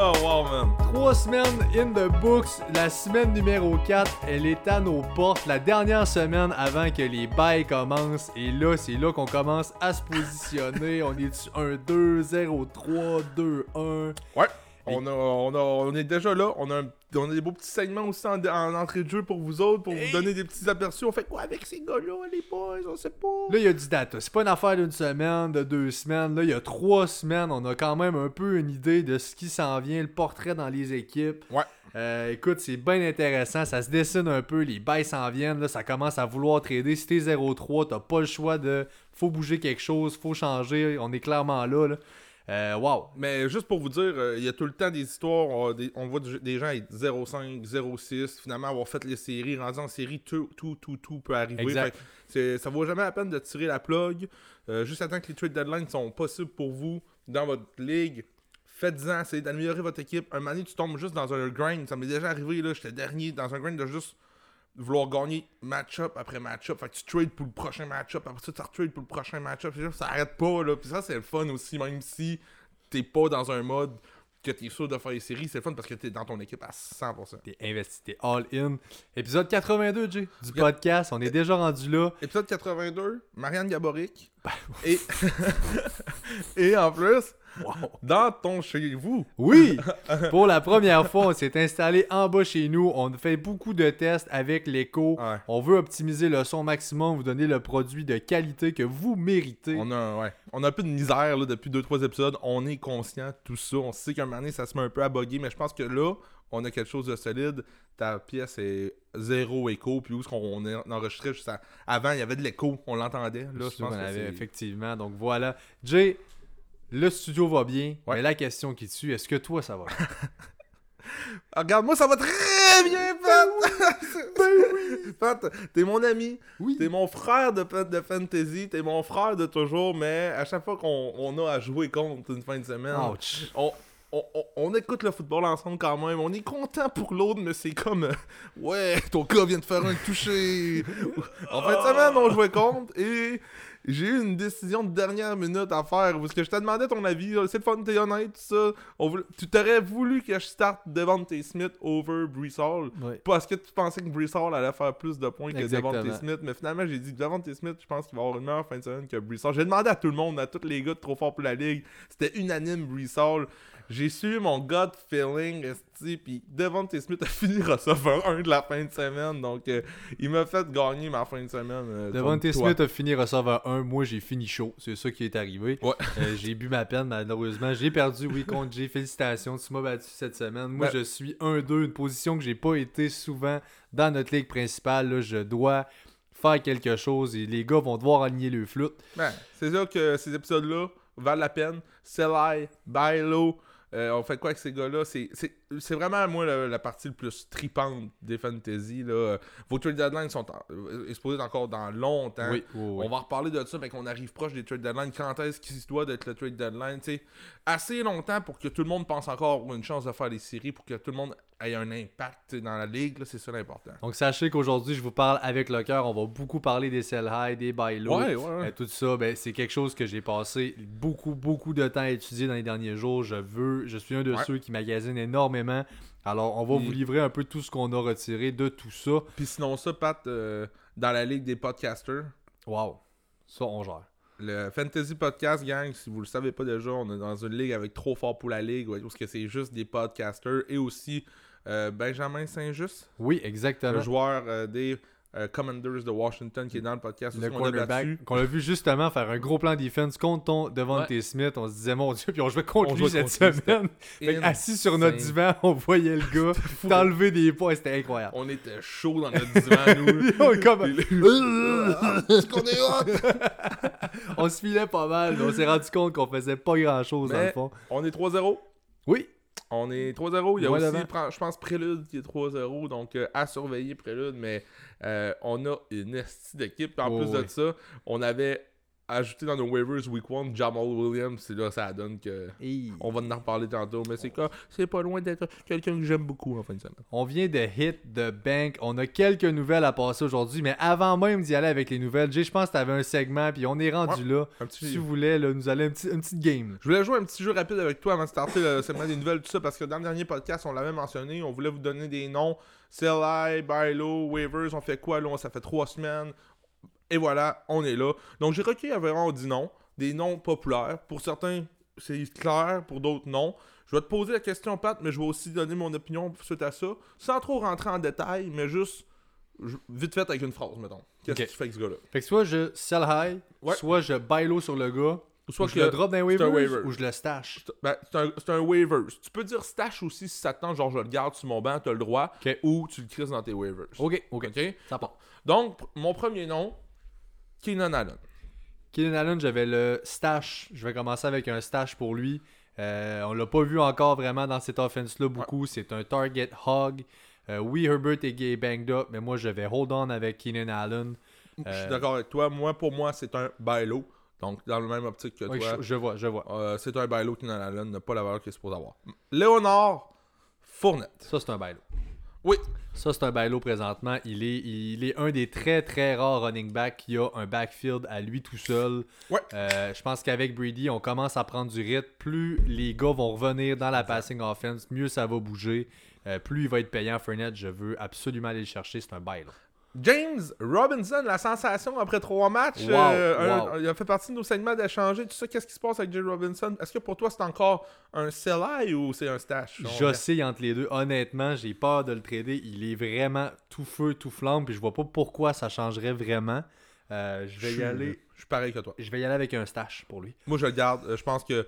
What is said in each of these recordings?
Oh wow, man. Trois semaines in the books. La semaine numéro 4, elle est à nos portes. La dernière semaine avant que les bails commencent. Et là, c'est là qu'on commence à se positionner. on est sur 1, 2, 0, 3, 2, 1. Ouais. On, a, on, a- on est déjà là. On a, un- on a des beaux petits segments aussi en, en entrée de jeu pour vous autres, pour Hey. vous donner des petits aperçus. On fait quoi avec ces gars-là, les boys? On sait pas. Là, il y a du data. C'est pas une affaire d'une semaine, de deux semaines. Là, il y a trois semaines. On a quand même un peu une idée de ce qui s'en vient, le portrait dans les équipes. Ouais. Euh, écoute, c'est bien intéressant. Ça se dessine un peu. Les bails s'en viennent. Là, ça commence à vouloir trader. Si t'es 0-3, t'as pas le choix de. Faut bouger quelque chose. Faut changer. On est clairement là. là. Euh, wow. Mais juste pour vous dire, euh, il y a tout le temps des histoires. On, des- on voit du- des gens être 0-5, 0-6, finalement avoir fait les séries, rendu en série, tout, tout, tout, tout peut arriver. Exact. Fait ça vaut jamais la peine de tirer la plug. Euh, juste attends que les trade deadlines sont possibles pour vous dans votre ligue. Faites-en, essayez d'améliorer votre équipe. Un moment donné, tu tombes juste dans un grind. Ça m'est déjà arrivé, là, j'étais dernier dans un grind de juste vouloir gagner match-up après match-up. Fait que tu trades pour le prochain match-up, après ça, tu retrades pour le prochain match-up. Ça arrête pas, là. Puis ça, c'est le fun aussi, même si t'es pas dans un mode que t'es sûr de faire les séries. C'est le fun parce que t'es dans ton équipe à 100%. T'es investi. T'es all-in. Épisode 82, Jay, du podcast. On est déjà rendu là. Épisode 82, Marianne Gaboric. et... et en plus, dans ton chez vous. Oui! Pour la première fois, on s'est installé en bas chez nous. On fait beaucoup de tests avec l'écho. Ouais. On veut optimiser le son maximum, vous donner le produit de qualité que vous méritez. On a, ouais, on a un peu de misère là, depuis 2-3 épisodes. On est conscient de tout ça. On sait qu'un moment donné, ça se met un peu à bugger, mais je pense que là, on a quelque chose de solide. Ta pièce est zéro écho. Puis où est-ce qu'on enregistrait juste à- avant, il y avait de l'écho, on l'entendait. Là, je pense que avait, effectivement. Donc voilà. Jay, le studio va bien. Ouais. Mais la question qui tue, est-ce que toi ça va? Ah, regarde, moi, ça va très bien, Pat! ben oui! Pat, t'es mon ami. Oui. T'es mon frère de, de fantasy. T'es mon frère de toujours. Mais à chaque fois qu'on on a à jouer contre une fin de semaine, Ouch. on, on, on- on écoute le football ensemble quand même. On est content pour l'autre, mais c'est comme euh, Ouais, ton gars vient de faire un toucher. en fin de semaine, on jouait contre et j'ai eu une décision de dernière minute à faire. Parce que je te demandais ton avis. C'est le fun, t'es honnête, tout ça. On voulait- tu t'aurais voulu que je starte devant tes Smith over. Ouais. Parce que tu pensais que Hall allait faire plus de points que. Devontae Smith. Mais finalement, j'ai dit Devontae Smith, je pense qu'il va avoir une meilleure fin de semaine que Hall. J'ai demandé à tout le monde, à tous les gars de trop fort pour la ligue. C'était unanime Hall. J'ai suivi mon gut feeling, esti, puis Devontae Smith a fini receveur 1 de la fin de semaine. Donc, euh, il m'a fait gagner ma fin de semaine. euh, Devontae. Smith a fini receveur 1, moi j'ai fini chaud, c'est ça qui est arrivé. Ouais. Euh, j'ai bu ma peine malheureusement, j'ai perdu oui contre Jay, félicitations, tu m'as battu cette semaine. Moi Ouais. je suis 1-2, une position que j'ai pas été souvent dans notre ligue principale, là, je dois faire quelque chose et les gars vont devoir aligner le flûte. Ben, c'est sûr que ces épisodes-là valent la peine. Sell high, buy low. Euh, on fait quoi avec ces gars-là? C'est- C'est vraiment, moi, la, la partie le plus tripante des fantasy. Là. Vos trade deadlines sont en- euh, exposés encore dans longtemps. Oui, oui, oui. On va reparler de ça, mais qu'on arrive proche des trade deadlines. Quand est-ce qu'il se doit d'être le trade deadline? tu sais, assez longtemps pour que tout le monde pense encore une chance de faire des séries, pour que tout le monde ait un impact dans la ligue. C'est ça l'important. Donc sachez qu'aujourd'hui je vous parle avec le cœur, on va beaucoup parler des sell high, des buy low. Ouais, ouais, ouais. Tout ça, ben, c'est quelque chose que j'ai passé beaucoup, beaucoup de temps à étudier dans les derniers jours. Je veux, je suis un de ceux qui magasinent énormément. Alors, on va vous livrer un peu tout ce qu'on a retiré de tout ça. Puis sinon, ça, Pat, euh, dans la ligue des podcasters, Wow. Ça, on gère. Le Fantasy Podcast Gang, si vous le savez pas déjà, on est dans une ligue avec trop fort pour la ligue, est-ce que c'est juste des podcasters et aussi euh, Benjamin Saint-Just, Oui, le exactement. joueur euh, des euh, Commanders de Washington qui est dans le podcast Le battu. qu'on a vu justement faire un gros plan defense contre ton Devontae Ouais. Smith. On se disait, mon Dieu, puis on jouait contre On lui cette semaine. Fait assis sur notre divan, on voyait le gars t'enlever des poids. C'était incroyable. On était chaud dans notre divan, nous. On, comme- hot? on se filait pas mal. mais On s'est rendu compte qu'on faisait pas grand chose dans le fond. On est 3-0. Oui, On est 3-0. Il y a aussi, je pense, Prélude qui est 3-0. Donc, euh, à surveiller Prélude. Mais euh, on a une esti d'équipe. En Oh, plus de ça, on avait ajouté dans nos waivers Week 1 Jamal Williams. C'est là, ça donne que. Hey. On va en reparler tantôt. Mais c'est quoi? C'est pas loin d'être quelqu'un que j'aime beaucoup en fin de semaine. On vient de hit the bank. On a quelques nouvelles à passer aujourd'hui, mais avant même d'y aller avec les nouvelles, Jay, je pense que tu avais un segment, puis on est rendu là. Un petit Si tu voulais là, nous aller un petit, une petite game. Je voulais jouer un petit jeu rapide avec toi avant de starter le segment des nouvelles, tout ça, parce que dans le dernier podcast, on l'avait mentionné, on voulait vous donner des noms. CLI, Bylo, Waivers, on fait quoi là Ça fait trois semaines. Et voilà, on est là. Donc j'ai recueilli environ 10 noms, des noms populaires. Pour certains, c'est clair, pour d'autres, non. Je vais te poser la question, Pat, mais je vais aussi donner mon opinion suite à ça, sans trop rentrer en détail, mais juste vite fait avec une phrase, mettons. Qu'est-ce que tu fais avec ce gars-là? Fait que soit je sell high, Ouais. soit je buy low sur le gars, Ou soit ou je que le drop dans les c'est un waivers, waiver. ou je le stash. C'est- Ben, un, un waiver. Tu peux dire stash aussi si ça te tente, genre je le garde sur mon banc, tu as le droit, ou tu le crises dans tes waivers. Ok, ok. Ça part. Donc, mon premier nom, Keenan Allen. Keenan Allen, j'avais le stash. Je vais commencer avec un stash pour lui. Euh, on l'a pas vu encore vraiment dans cette offense-là beaucoup. C'est un target hog. Euh, oui, Herbert est gay banged up, mais moi je vais hold on avec Keenan Allen. Je Euh, suis d'accord avec toi. Moi, pour moi, c'est un buy low. Donc, dans le même optique que oui, toi, je, je vois, je vois. euh, c'est un buy low Keenan Allen, n'a pas la valeur qu'il est supposé avoir. Léonard Fournette. Ça, c'est un bailo. Oui. Ça, c'est un bailo présentement. Il est, il est un des très, très rares running backs qui a un backfield à lui tout seul. Ouais. Euh, je pense qu'avec Brady, on commence à prendre du rythme. Plus les gars vont revenir dans la passing offense, mieux ça va bouger. Euh, plus il va être payant. Fournette, je veux absolument aller le chercher. C'est un bailo. James Robinson, la sensation après trois matchs. Wow, euh, un- il a fait partie de nos segments d'échanger. Tout ça, qu'est-ce qui se passe avec James Robinson? Est-ce que pour toi, c'est encore un sell ou c'est un stash? J'oscille entre les deux. Honnêtement, j'ai peur de le trader. Il est vraiment tout feu, tout flamme. Puis je vois pas pourquoi ça changerait vraiment. Euh, je vais y aller. Je suis pareil que toi. Je vais y aller avec un stash pour lui. Moi, je le garde. Euh, Je pense que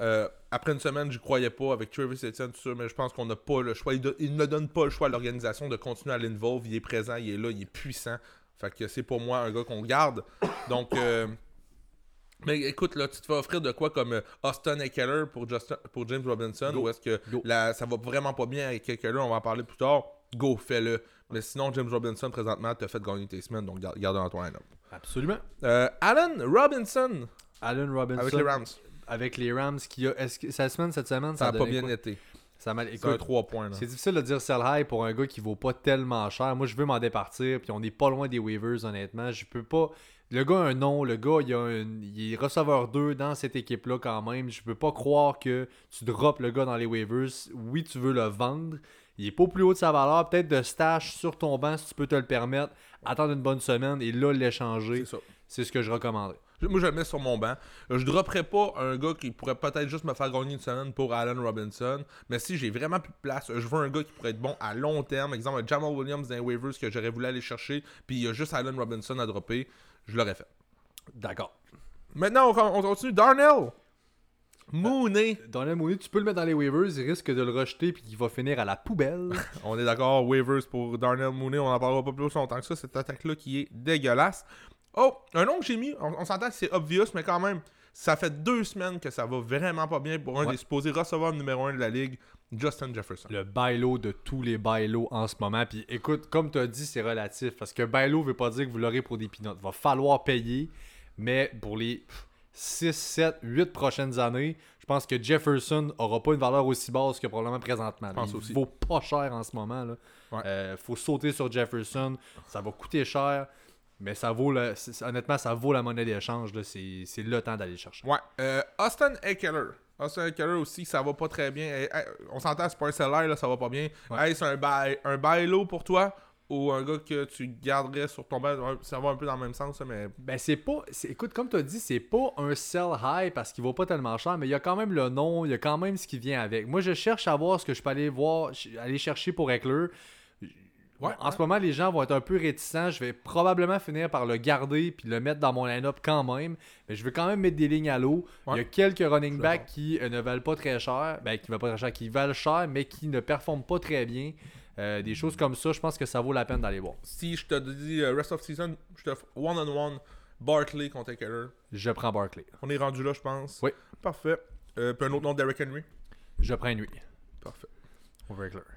euh, après une semaine, je croyais pas avec Travis Etienne, tout ça, mais je pense qu'on n'a pas le choix. Il, do- il ne donne pas le choix à l'organisation de continuer à l'involve. Il est présent, il est là, il est puissant. Fait que c'est pour moi un gars qu'on garde. Donc, euh, mais écoute, là, tu te fais offrir de quoi comme Austin Eckler pour, Justin, pour James Robinson Go. ou est-ce que la- ça va vraiment pas bien avec Eckler? On va en parler plus tard. Go, fais-le. Mais sinon, James Robinson, présentement, t'a fait gagner tes semaines, donc garde, dans ton line-up. Absolument. Euh, Allen Robinson Allen Robinson avec les Rams. avec les Rams qui a est-ce que sa semaine cette semaine Ça ça a a pas bien quoi? été. Ça m'a C'est un écoute, 3 points. c'est difficile de dire sell high pour un gars qui vaut pas tellement cher. Moi je veux m'en départir puis on n'est pas loin des waivers honnêtement, je peux pas le gars a un nom, le gars il, a un... il est receveur 2 dans cette équipe là quand même. Je peux pas croire que tu droppes le gars dans les waivers. Oui, tu veux le vendre. Il est pas au plus haut de sa valeur. Peut-être de stash sur ton banc si tu peux te le permettre. Attendre une bonne semaine et là l'échanger. C'est ce que je recommanderais. Moi, je le mets sur mon banc. Je dropperais pas un gars qui pourrait peut-être juste me faire gagner une semaine pour Allen Robinson. Mais si j'ai vraiment plus de place, je veux un gars qui pourrait être bon à long terme. Exemple, Jamal Williams dans les waivers que j'aurais voulu aller chercher. Puis il y a juste Allen Robinson à dropper. Je l'aurais fait. D'accord. Maintenant, on, on continue. Darnell. Mooney. Dans le Mooney, tu peux le mettre dans les waivers, il risque de le rejeter puis qu'il va finir à la poubelle. On est d'accord. Waivers pour Darnell Mooney. On en parlera pas plus longtemps que ça. Cette attaque-là qui est dégueulasse. Oh, un nom que j'ai mis. On, on s'entend que c'est obvious, mais quand même. Ça fait deux semaines que ça va vraiment pas bien pour un Ouais. des supposés receveurs numéro un de la ligue, Justin Jefferson. le bailo de tous les bailos en ce moment. Puis écoute, comme tu as dit, c'est relatif. Parce que bailo veut pas dire que vous l'aurez pour des pinottes. Il va falloir payer. Mais pour les 6, 7, 8 prochaines années, je pense que Jefferson aura pas une valeur aussi basse que probablement présentement. pense Il aussi. vaut pas cher en ce moment. Là. Ouais. Euh, faut sauter sur Jefferson. Ça va coûter cher. Mais ça vaut le, honnêtement, ça vaut la monnaie d'échange. C'est le temps d'aller le chercher. Ouais. Euh, Austin Eckler. Austin Eckler aussi, ça va pas très bien. Eh, eh, on s'entend, c'est pas un salaire, là, ça va pas bien. Ouais. Hey, c'est un bail, un bail low pour toi ou un gars que tu garderais sur ton. Ouais, Ça va un peu dans le même sens, mais Ben c'est pas. Écoute, comme tu as dit, c'est pas un sell high parce qu'il vaut pas tellement cher, mais il y a quand même le nom, il y a quand même ce qui vient avec. Moi, je cherche à voir ce que je peux aller voir, aller chercher pour Eckler. Ouais, en ce moment, les gens vont être un peu réticents. Je vais probablement finir par le garder puis le mettre dans mon line-up quand même. Mais je vais quand même mettre des lignes à l'eau. Il y a quelques running backs qui euh, ne valent pas très cher. Ben, qui valent pas très cher, qui valent cher, mais qui ne performent pas très bien. Euh, des choses comme ça, je pense que ça vaut la peine d'aller voir. Si je te dis euh, rest of season, je te one-on-one Barkley contre Keller. Je prends Barkley. On est rendu là, je pense. Oui. Parfait. Euh, puis un autre nom, Derrick Henry. Je prends lui. Parfait.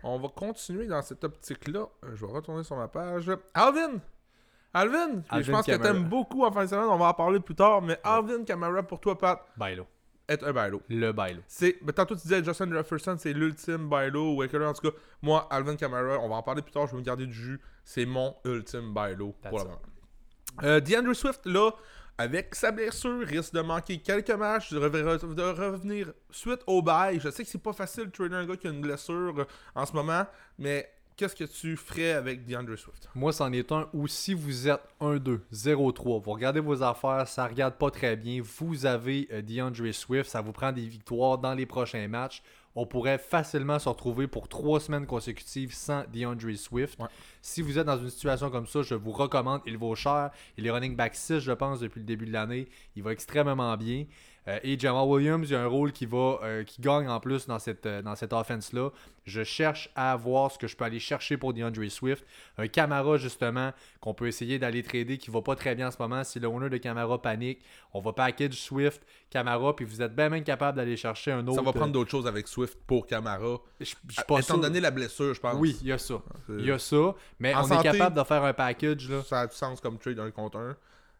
On va continuer dans cette optique-là. Euh, je vais retourner sur ma page. Alvin! Alvin! je pense que Kamara. t'aimes beaucoup en fin de semaine, on va en parler plus tard, mais Alvin Kamara pour toi, Pat, Bailo. Est un bailo. Le bailo. C'est, ben, tantôt tu disais Justin Jefferson, c'est l'ultime bailo ou. En tout cas, moi, Alvin Kamara, on va en parler plus tard, je vais me garder du jus. C'est mon ultime bailo pour le moment. Euh, DeAndre Swift, là, avec sa blessure, risque de manquer quelques matchs, de, de revenir suite au bail. Je sais que c'est pas facile de trader un gars qui a une blessure euh, en ce moment, mais qu'est-ce que tu ferais avec DeAndre Swift? Moi, c'en est un où si vous êtes 1-2, 0-3, vous regardez vos affaires, ça regarde pas très bien, vous avez euh, DeAndre Swift, ça vous prend des victoires dans les prochains matchs. On pourrait facilement se retrouver pour trois semaines consécutives sans DeAndre Swift. Ouais. Si vous êtes dans une situation comme ça, je vous recommande, il vaut cher. Il est running back 6, je pense, depuis le début de l'année. Il va extrêmement bien. Euh, et Jamal Williams, il y a un rôle qui va euh, qui gagne en plus dans cette, euh, dans cette offense-là. Je cherche à voir ce que je peux aller chercher pour DeAndre Swift. Un Camara, justement, qu'on peut essayer d'aller trader, qui va pas très bien en ce moment. Si le owner de Camara panique, on va package Swift, Camara, puis vous êtes bien même capable d'aller chercher un autre. Ça va prendre d'autres choses avec Swift pour Camara. Je je suis pas Étant sûr. donné la blessure, je pense. Oui, il y a ça. Il y a ça, mais En on santé- est capable de faire un package. Là. Ça a du sens comme trade un contre un.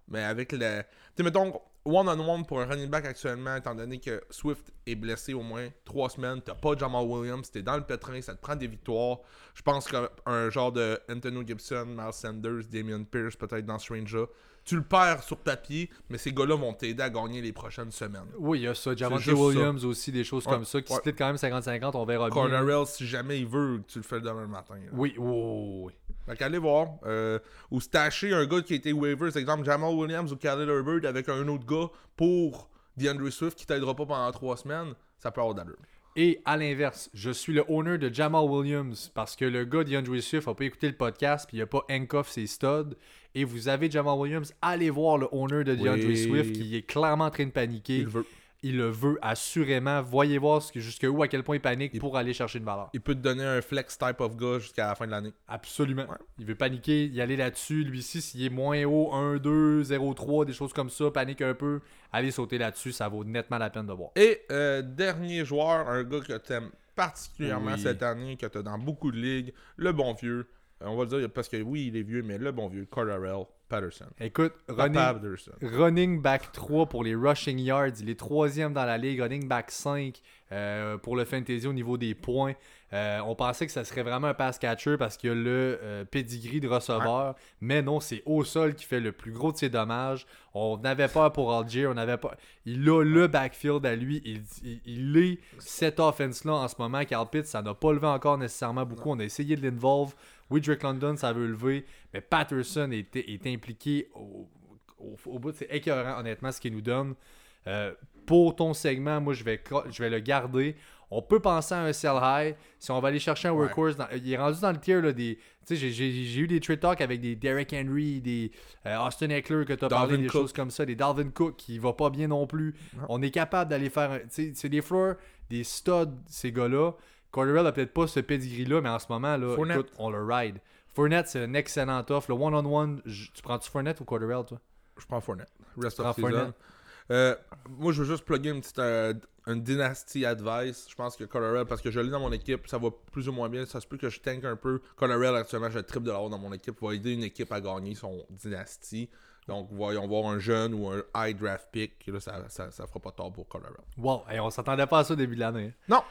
Mais avec le. Tu mettons, one-on-one pour un running back actuellement, étant donné que Swift est blessé au moins trois semaines, t'as pas Jamal Williams, t'es dans le pétrin, ça te prend des victoires. Je pense qu'un genre de Antonio Gibson, Miles Sanders, Damian Pierce, peut-être dans ce range-là, tu le perds sur papier, mais ces gars-là vont t'aider à gagner les prochaines semaines. Oui, il y a ça. Javante Williams aussi, des choses Ouais, comme ça, qui ouais. split quand même 50-50, on verra bien. Cornerell, si jamais il veut, tu le fais demain matin. là. Oui, oui, oui. Fait qu'allez voir. euh, ou stasher un gars qui a été waivers, exemple Jamal Williams ou Khalil Herbert avec un autre gars pour DeAndre Swift qui t'aidera pas pendant trois semaines, ça peut avoir d'allure. Et à l'inverse, je suis le owner de Jamal Williams parce que le gars d'Andrew Swift n'a pas écouté le podcast puis il n'a pas handcuff ses studs. Et vous avez Jamal Williams, allez voir le owner de DeAndre Oui. Swift qui est clairement en train de paniquer. Il veut. Il le veut assurément. Voyez voir jusqu'où à quel point il panique Il- pour aller chercher une valeur. Il peut te donner un flex type of gars jusqu'à la fin de l'année. Absolument. Ouais. Il veut paniquer, y aller là-dessus. Lui-ci, s'il est moins haut, 1, 2, 0, 3, des choses comme ça, panique un peu, allez sauter là-dessus, ça vaut nettement la peine de voir. Et euh, dernier joueur, un gars que t'aimes particulièrement Oui. cette année, que t'as dans beaucoup de ligues, le bon vieux. Euh, on va le dire parce que oui, il est vieux, mais le bon vieux, Cordarrelle Patterson. Écoute, running, Patterson. running back 3 pour les rushing yards, il est troisième dans la ligue, running back 5 euh, pour le fantasy au niveau des points. Euh, on pensait que ça serait vraiment un pass catcher parce qu'il y a le euh, pedigree de receveur, mais non, c'est au sol qui fait le plus gros de ses dommages. On n'avait pas pour Algier, on n'avait pas. Il a le backfield à lui, il, il- il est cette offense-là en ce moment. Carl Pitts, ça n'a pas levé encore nécessairement beaucoup. On a essayé de l'involve. Oui, Drake London, ça veut lever, mais Patterson est, est impliqué au, au, au bout. C'est écœurant, honnêtement, ce qu'il nous donne. Euh, pour ton segment, moi, je vais, je vais le garder. On peut penser à un sell high. Si on va aller chercher un Ouais. workhorse, dans- il est rendu dans le tier là, des. Tu sais, j'ai- eu des trade talks avec des Derrick Henry, des euh, Austin Eckler que tu as parlé, des Cook. choses comme ça, des Dalvin Cook qui va pas bien non plus. On est capable d'aller faire. un- Tu sais, c'est des floors, des studs, ces gars-là. Corderell a peut-être pas ce pedigree-là, mais en ce moment, là, Fournette. écoute, on le ride. Fournette, c'est un excellent off. Le one-on-one, tu prends-tu Fournette ou Corderell, toi? Je prends Fournette. Rest of season. Fournette. Euh, moi, je veux juste plugger une petite euh, une dynasty advice. Je pense que Colorel, parce que je l'ai dans mon équipe, ça va plus ou moins bien. Ça se peut que je tank un peu. Colorel, actuellement, je tripe de l'avoir dans mon équipe. va aider une équipe à gagner son dynasty. Donc, voyons voir un jeune ou un high draft pick. Là, ça, ça, ça fera pas tort pour Colorel. Wow, hey, on s'attendait pas à ça au début de l'année. hein? Non!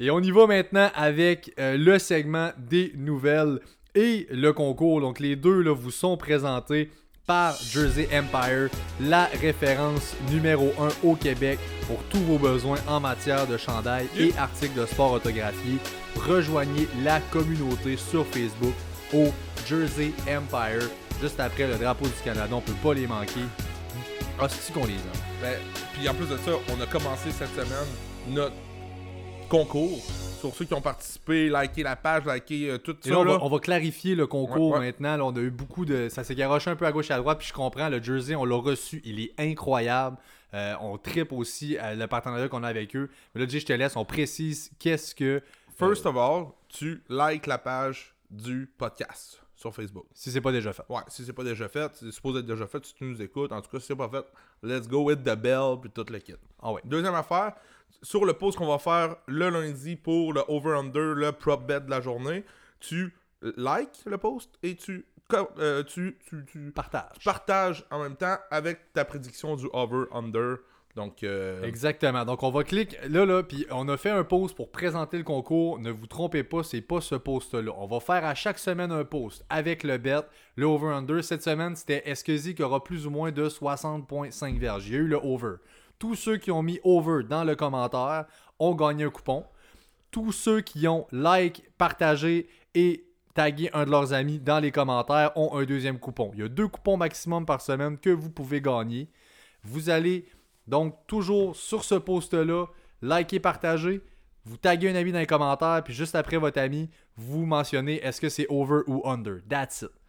Et on y va maintenant avec euh, le segment des nouvelles et le concours. Donc les deux là, vous sont présentés par Jersey Empire, la référence numéro 1 au Québec pour tous vos besoins en matière de chandail et articles de sport autographiés. Rejoignez la communauté sur Facebook au Jersey Empire. Juste après le drapeau du Canada, on peut pas les manquer. Hostie qu'on les a? Ben, puis en plus de ça, on a commencé cette semaine notre concours. Sur ceux qui ont participé, liké la page, liké euh, tout Et ça. là, on, va, on va clarifier le concours Ouais, ouais. maintenant. Là, on a eu beaucoup de. Ça s'est garoché un peu à gauche et à droite, puis je comprends. Le jersey, on l'a reçu. Il est incroyable. Euh, on tripe aussi euh, le partenariat qu'on a avec eux. Mais là, Jay, je te laisse. On précise qu'est-ce que. First of all, tu likes la page du podcast sur Facebook. Si c'est pas déjà fait. Ouais, si c'est pas déjà fait, c'est supposé être déjà fait si tu nous écoutes. En tout cas, si c'est pas fait, let's go with the bell puis tout le kit. Ah ouais. Deuxième affaire, sur le post qu'on va faire le lundi pour le over-under, le prop bet de la journée, tu likes le post et tu, euh, tu, tu, tu Partage. partages en même temps avec ta prédiction du over-under. Donc, euh, Exactement. Donc, on va cliquer là, là, puis on a fait un post pour présenter le concours. Ne vous trompez pas, c'est pas ce post-là. On va faire à chaque semaine un post avec le bet, le over-under. Cette semaine, c'était est-ce que Zeke aura plus ou moins de 60,5 verges. Il y a eu le over. Tous ceux qui ont mis over dans le commentaire ont gagné un coupon. Tous ceux qui ont like, partagé et tagué un de leurs amis dans les commentaires ont un deuxième coupon. Il y a deux coupons maximum par semaine que vous pouvez gagner. Vous allez donc toujours sur ce post-là, liker, partager, vous taguez un ami dans les commentaires, puis juste après votre ami, vous mentionnez est-ce que c'est over ou under. That's it.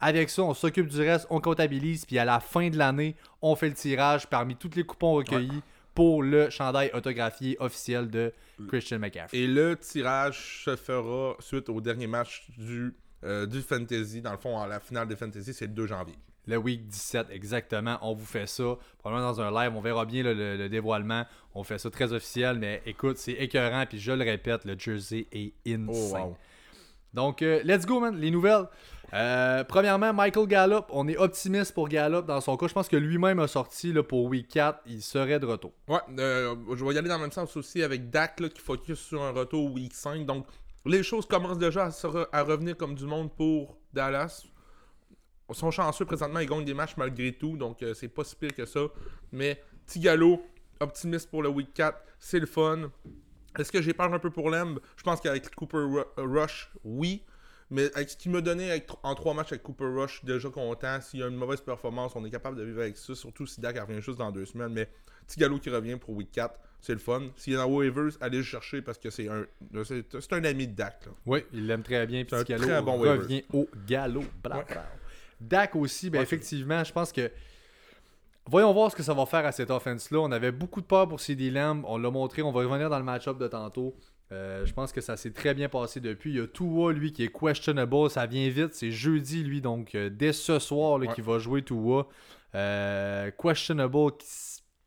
Avec ça, on s'occupe du reste, on comptabilise, puis à la fin de l'année, on fait le tirage parmi tous les coupons recueillis pour le chandail autographié officiel de Christian McCaffrey. Et le tirage se fera suite au dernier match du, euh, du Fantasy. Dans le fond, à la finale des Fantasy, c'est le 2 janvier. Le week 17, exactement. On vous fait ça. Probablement dans un live. On verra bien le, le- le dévoilement. On fait ça très officiel. Mais écoute, c'est écœurant. Puis je le répète, le jersey est insane. Oh, wow. Donc, euh, let's go, man. Les nouvelles. Euh, premièrement, Michael Gallup. On est optimiste pour Gallup dans son cas. Je pense que lui-même a sorti pour week 4. Il serait de retour. Ouais, euh, je vais y aller dans le même sens aussi avec Dak qui focus sur un retour week 5. Donc, les choses commencent déjà à, revenir comme du monde pour Dallas. Ils sont chanceux présentement, ils gagnent des matchs malgré tout, donc euh, c'est pas si pire que ça. Mais Tigalo, optimiste pour le week 4, c'est le fun. Est-ce que j'ai peur un peu pour Lamb? Je pense qu'avec Cooper Ru- Rush, oui. Mais avec ce qu'il m'a donné avec- en trois matchs avec Cooper Rush, déjà content. S'il y a une mauvaise performance, on est capable de vivre avec ça. Surtout si Dak revient juste dans deux semaines. Mais Tigalo qui revient pour week 4, c'est le fun. S'il y en a waivers, allez le chercher parce que c'est un, c'est, un ami de Dak. là. Oui, il l'aime très bien. Puis très bon revient au galop. Ouais. Dak aussi, ben Ouais. effectivement, je pense que. Voyons voir ce que ça va faire à cette offense-là. On avait beaucoup de peur pour CD Lamb. On l'a montré. On va revenir dans le match-up de tantôt. Euh, je pense que ça s'est très bien passé depuis. Il y a Tua, lui, qui est questionable. Ça vient vite. C'est jeudi, lui. Donc, euh, dès ce soir, là, Ouais. va jouer Tua. Euh, questionable.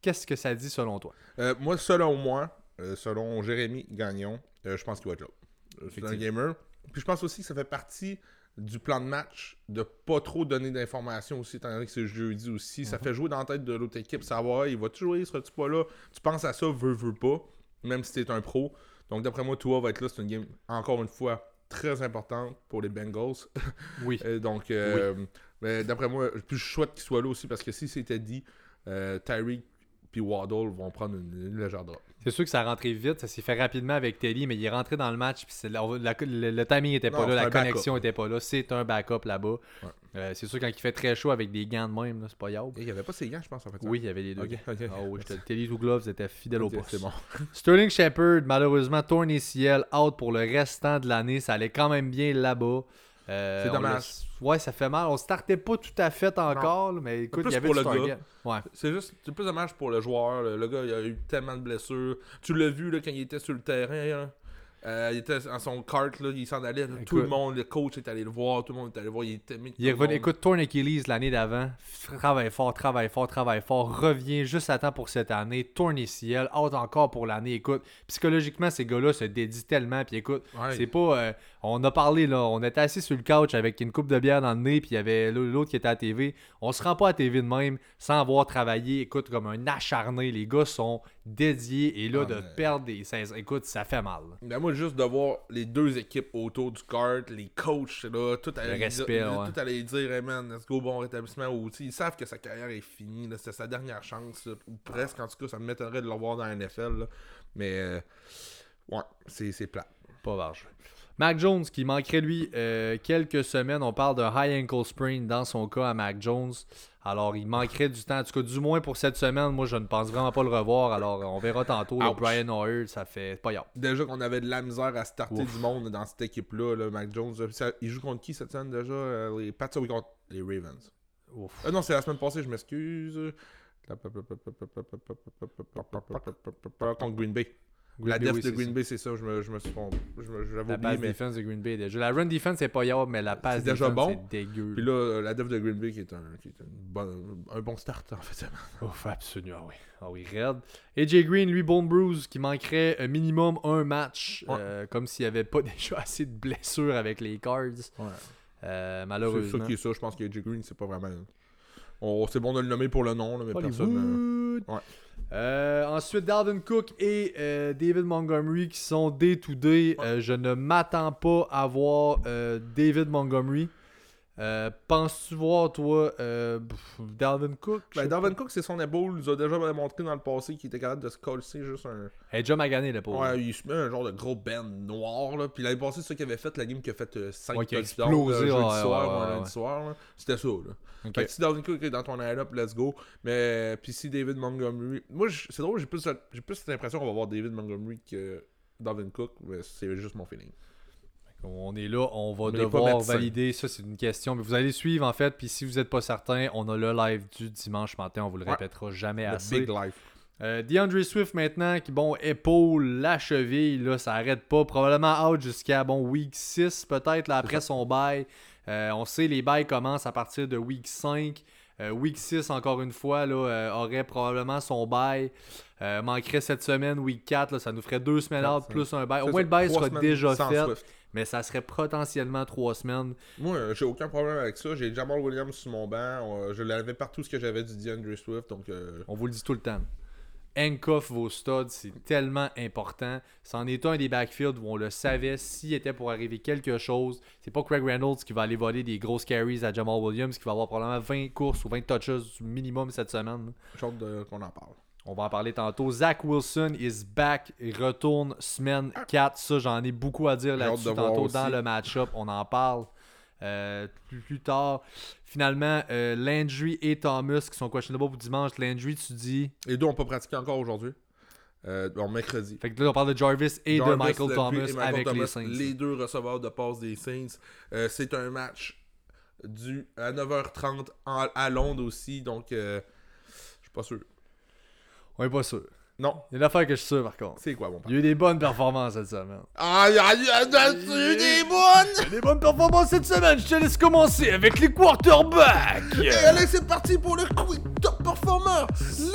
Qu'est-ce que ça dit selon toi? Moi, selon moi, selon Jérémy Gagnon, je pense qu'il va être là. C'est un gamer. Puis je pense aussi que ça fait partie du plan de match de pas trop donner d'informations aussi, étant donné que c'est jeudi aussi. Ça fait jouer dans la tête de l'autre équipe, savoir il va-tu jouer, sera-tu pas là. Tu penses à ça, veux, veux pas, même si t'es un pro. Donc d'après moi, Tua va être là. C'est une game, encore une fois, très importante pour les Bengals. Oui. Euh, donc, euh, mais d'après moi, je souhaite qu'il soit là aussi parce que si c'était dit, euh, Tyreek puis Waddle vont prendre une, une légère drop. C'est sûr que ça a rentré vite, ça s'est fait rapidement avec Teddy, mais il est rentré dans le match, puis c'est la- la- le, le timing était pas Non, là, la connexion était pas là. C'est un backup là-bas. Ouais. Euh, c'est sûr quand il fait très chaud avec des gants de même, c'est pas yable. Il n'y avait pas ses gants, je pense, en fait. Oui, il y avait les deux. Ok, gants. oui, Teddy ou Gloves étaient fidèles au poste. c'est bon. Sterling Shepard, malheureusement, torn ACL, out pour le restant de l'année. Ça allait quand même bien là-bas. Euh, C'est dommage. Ouais, ça fait mal. On startait pas tout à fait encore, là, mais écoute, il y avait pour du le gars. Ouais. C'est juste, c'est plus dommage pour le joueur. Le, le gars, il a eu tellement de blessures. Tu l'as vu là, quand il était sur le terrain. là. Euh, il était en son kart, là, il s'en allait. là. tout le monde, le coach est allé le voir. Tout le monde est allé le voir. Il était mis. Il est revenu, écoute, torn Achilles l'année d'avant, travaille fort, travaille fort, travaille fort, revient juste à temps pour cette année, torn ACL, out encore pour l'année. Écoute, psychologiquement, ces gars-là se dédient tellement. Puis écoute, Ouais. c'est pas. euh, on a parlé, là, on était assis sur le couch avec une coupe de bière dans le nez, puis il y avait l'autre qui était à la TV. On se rend pas à la TV de même sans avoir travaillé, écoute, comme un acharné. Les gars sont dédiés et là, Ah, de mais- perdre des 16. Écoute, ça fait mal. Ben moi, juste de voir les deux équipes autour du kart, les coachs, là, tout allait, Le respect, dire, ouais. tout allait dire, hey man, let's go, bon rétablissement. Ils savent que sa carrière est finie, c'était sa dernière chance, là, ou presque, en tout cas, ça me m'étonnerait de le voir dans la NFL. là. Mais, euh, ouais, c'est c'est plat. Pas large. Mac Jones qui manquerait lui euh, quelques semaines. On parle de high ankle sprain dans son cas à Mac Jones. Alors il manquerait du temps. En tout cas, du moins pour cette semaine, moi je ne pense vraiment pas le revoir. Alors on verra tantôt. le. Brian Hoyer, ça fait pas yard. Déjà qu'on avait de la misère à starter Ouf. du monde dans cette équipe-là, là, Mac Jones. Ça- il joue contre qui cette semaine déjà Euh, Les Pats, oui, contre les Ravens. Ouf. Euh, non, c'est la semaine passée, je m'excuse. Contre Green Bay. La Bay, def oui, de c'est Green. Bay, c'est ça, je me, je me suis trompé. Je me- je l'avais La passe mais. défense de Green Bay déjà. La run defense c'est pas yard, mais la passe C'est déjà bon. c'est dégueu. Puis là, la def de Green Bay qui est un, qui est une bonne- un bon start en fait. Ouf, absolument, ah oui. Ah oui, raide. AJ Green, lui, bone bruise, qui manquerait un minimum un match, Ouais. euh, comme s'il n'y avait pas déjà assez de blessures avec les Cards. Ouais. Euh, C'est malheureusement. ça qui est ça, je pense que AJ Green, c'est pas vraiment. C'est bon de le nommer pour le nom, là, mais personne. Ouais. Euh, ensuite, Dalvin Cook et euh, David Montgomery qui sont day-to-day. Euh, je ne m'attends pas à voir David Montgomery. Euh, Penses-tu voir, toi, euh, Dalvin Cook? Ben, Dalvin Cook, c'est son épaule. Il nous a déjà montré dans le passé qu'il était capable de se coller juste un. Elle est déjà magané, le pauvre. Ouais, il se met un genre de gros band noir. Là. Puis l'année passée, c'est ça qu'il avait fait, la game qui a fait 5 Ouais, qui a explosé, euh, ouais, soir, ouais, lundi soir. là. C'était ça. Là. Ok. Fait que si Dalvin Cook est dans ton line-up, let's go. Mais puis si David Montgomery. Moi, c'est drôle, j'ai plus, plus cette impression qu'on va voir David Montgomery que Dalvin Cook. Mais c'est juste mon feeling. On est là, on va devoir valider. Ça, c'est une question. Mais vous allez suivre, en fait. Puis si vous n'êtes pas certain, on a le live du dimanche matin. On vous le Ouais. répétera jamais Le assez. big life. Euh, DeAndre Swift maintenant, qui bon, épaule, la cheville, là, ça arrête pas. Probablement out jusqu'à bon week 6, peut-être, là, après son bail. Euh, on sait les bails commencent à partir de week 5. Euh, week 6, encore une fois, là, aurait probablement son bail. Manquerait cette semaine, week 4, là, ça nous ferait deux semaines out plus un bail. Au moins, le bail sera déjà fait, Swift. Mais ça serait potentiellement trois semaines. Moi, euh, j'ai aucun problème avec ça. J'ai Jamal Williams sur mon banc. Euh, je l'avais partout ce que j'avais du DeAndre Swift. Donc, euh, On vous le dit tout le temps. Handcuff vos studs, c'est tellement important. C'en est un des backfields où on le savait s'il était pour arriver quelque chose. C'est pas Craig Reynolds qui va aller voler des grosses carries à Jamal Williams qui va avoir probablement 20 courses ou 20 touches minimum cette semaine. j'ai hâte qu'on en parle. On va en parler tantôt. Zach Wilson is back. Il retourne semaine 4. Ça, j'en ai beaucoup à dire là-dessus. Tantôt dans le match-up, on en parle. Euh, plus, plus tard, finalement, euh, Landry et Thomas qui sont questionable pour dimanche. Landry, tu dis? Les deux n'ont pas pratiqué encore aujourd'hui. Euh, bon, mercredi. Fait que là, on parle de Jarvis et de Michael Thomas et Michael avec les Saints. Les deux receveurs de passe des Saints. Euh, c'est un match du à 9h30 en- à Londres aussi. Donc, je suis pas sûr. On est pas sûr. Non. Il y a une affaire que je suis sûr par contre. C'est quoi, mon père? Il y a eu des bonnes performances cette semaine. Ah, il y a, eu des bonnes! Il y a des bonnes performances cette semaine. Je te laisse commencer avec les quarterbacks. Et allez, c'est parti pour le Quick Top Performer!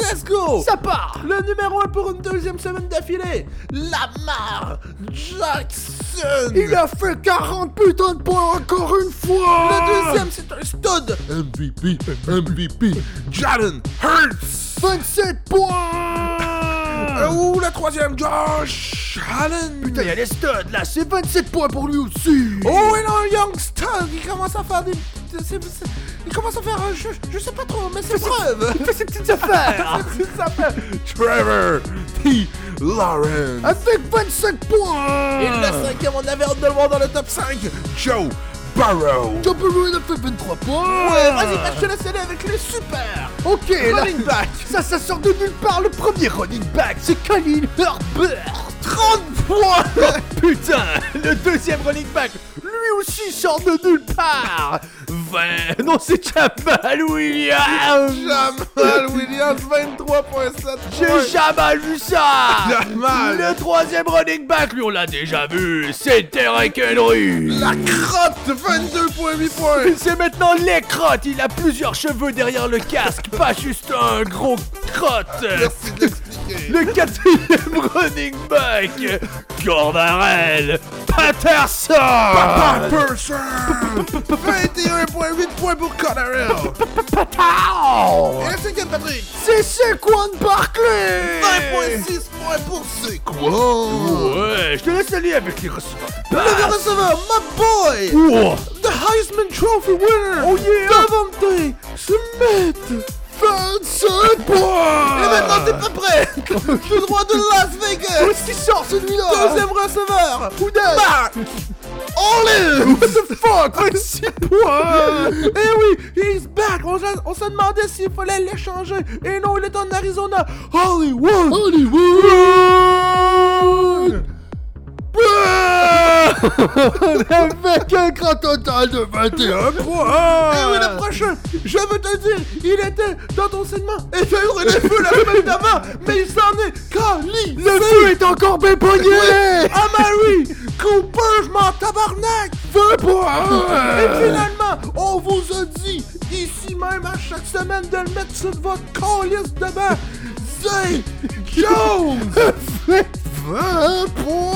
Let's go! Ça part. Le numéro 1 pour une deuxième semaine d'affilée, Lamar Jackson! Il a fait 40 putains de points encore une fois. Le deuxième, c'est un stud! MVP, MVP, Jalen Hurts! 27 points. Euh, Ouh, le troisième, Josh Allen! Putain, il y a les studs là. C'est 27 points pour lui aussi. Oh, et là, un Young Stud! Il commence à faire des. Il commence à faire. un- Je, je sais pas trop, mais c'est preuve! Il fait ses petites affaires. Trevor T. Lawrence! Avec 25 points. Et le cinquième, on avait voir dans le top 5, Joe Burrow! Joe Burrow, il a fait 23 points. Ouais, vas-y, te laisse aller avec les super! Ok, là, Running back! ça, ça sort de nulle part. Le premier running back, c'est Khalil Herbert. 30 points! Putain, le deuxième running back, lui aussi sort de nulle part. 20, non, c'est Jamal Williams. Jamal Williams, 23.7 J'ai jamais vu ça. Jamal! Le troisième running back, lui, on l'a déjà vu. C'est Derek Henry. La crotte, 22.8 points! C'est maintenant les crottes. Il a plusieurs cheveux derrière le casque, pas juste un gros crotte. Merci de. Le quatrième running back, Cordarel Patterson Patterson! 21.8 points pour Connerell! Pow! Et le cinquième, Patrick! C'est Saquon Barkley 20.6 points pour quoi? Ouais, je te laisse aller avec les receveurs. Le receveur, my boy! The Heisman Trophy winner! Oh yeah! Devante Smith! 25 points Et maintenant, t'es pas prêt! Le droit de Las Vegas! Qu'est-ce qui sort celui-là Deuxième receveur! Houdin Bah! all in! What the fuck? 26 points! Eh oui, he's back! On, on se demandait s'il fallait l'échanger. Et non, il est en Arizona. Hollywood! Hollywood! Avec un grand total de 21 points! Eh oui, le prochain! Je veux te dire, il était dans ton segment et tu as eu le feu la semaine d'avant, mais il s'en est cali! Le feu est encore bien pogné! Amari! Cooper, je m'en tabarnak! 20 points! Et finalement, on vous a dit, ici même à chaque semaine, de le mettre sur votre calice de bain. Zay Jones! 20 points!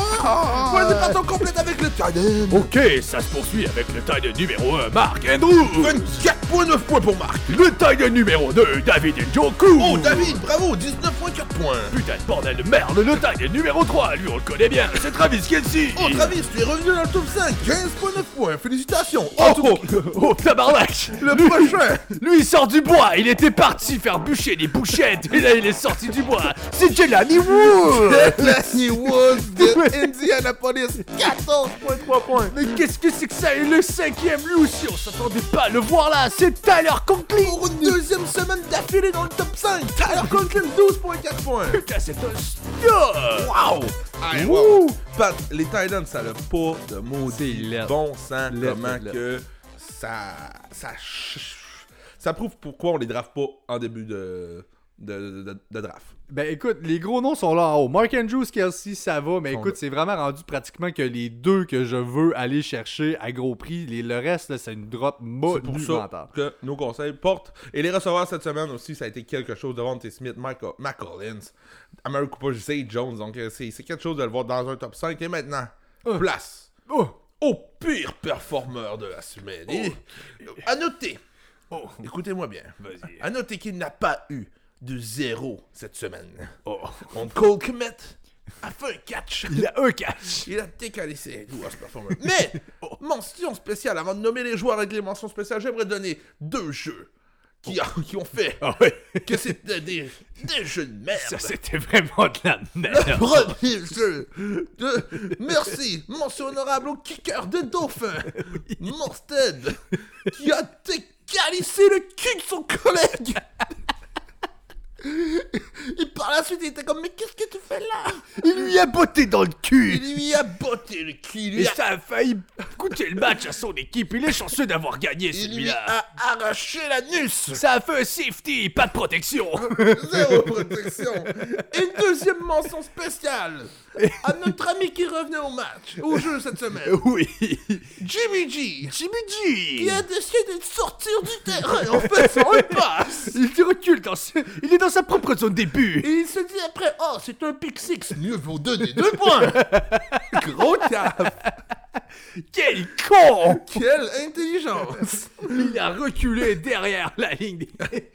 Partons complète avec le Titan. Ok, ça se poursuit avec le Titan numéro 1, Mark Andrews! 24.9 points pour Marc. Le Titan numéro 2, David Njoku! Oh, David, bravo, 19.4 points. Putain de bordel de merde, le Titan numéro 3, lui on le connaît bien, c'est Travis Kelsey! Oh, Travis, tu es revenu dans le top 5, 15.9 points. Félicitations. Oh, tout oh, oh, tabarnak! le Lui- prochain. Lui il sort du bois, il était parti faire bûcher des bouchettes, et là il est sorti du bois, c'est Jelani Wood! Lenny Woods de Indianapolis, 14.3 points. Mais qu'est-ce que c'est que ça? Et le cinquième, lui aussi, on s'attendait pas à le voir là, c'est Tyler Conklin! Pour une deuxième semaine d'affilée dans le top 5, Tyler Conklin, 12.4 points. Putain, c'est un stud! Wow! Hey, wow. Pat, les Titans, ça n'a pas de maudit bon sens comment que ça, ça, ça prouve pourquoi on les draft pas en début de, de, de- de draft. Ben écoute, les gros noms sont là en haut. Mark Andrews, Kelsey, ça va, mais écoute, c'est vraiment rendu pratiquement que les deux que je veux aller chercher à gros prix. Les- le reste, c'est une drop C'est pour ça monumentale. que nos conseils portent. Et les receveurs cette semaine aussi, ça a été quelque chose. Devant T. Smith, Mike, Mac Collins, Amari Cooper, Zay Jones. Donc euh, c'est quelque chose de le voir dans un top 5. Et maintenant, Euh. place Oh! au pire performeur de la semaine. Et, à noter, Oh! écoutez-moi bien, Vas-y. à noter qu'il n'a pas eu de zéro cette semaine. Oh! Contre Cole Kmet a fait un catch. Il a un catch! Il a à ce performeur. Mais, mention spéciale, avant de nommer les joueurs avec les mentions spéciales, j'aimerais donner deux jeux qui, ont fait Ah que c'était des, des jeux de merde. Ça, c'était vraiment de la Le merde! premier jeu de... Merci, mention honorable au kicker de Dauphin, Morstead, qui a décalissé le cul de son collègue. Et par la suite, il était comme, mais qu'est-ce que tu fais là? Il lui a botté dans le cul! Il lui a botté le cul, il Et a, ça a failli coûter le match à son équipe. Il est chanceux d'avoir gagné il lui celui-là. a arraché l'anus. Ça a fait un safety, pas de protection. Zéro protection. Et une deuxième mention spéciale à notre ami qui revenait au match, au jeu cette semaine, oui. Jimmy G. Jimmy Qui G. a décidé de sortir du terrain en faisant une passe. Il recule dans ce... Il est dans sa propre zone des buts. Et il se dit après, oh, c'est un pick six, mieux vaut donner deux points. Gros taf. Quel con Quelle intelligence. Il a reculé derrière la ligne des...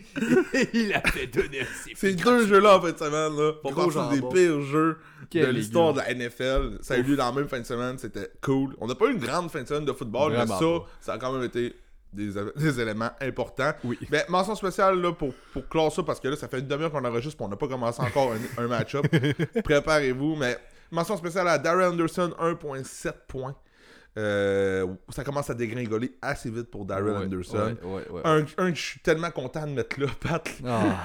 Et il a fait donner un. Ces deux jeux-là en fin de semaine, là, pour Gros partie des pires jeux de l'histoire de la NFL. Ça a eu lieu dans la même fin de semaine, c'était cool. On n'a pas eu une grande fin de semaine de football, mais ça, pas. ça a quand même été des, des éléments importants. Oui. Mais mention spéciale là, pour, pour clore ça, parce que là, ça fait une demi-heure qu'on enregistre, puis on n'a pas commencé encore un, un match-up. Préparez-vous, mais mention spéciale à Darren Anderson, 1.7 points. Euh, ça commence à dégringoler assez vite pour Darren Anderson. Ouais, ouais, ouais. Un, un que je suis tellement content de mettre là, Pat. Ah.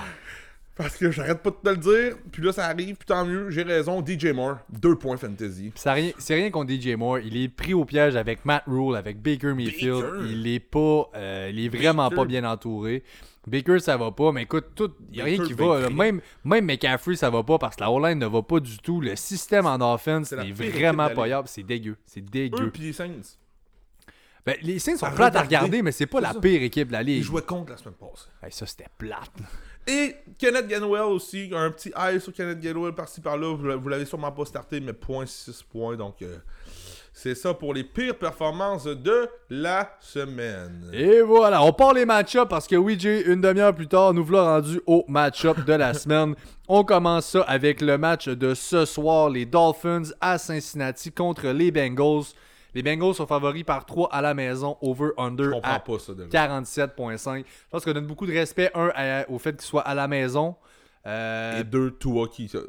Parce que j'arrête pas de te le dire, puis là ça arrive, puis tant mieux, j'ai raison, DJ Moore, 2 points fantasy. C'est rien contre DJ Moore. Il est pris au piège avec Matt Rule, avec Baker Mayfield. Baker. Il est pas, euh, il est vraiment Baker. pas bien entouré. Baker, ça va pas, mais écoute, tout, y a rien qui va. là. Même, même McCaffrey, ça va pas parce que la O-line ne va pas du tout. Le système en offense pire équipe vraiment de la pas ligue. yable. C'est dégueu. C'est Eux dégueu. puis les Saints, Ben, les Saints sont plates à regarder. mais c'est pas la ça. pire équipe de la ils ligue. jouaient contre la semaine passée. Hey, ça, c'était plate. Et Kenneth Gainwell aussi, un petit high sur Kenneth Gainwell par-ci par-là, vous, l'avez sûrement pas starté, mais 0.6 points, donc euh, c'est ça pour les pires performances de la semaine. Et voilà, on part les match-ups parce que oui, Jay, une demi-heure plus tard, nous voilà rendu au match-up de la semaine. On commence ça avec le match de ce soir, les Dolphins à Cincinnati contre les Bengals. Les Bengals sont favoris par 3 à la maison, over-under à pas ça déjà. 47.5. Je pense qu'on donne beaucoup de respect, un, à- au fait qu'ils soient à la maison. Euh, Et deux, Tua qui, qui sera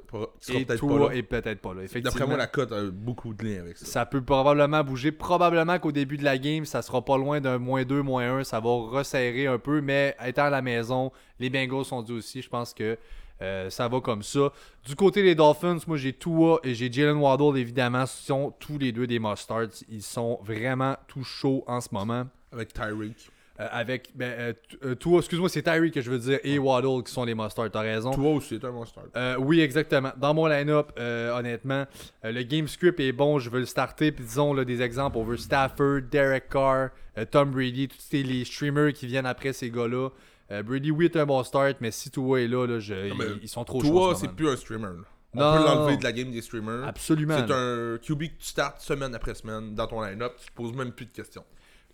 et peut-être pas là. est peut-être pas là. Effectivement, D'après moi, la cote a beaucoup de liens avec ça. ça peut probablement bouger. Probablement qu'au début de la game, ça sera pas loin d'un moins 2, moins 1. Ça va resserrer un peu, mais étant à la maison, les Bengals sont dits aussi. Je pense que euh, ça va comme ça. Du côté des Dolphins, moi j'ai Tua et j'ai Jalen Waddle, évidemment. Ce sont tous les deux des mustards. Ils sont vraiment tout chauds en ce moment. Avec Tyreek. Euh, avec ben, euh, Tua, excuse-moi, c'est Tyreek que je veux dire, et Waddle qui sont les mustards. T'as raison. Tua aussi est un. Euh, oui, exactement. Dans mon line-up, honnêtement, le game script est bon. Je veux le starter. Puis disons là, des exemples. On veut Stafford, Derek Carr, Tom Brady, tous les streamers qui viennent après ces gars-là. Euh, Brady, oui, est un bon start, mais si Tua est là, là, je- Non, mais ils, ils sont trop Tua, ce c'est plus un streamer. là. On Non, peut l'enlever de la game des streamers. Absolument. C'est un QB que tu startes semaine après semaine dans ton line-up. Tu te poses même plus de questions.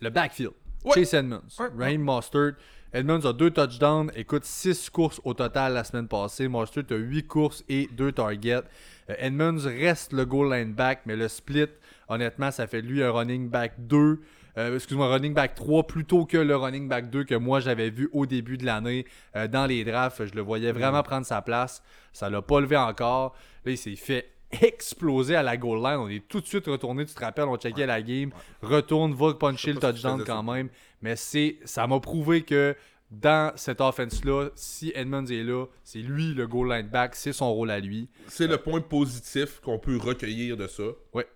Le backfield. Ouais. Chase Edmonds. Ouais. Raheem Mostert. Edmonds a deux touchdowns. Écoute, 6 courses au total la semaine passée. Mostert a 8 courses et 2 targets. Euh, Edmonds reste le goal line back, mais le split, honnêtement, ça fait lui un running back 2. Euh, excuse-moi, running back 3 plutôt que le running back 2 que moi j'avais vu au début de l'année euh, dans les drafts. Je le voyais vraiment prendre sa place. Ça l'a pas levé encore. Là, il s'est fait exploser à la goal line. On est tout de suite retourné. Tu te rappelles, on checkait la game. Retourne, va puncher le touchdown quand ça. même. Mais c'est, ça m'a prouvé que dans cette offense-là, si Edmonds est là, c'est lui le goal line back. C'est son rôle à lui. C'est le point positif qu'on peut recueillir de ça. Ouais.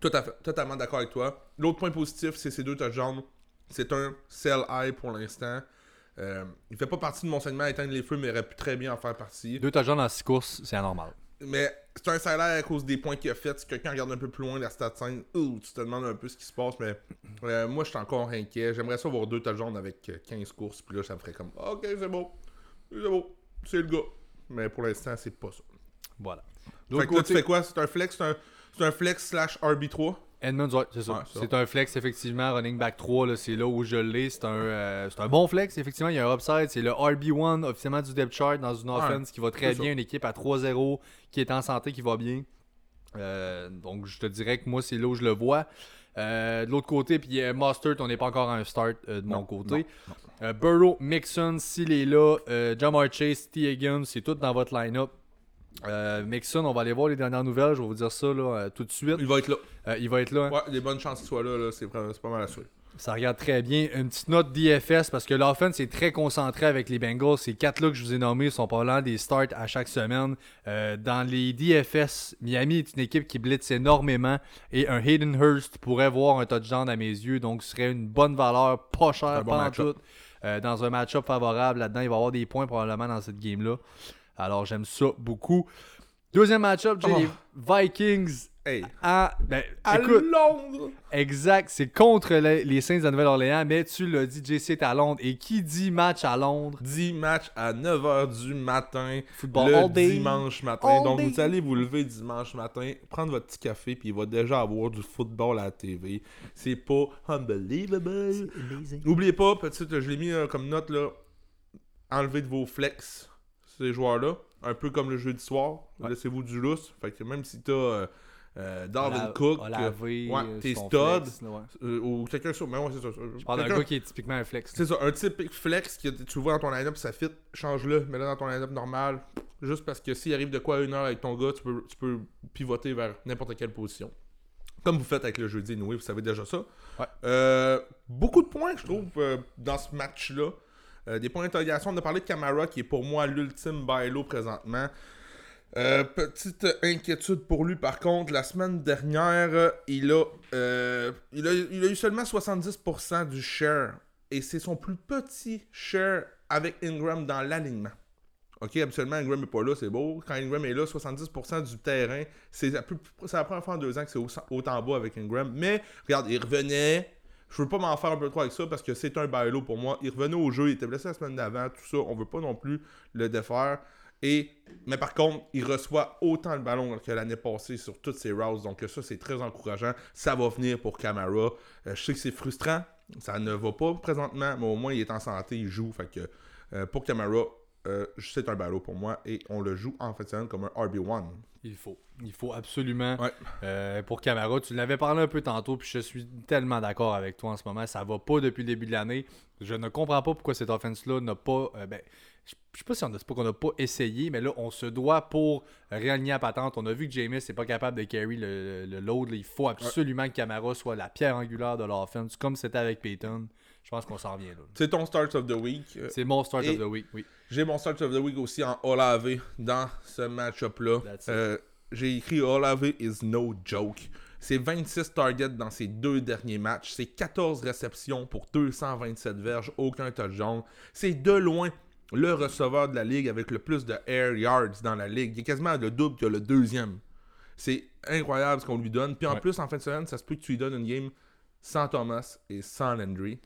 Tout à fait, totalement d'accord avec toi. L'autre point positif, c'est ces deux touchdowns. C'est un sell high pour l'instant. Euh, il fait pas partie de mon segment à éteindre les feux, mais il aurait pu très bien en faire partie. Deux touchdowns en six courses, c'est anormal. Mais c'est un high à cause des points qu'il a fait. Si quelqu'un regarde un peu plus loin la stat scène, ouh, tu te demandes un peu ce qui se passe. Mais euh, moi, je suis encore inquiet. J'aimerais ça avoir deux touchdowns avec euh, 15 courses. Puis là, ça me ferait comme, ok, c'est beau. C'est beau. C'est le gars. Mais pour l'instant, c'est pas ça. Voilà. Fait là, tu fais quoi? C'est un flex C'est un, c'est un flex slash RB3 Edmonds, ouais, c'est ça. Ouais, c'est un flex, effectivement. Running back 3, là, c'est là où je l'ai. C'est un, euh, un bon flex, effectivement. Il y a un upside. C'est le RB1 officiellement du depth chart dans une offense qui va très bien. ça. Une équipe à 3-0 qui est en santé, qui va bien. Euh, donc, je te dirais que moi, c'est là où je le vois. Euh, de l'autre côté, puis euh, Mustard, on n'est pas encore à un start euh, de mon côté. Burrow, Mixon, s'il est là, Jamar Chase, T. Higgins, c'est tout dans votre line-up. Euh, Mixon, on va aller voir les dernières nouvelles, je vais vous dire ça là, euh, tout de suite. Il va être là. Euh, il va être là. hein. Ouais, des bonnes chances qu'il soit là. là. C'est, pas mal assuré. Ça regarde très bien. Une petite note DFS parce que l'offense est très concentrée avec les Bengals. Ces quatre-là que je vous ai nommés sont pas des starts à chaque semaine. Euh, dans les DFS, Miami est une équipe qui blitz énormément et un Hayden Hurst pourrait voir un touchdown à mes yeux. Donc, ce serait une bonne valeur, pas cher, bon pas en tout. Euh, dans un match-up favorable, là-dedans, il va y avoir des points probablement dans cette game-là. Alors, j'aime ça beaucoup. Deuxième match-up, j'ai Oh. les Vikings Hey. à. Ben, À écoute, Londres Exact, c'est contre les, les Saints de Nouvelle-Orléans, mais tu l'as dit, JC est à Londres. Et qui dit match à Londres? 10 matchs à 9h du matin. Football le dimanche matin. All Donc, day. vous allez vous lever dimanche matin, prendre votre petit café, puis il va déjà avoir du football à la TV. C'est pas unbelievable. N'oubliez pas, petite, je l'ai mis euh, comme note là, enlevez de vos flex ces joueurs-là. Un peu comme le jeudi soir. Ouais. Laissez-vous du lousse. Fait que même si t'as euh, euh, Cook ouais, euh, t'es stud. flex, là, ouais. euh, ou quelqu'un sur. Mais ouais, c'est ça. Je parle d'un gars qui est typiquement un flex. C'est ça, un typique flex que tu vois dans ton line-up, ça fit, change-le, mets-le dans ton line-up normal. Juste parce que s'il arrive de quoi à une heure avec ton gars, tu peux, tu peux pivoter vers n'importe quelle position. Comme vous faites avec le jeudi, Noé, vous savez déjà ça. Ouais. Euh, beaucoup de points, je trouve, euh, dans ce match-là. Euh, des points d'interrogation. On a parlé de Camara, qui est pour moi l'ultime bailo présentement. Euh, petite inquiétude pour lui, par contre, la semaine dernière, il a, euh, il a, eu seulement 70% du share. Et c'est son plus petit share avec Ingram dans l'alignement. Ok, habituellement, Ingram n'est pas là, c'est beau. Quand Ingram est là, 70% du terrain, c'est la, plus- c'est la deux ans que c'est au- autant bas avec Ingram. Mais, regarde, il revenait. Je veux pas m'en faire un peu trop avec ça parce que c'est un bailo pour moi. Il revenait au jeu, il était blessé la semaine d'avant, tout ça. On veut pas non plus le défaire. Et, mais par contre, il reçoit autant le ballon que l'année passée sur toutes ses routes. Donc ça, c'est très encourageant. Ça va venir pour Camara. Euh, je sais que c'est frustrant. Ça ne va pas présentement, mais au moins il est en santé, il joue. Fait que euh, pour Camara, euh, c'est un ballot pour moi et on le joue en fait comme un RB1. Il faut. Il faut absolument. Ouais. Euh, pour Camara, tu l'avais parlé un peu tantôt, puis je suis tellement d'accord avec toi en ce moment. Ça va pas depuis le début de l'année. Je ne comprends pas pourquoi cette offense-là n'a pas. euh, ben, je je sais pas si on c'est pas qu'on n'a pas essayé, mais là, on se doit pour réaligner à patente. On a vu que Jameis n'est pas capable de carry le, le load. là. Il faut absolument que Camara soit la pierre angulaire de l'offense, comme c'était avec Peyton. Je pense qu'on s'en vient là. C'est ton start of the week. Euh, C'est mon start Et- of the week, oui. J'ai mon start of the week aussi en Olave dans ce match-up-là. Euh, J'ai écrit Olave is no joke. C'est 26 targets dans ses deux derniers matchs. C'est 14 réceptions pour 227 verges, aucun touchdown. C'est de loin le receveur de la ligue avec le plus de air yards dans la ligue. Il est quasiment le double que le deuxième. C'est incroyable ce qu'on lui donne. Puis en Ouais. plus, en fin de semaine, ça se peut que tu lui donnes une game sans Thomas et sans Landry.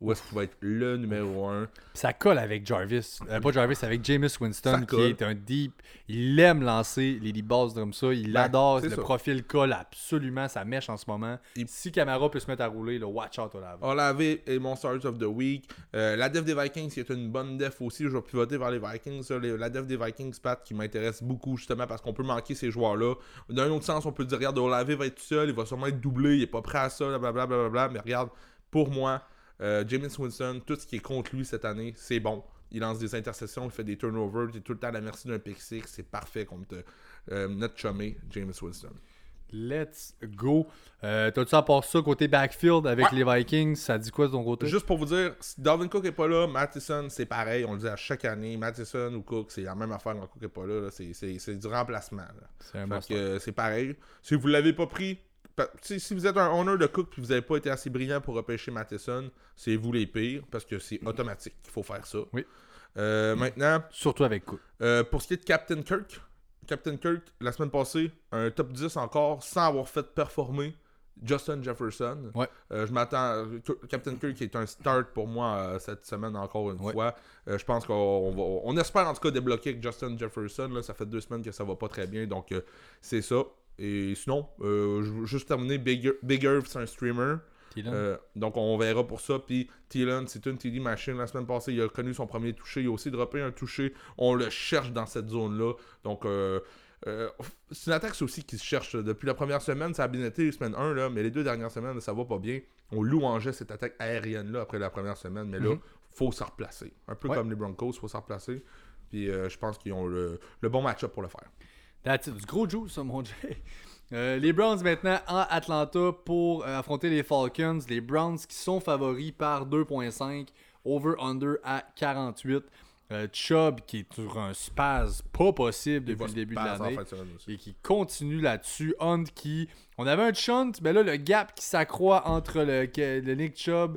Où est-ce qu'il va être le numéro 1 Puis ça colle avec Jarvis. Euh, pas Jarvis, avec Jameis Winston, Ça qui est un deep. Il aime lancer les deep balls comme ça. Il Ben, adore. Le ça. profil colle absolument sa mèche en ce moment. Il- Si Camara peut se mettre à rouler, le watch out. Olave est mon start of the week. Euh, la def des Vikings, qui est une bonne def aussi. Je vais pivoter vers les Vikings. ça. La def des Vikings, Pat, qui m'intéresse beaucoup justement parce qu'on peut manquer ces joueurs-là. D'un autre sens, on peut dire, regarde, Olave va être seul, il va sûrement être doublé, il est pas prêt à ça, blablabla. blablabla. Mais regarde, pour moi, euh, James Winston, tout ce qui est contre lui cette année, c'est bon. Il lance des interceptions, il fait des turnovers, il est tout le temps à la merci d'un pick six. C'est parfait contre euh, notre chumé, James Winston. Let's go. Euh, T'as-tu à part ça côté backfield avec les Vikings Ça dit quoi de ton côté? Juste pour vous dire, si Dalvin Cook est pas là, Mattison, c'est pareil. On le dit à chaque année. Mattison ou Cook, c'est la même affaire quand Cook est pas là. là. C'est- du remplacement. C'est must que, euh, c'est pareil. Si vous l'avez pas pris, si vous êtes un owner de Cook puis vous n'avez pas été assez brillant pour repêcher Mattison, c'est vous les pires parce que c'est automatique qu'il faut faire ça. Oui. Euh, Maintenant, Surtout avec Cook. euh, pour ce qui est de Captain Kirk, Captain Kirk, la semaine passée, un top 10 encore sans avoir fait performer Justin Jefferson. Ouais. Euh, je m'attends. Captain Kirk est un start pour moi cette semaine encore une Ouais. fois. Je pense qu'on on va. On espère en tout cas débloquer avec Justin Jefferson. Là, ça fait deux semaines que ça va pas très bien. Donc c'est ça. Et sinon, euh, je veux juste terminer. Big, Big Irv, c'est un streamer. Euh, donc on verra pour ça. Puis Thielen, c'est une TD machine. La semaine passée, il a connu son premier touché. Il a aussi droppé un touché. On le cherche dans cette zone-là. Donc euh, euh, c'est une attaque aussi qui se cherche. Depuis la première semaine, ça a bien été semaine 1, là, mais les deux dernières semaines, ça va pas bien. On louangeait cette attaque aérienne-là après la première semaine. Mais là, Mhm. faut se replacer. Un peu Ouais. comme les Broncos, faut se replacer. Puis je pense qu'ils ont le, le bon match-up pour le faire. That's it. Du gros juice, ça, mon Jay. Euh, les Browns maintenant en Atlanta pour euh, affronter les Falcons. Les Browns qui sont favoris par 2.5, over-under à 48. Euh, Chubb qui est sur un spaz pas possible depuis le début de en l'année et qui continue là-dessus. Hunt qui. On avait un chunt, mais là, le gap qui s'accroît entre le Nick Chubb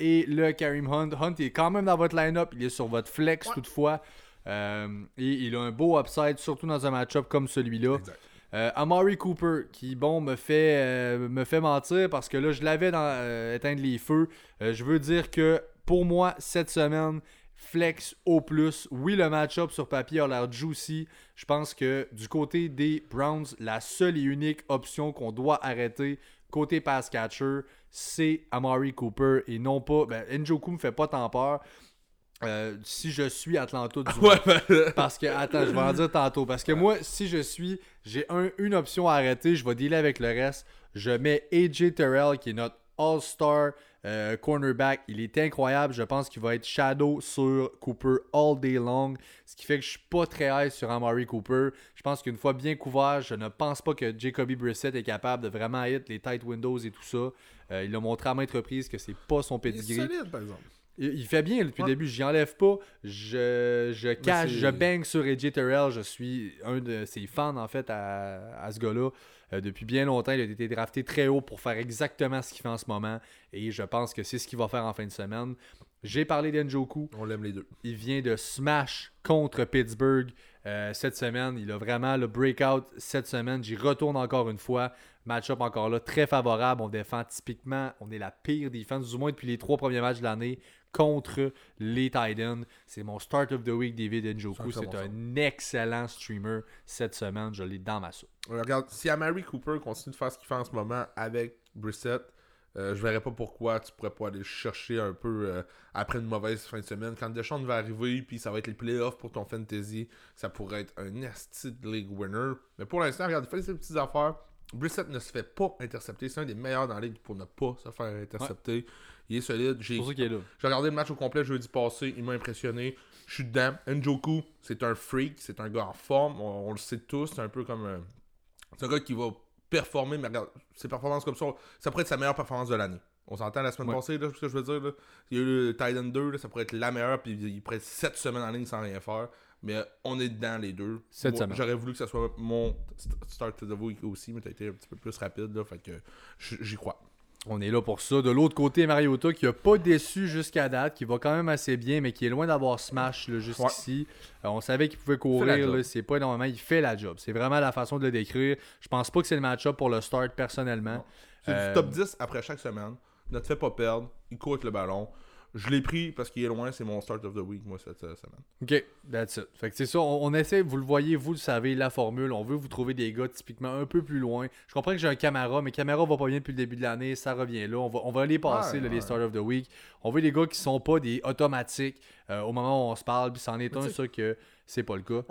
et le Karim Hunt. Hunt est quand même dans votre line-up. Il est sur votre flex toutefois. Euh, et il a un beau upside, surtout dans un match-up comme celui-là. Euh, Amari Cooper, qui, bon, me fait, euh, me fait mentir parce que là, je l'avais dans éteindre les feux. Je veux dire que pour moi, cette semaine, flex au plus. Oui, le match-up sur papier a l'air juicy. Je pense que du côté des Browns, la seule et unique option qu'on doit arrêter côté pass catcher, c'est Amari Cooper et non pas. Ben, Njoku me fait pas tant peur. Euh, si je suis Atlanta du Ouais, ben, parce que, attends, je vais en dire tantôt. Parce que moi, si je suis, j'ai un, une option à arrêter, je vais dealer avec le reste. Je mets AJ Terrell, qui est notre All-Star euh, cornerback. Il est incroyable. Je pense qu'il va être shadow sur Cooper all day long. Ce qui fait que je suis pas très high sur Amari Cooper. Je pense qu'une fois bien couvert, je ne pense pas que Jacoby Brissett est capable de vraiment hit les tight windows et tout ça. Euh, il a montré à maintes reprises que c'est pas son il est pedigree. solide, par exemple. Il fait bien depuis Ouais. le début, j'y enlève pas. Je, je cache, je bang sur AJ Terrell. Je suis un de ses fans en fait à, à ce gars-là. Euh, depuis bien longtemps, il a été drafté très haut pour faire exactement ce qu'il fait en ce moment. Et je pense que c'est ce qu'il va faire en fin de semaine. J'ai parlé d'Enjoku. On l'aime les deux. Il vient de smash contre Pittsburgh euh, cette semaine. Il a vraiment le breakout cette semaine. J'y retourne encore une fois. Match-up encore là, très favorable. On défend typiquement, on est la pire défense, du moins depuis les trois premiers matchs de l'année, contre les Titans. C'est mon start of the week, David Njoku. C'est un excellent streamer cette semaine. Je l'ai dans ma soupe. Regarde, si Amari Cooper continue de faire ce qu'il fait en ce moment avec Brissett, Euh, je verrais pas pourquoi tu pourrais pas aller le chercher un peu euh, après une mauvaise fin de semaine. Quand Deshaun va arriver, puis ça va être les playoffs pour ton fantasy, ça pourrait être un nasty de league winner. Mais pour l'instant, regarde, il fait ses petites affaires. Brissett ne se fait pas intercepter. C'est un des meilleurs dans la ligue pour ne pas se faire intercepter. Il est solide. J'ai C'est pour ça qu'il est là. j'ai regardé le match au complet jeudi passé, il m'a impressionné. Je suis dedans. Njoku, c'est un freak, c'est un gars en forme, on, on le sait tous, c'est un peu comme un... C'est un gars qui va performer, mais regarde, ses performances comme ça, ça pourrait être sa meilleure performance de l'année. On s'entend la semaine Ouais. passée, là, ce que je veux dire. Là. Il y a eu le Titan 2, là, ça pourrait être la meilleure, puis il pourrait être 7 semaines en ligne sans rien faire. Mais euh, on est dedans les deux. Moi. J'aurais voulu que ça soit mon st- start of the week aussi, mais t'as été un petit peu plus rapide, là, fait que j'y crois. On est là pour ça. De l'autre côté, Mariota qui a pas déçu jusqu'à date, qui va quand même assez bien, mais qui est loin d'avoir smash jusqu'ici. Euh, on savait qu'il pouvait courir, c'est pas énormément. Il fait la job. C'est vraiment la façon de le décrire. Je pense pas que c'est le match-up pour le start personnellement. C'est Euh, du top 10 après chaque semaine. Ne te fais pas perdre. Il court avec le ballon. Je l'ai pris parce qu'il est loin. C'est mon start of the week, moi, cette euh, semaine. Ok, that's it. Fait que c'est ça, on, on essaie, vous le voyez, vous le savez, la formule. On veut vous trouver des gars typiquement un peu plus loin. Je comprends que j'ai un Camara, mais Camara va pas bien depuis le début de l'année, ça revient là. On va, on va les passer, Ouais, là, les start of the week. On veut des gars qui sont pas des automatiques euh, au moment où on se parle, puis c'en est Mais un, ça, que c'est pas le cas.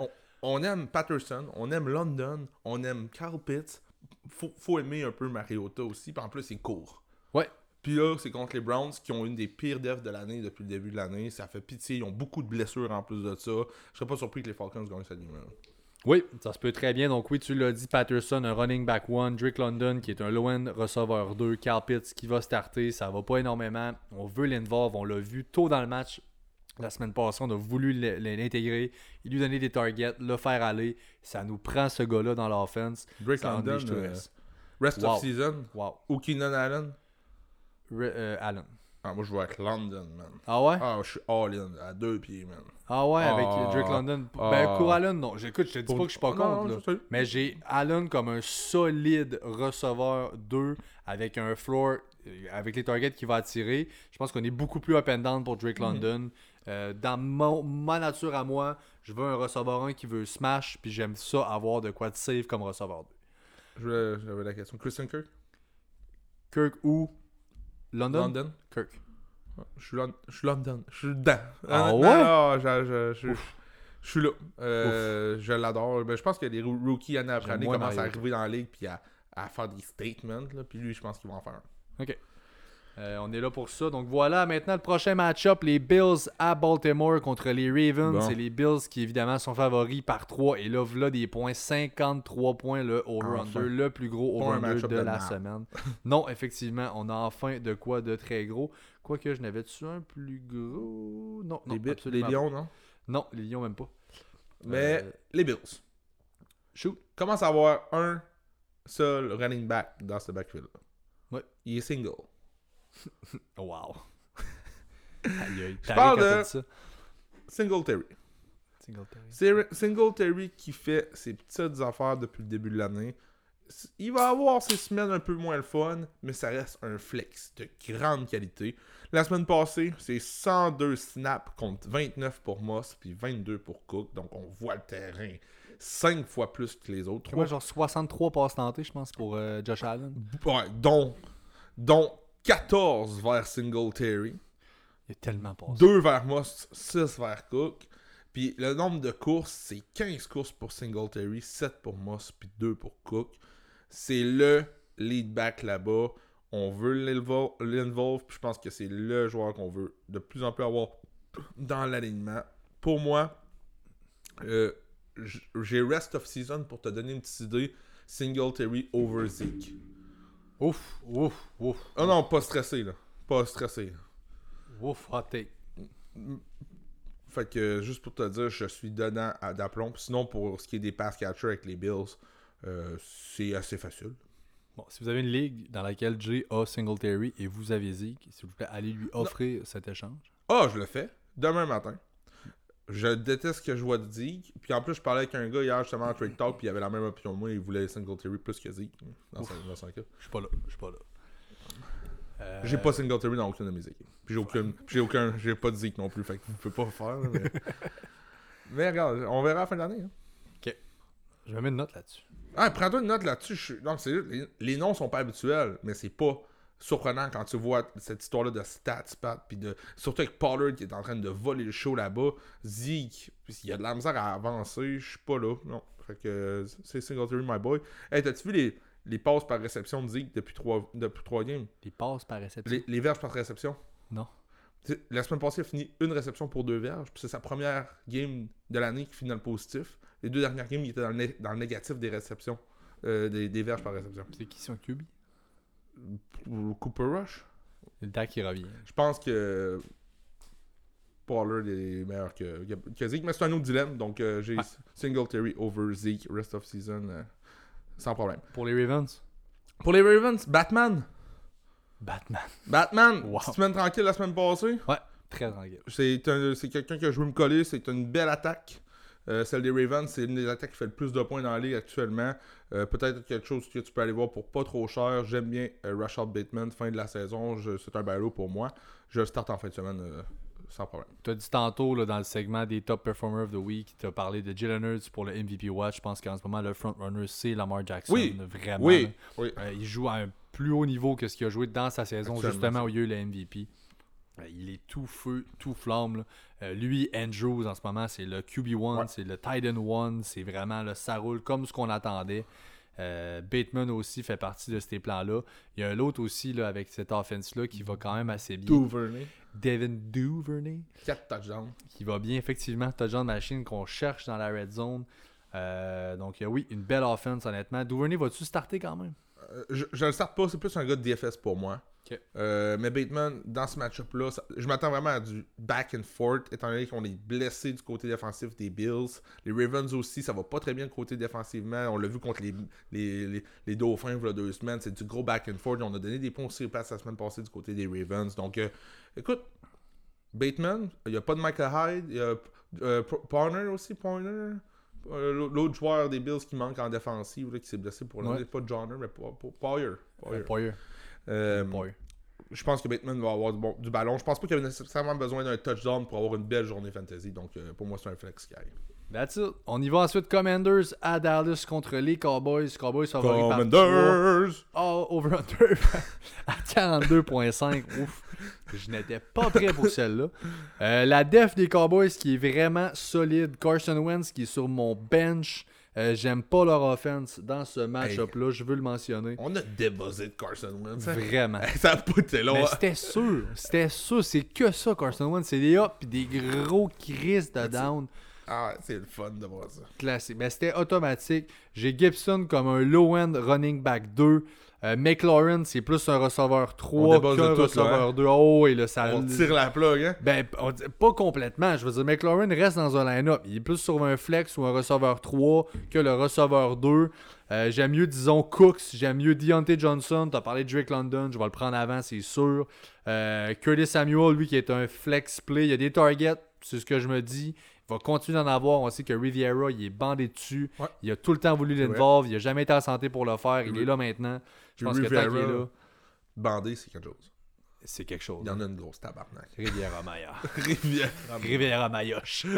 On aime Patterson. On aime London. On aime Carl Pitts. Faut, faut aimer un peu Mariota aussi. Puis en plus, il court. Ouais. Puis là, c'est contre les Browns qui ont une des pires defs de l'année depuis le début de l'année. Ça fait pitié. Ils ont beaucoup de blessures en plus de ça. Je serais pas surpris que les Falcons gagnent cette game-là. Oui, ça se peut très bien. Donc oui, tu l'as dit, Patterson, un running back one, Drake London qui est un low-end receveur 2, Carl Pitts qui va starter, ça va pas énormément. On veut l'involve, on l'a vu tôt dans le match. La semaine passée, on a voulu l'intégrer, il lui donner des targets, le faire aller. Ça nous prend ce gars-là dans l'offense. Drake London, euh, reste. rest Wow. of season. Wow. Ou Keenan Allen. Re- euh, Allen. Ah, moi, je vois avec London, man. Ah ouais? Ah, je suis all-in, à deux pieds, man. Ah ouais, avec Ah. Drake London. Ah. Ben, pour Allen, non. J'écoute, je te dis Pour- pas que je suis pas Non, contre. là. je sais. Mais j'ai Allen comme un solide receveur 2 avec un floor, euh, avec les targets qu'il va attirer. Je pense qu'on est beaucoup plus up and down pour Mhm. Drake London. Euh, dans mon- ma nature à moi, je veux un receveur 1 qui veut smash, puis j'aime ça avoir de quoi de save comme receveur 2. Je voulais- J'avais la question. Christian Kirk? Kirk ou London? London Kirk. Je suis, Lon- je suis London. Je suis dedans. Ah Honnêtement, ouais? là, je, je- je- je suis là. Euh, je l'adore. Ben, je pense que les roo- rookies année après J'aime année moins commencent à Mario. arriver dans la ligue puis à, à faire des statements. Là, puis lui, je pense qu'il va en faire un. OK. Euh, on est là pour ça. Donc voilà, maintenant le prochain match-up, les Bills à Baltimore contre les Ravens. Bon. C'est les Bills qui évidemment sont favoris par 3. Et là, voilà des points. 53 points le over-under. Enfin. Le plus gros over-under de de la semaine. non, effectivement, on a enfin de quoi de très gros. Quoique je n'avais-tu un plus gros? Non, non les, Bi- les Lions, non? Non, les Lions même pas. Mais Euh, les Bills. Shoot. Commence à avoir un seul running back dans ce backfield. Ouais. Il est single. Wow. Aïe, aïe. Je T'as parle de- ça? Singletary. Singletary. C'est Singletary qui fait ses petites affaires depuis le début de l'année. Il va avoir ses semaines un peu moins le fun, mais ça reste un flex de grande qualité. La semaine passée, c'est 102 snaps contre 29 pour Moss puis 22 pour Cook. Donc on voit le terrain 5 fois plus que les autres. Moi, genre 63 passes tentées, je pense, pour euh, Josh Allen. Ouais, dont, dont 14 vers Singletary. Il est tellement passé. 2 vers Moss, 6 vers Cook. Puis le nombre de courses, c'est 15 courses pour Singletary, 7 pour Moss, puis 2 pour Cook. C'est le lead back là-bas. On veut l'invol- l'involve, puis je pense que c'est le joueur qu'on veut de plus en plus avoir dans l'alignement. Pour moi, euh, j'ai rest of season pour te donner une petite idée. Singletary over Zeke. Ouf, ouf, ouf. Ah non, pas stressé là. Pas stressé. Ouf, hot take. Fait que juste pour te dire, je suis dedans à d'aplomb. Sinon, pour ce qui est des pass catchers avec les Bills, euh, c'est assez facile. Bon, si vous avez une ligue dans laquelle Jay a Singletary et vous avez Zeke, s'il vous plaît, allez lui offrir cet échange. Ah, je le fais. Demain matin. Je déteste ce que je vois de Zeke. Puis en plus, je parlais avec un gars hier justement en Trade Talk. Puis il avait la même opinion que moi. Il voulait Singletary plus que Zeke. Dans Ouf. son, dans son cas. Je suis pas là, je suis pas là. Euh, J'ai pas Singletary dans aucune de mes équipes. Puis j'ai aucun. puis j'ai aucun. J'ai pas de Zeke non plus. Fait que vous pouvez pas faire. Mais... mais regarde, on verra à la fin de l'année. hein. Je vais mettre une note là-dessus. Ah, prends-toi une note là-dessus. je Non, c'est les, les noms sont pas habituels, mais c'est pas surprenant quand tu vois cette histoire-là de stats, Pat, puis de, surtout avec Pollard qui est en train de voler le show là-bas. Zeke, il y a de la misère à avancer, je suis pas là. Non. Fait que c'est Singletary, my boy. Hey, t'as-tu vu les, les passes par réception de Zeke depuis trois, depuis trois games? Les passes par réception? les, les verges par réception Non. La semaine passée, il a fini une réception pour deux verges, puis c'est sa première game de l'année qui finit dans le positif. Les deux dernières games, il était dans le, dans le négatif des réceptions, euh, des, des verges par réception. C'est qui son QB Cooper Rush? Le temps qui revient. Je pense que Pollard est meilleur que, Zeke, mais c'est un autre dilemme. Donc, euh, j'ai Ouais. Singletary over Zeke, rest of season, euh, sans problème. Pour les Ravens? Pour les Ravens, Batman. Batman. Batman, Wow. semaine tranquille la semaine passée. Ouais, très tranquille. C'est quelqu'un que je veux me coller. C'est une belle attaque. Euh, celle des Ravens, c'est une des attaques qui fait le plus de points dans la ligue actuellement. Euh, Peut-être quelque chose que tu peux aller voir pour pas trop cher. J'aime bien euh, Rashad Bateman, fin de la saison. C'est un ballot pour moi. Je le starte en fin de semaine euh, sans problème. Tu as dit tantôt là, dans le segment des Top Performers of the Week, tu as parlé de Jalen Hurts pour le MVP Watch. Je pense qu'en ce moment, le frontrunner, c'est Lamar Jackson. Oui. Vraiment. Oui, oui. Il joue à un plus haut niveau que ce qu'il a joué dans sa saison, justement, où il y a eu le MVP. Il est tout feu, tout flamme. là. Euh, lui, Andrews, en ce moment, c'est le QB1, Ouais. c'est le Titan 1. C'est vraiment, là, ça roule comme ce qu'on attendait. Euh, Bateman aussi fait partie de ces plans-là. Il y a un autre aussi là, avec cette offense-là qui va quand même assez bien. Duvernay. Devin Duvernay 4 touchdowns. qui va bien effectivement. Touchdown machine qu'on cherche dans la red zone. Euh, donc oui, une belle offense honnêtement. Duvernay, vas-tu starter quand même? Euh, je, je le starte pas, c'est plus un gars de DFS pour moi. Euh, mais Bateman, dans ce match-up-là, je m'attends vraiment à du back and forth, étant donné qu'on est blessé du côté défensif des Bills. Les Ravens aussi, ça va pas très bien côté défensivement. On l'a vu contre les, les, les, les Dauphins il y a deux semaines. C'est du gros back and forth. On a donné des points aussi la semaine passée du côté des Ravens. Donc, euh, écoute, Bateman, il n'y a pas de Michael Hyde. Il y a euh, aussi, Parner. Euh, L'autre joueur des Bills qui manque en défensive, là, qui s'est blessé pour l'année, Ouais. pas Johnner, mais Poyer. Poyer. Poyer. Euh, je pense que Bateman va avoir du, bon- du ballon. Je pense pas qu'il avait nécessairement besoin d'un touchdown pour avoir une belle journée fantasy. Donc, euh, pour moi, c'est un flex arrive. That's it. On y va ensuite. Commanders à Dallas contre les Cowboys. Cowboys favoris par trois. Commanders! Oh, over-under à 42.5. Ouf. Je n'étais pas prêt pour celle-là. Euh, la def des Cowboys qui est vraiment solide. Carson Wentz qui est sur mon bench. Euh, J'aime pas leur offense dans ce match-up-là. Je veux le mentionner. On a débuzzé de Carson Wentz. Vraiment. Ça a pas été long. Hein? c'était sûr. C'était sûr. C'est que ça, Carson Wentz. C'est des ups et des gros crises de down. Ah, c'est le fun de voir ça. Classique. Mais c'était automatique. J'ai Gibson comme un low-end running back 2. Euh, McLaurin, c'est plus un receveur 3 débuzz de qu'un receveur hein? 2. Oh, et là, ça. On tire la plug, hein? Ben, on pas complètement. Je veux dire, McLaurin reste dans un line-up. Il est plus sur un flex ou un receveur 3 que le receveur 2. Euh, j'aime mieux, disons, Cooks. J'aime mieux Deontay Johnson. T'as parlé de Drake London. Je vais le prendre avant, c'est sûr. Euh, Curtis Samuel, lui, qui est un flex play. Il y a des targets. C'est ce que je me dis. Il va continuer d'en avoir. On sait que Riviera, il est bandé dessus. Ouais. Il a tout le temps voulu l'involve. Il a jamais été en santé pour le faire. Il est là maintenant. Je pense que tant qu'il est Riviera, là, Bandé, c'est quelque chose. c'est quelque chose. Il y en a une grosse tabarnak. Riviera Maya. Rivière. Riviera Mayoche.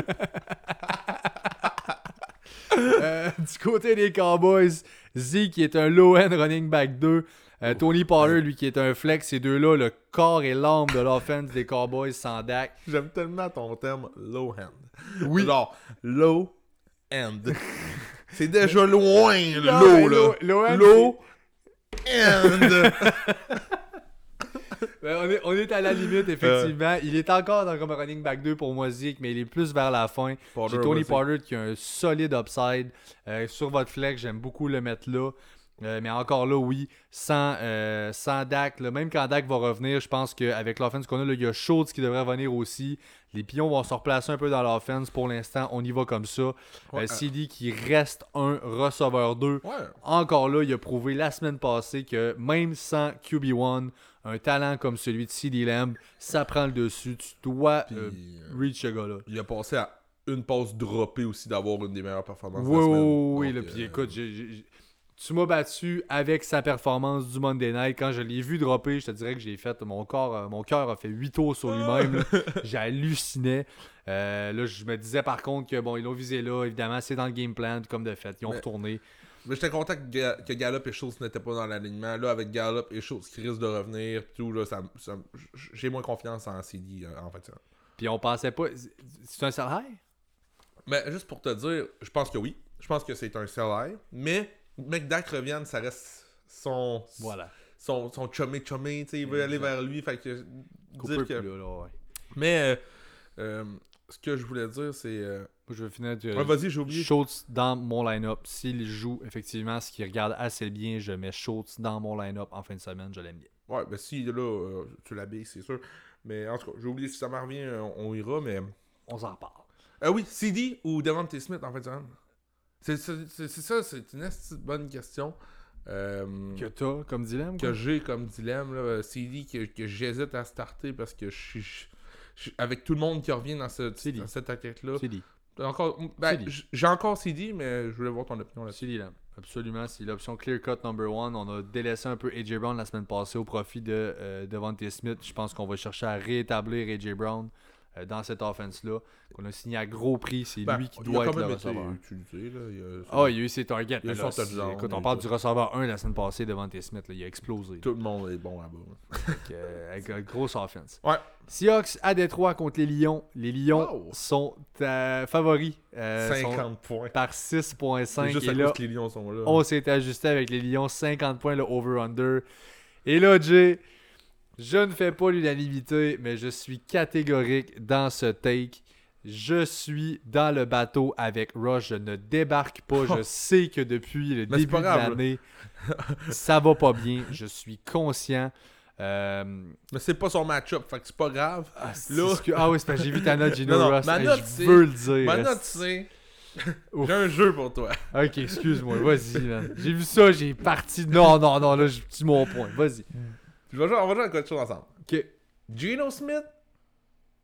Euh, du côté des Cowboys, Z qui est un low-end running back 2. euh, Tony Pollard, lui, qui est un flex. Ces deux-là, le corps et l'âme de l'offense des Cowboys sans Dak. J'aime tellement ton terme low hand. Oui. Genre, low end. c'est déjà loin, le low, là. low- low end. Ben, on, est, on est à la limite, effectivement. Il est encore dans comme un running back 2 pour moi, Zeke, mais il est plus vers la fin. J'ai Tony. Pollard qui a un solide upside. Euh, sur votre flex, j'aime beaucoup le mettre là. Euh, mais encore là, oui, sans, euh, sans Dak, là, même quand Dak va revenir, je pense qu'avec l'offense qu'on a, là, il y a Schultz qui devrait revenir aussi. Les pions vont se replacer un peu dans l'offense. Pour l'instant, on y va comme ça. Ouais, Euh, CD qui reste un receveur 2. Ouais. Encore là, il a prouvé la semaine passée que même sans QB1, un talent comme celui de CD Lamb, ça prend le dessus. Tu dois Puis, euh, euh, reach ce gars-là. il a passé à une passe droppée aussi d'avoir une des meilleures performances de Oui, la oui, semaine. oui. Donc, euh, Puis écoute, j'ai- tu m'as battu avec sa performance du Monday Night. Quand je l'ai vu dropper, je te dirais que j'ai fait. Mon corps, euh, mon cœur a fait 8 tours sur lui-même. là. J'hallucinais. Euh, là, je me disais par contre que bon, ils l'ont visé là. Évidemment, c'est dans le game plan, comme de fait. Ils ont Mais- retourné. Mais j'étais content que, Ga- que Gallup et Schultz n'étaient pas dans l'alignement. Là, avec Gallup et Schultz qui risquent de revenir, tout, là, ça, ça- j'ai moins confiance en CD euh, en fait. Puis on pensait pas. C'est un high? Mais juste pour te dire, je pense que oui. Je pense que c'est un high. Mais, McDack revienne, ça reste son. Voilà. Son, son chummy chummy, tu sais, il veut aller vers lui. Fait que. Dire que... plus là, là, ouais. Mais, euh, euh, ce que je voulais dire, c'est. euh, je vais finir. de- Ouais, vas-y, j'ai oublié. Schultz dans mon line-up. S'il joue effectivement ce qu'il regarde assez bien, je mets Schultz dans mon line-up en fin de semaine. Je l'aime bien. Ouais, ben si là, euh, tu l'habilles, c'est sûr. Mais en tout cas, j'ai oublié si ça m'en revient, euh, on ira, mais. On s'en reparle. Ah oui, CD ou Devante Smith en fait, ça. C'est c'est- ça, c'est une bonne question. euh, Que t'as comme dilemme, que j'ai comme dilemme. Là, CD que, que j'hésite à starter parce que je suis. avec tout le monde qui revient dans, ce, CD. dans cette attaque-là. Encore, ben, CD. j- j'ai encore CD, mais je voulais voir ton opinion là-dessus. C'est là. Absolument, c'est l'option clear cut number one. On a délaissé un peu AJ Brown la semaine passée au profit de euh, Smith. Je pense qu'on va chercher à rétablir AJ Brown euh, dans cette offense-là. Qu'on a signé à gros prix. C'est Ben, lui qui doit être le receveur. utilisé, là, il a- Ah, il a eu ses targets. Il a là, touchdown, écoute, on parle du receveur 1 la semaine passée Devontae Smith. là, il a explosé. Tout le monde est bon là-bas. Euh, avec une grosse offense. Ouais. Seahawks à Détroit contre les Lions. Les Lions Wow. sont euh, favoris euh, sont 50 points. par C'est 6.5. juste Et à cause que les Lions sont là. on s'est ajusté avec les Lions. 50 points le over-under. Et là, Jay, je ne fais pas l'unanimité, mais je suis catégorique dans ce take. Je suis dans le bateau avec Rush. Je ne débarque pas. Je sais que depuis le Mais début de l'année, ça va pas bien. Je suis conscient. Euh, Mais c'est pas son match-up, fait que c'est pas grave. ah, Là- que- ah oui, c'est parce que j'ai vu ta note, Gino Non, ma note, je veux le dire. Ma note, c'est. J'ai un jeu pour toi. Ok, excuse-moi, vas-y, man. J'ai vu ça, j'ai parti. Non, non, non, là, j'ai dit mon point. Vas-y. Je vais jouer- on va jouer à quoi de choses ensemble. Ok. Geno Smith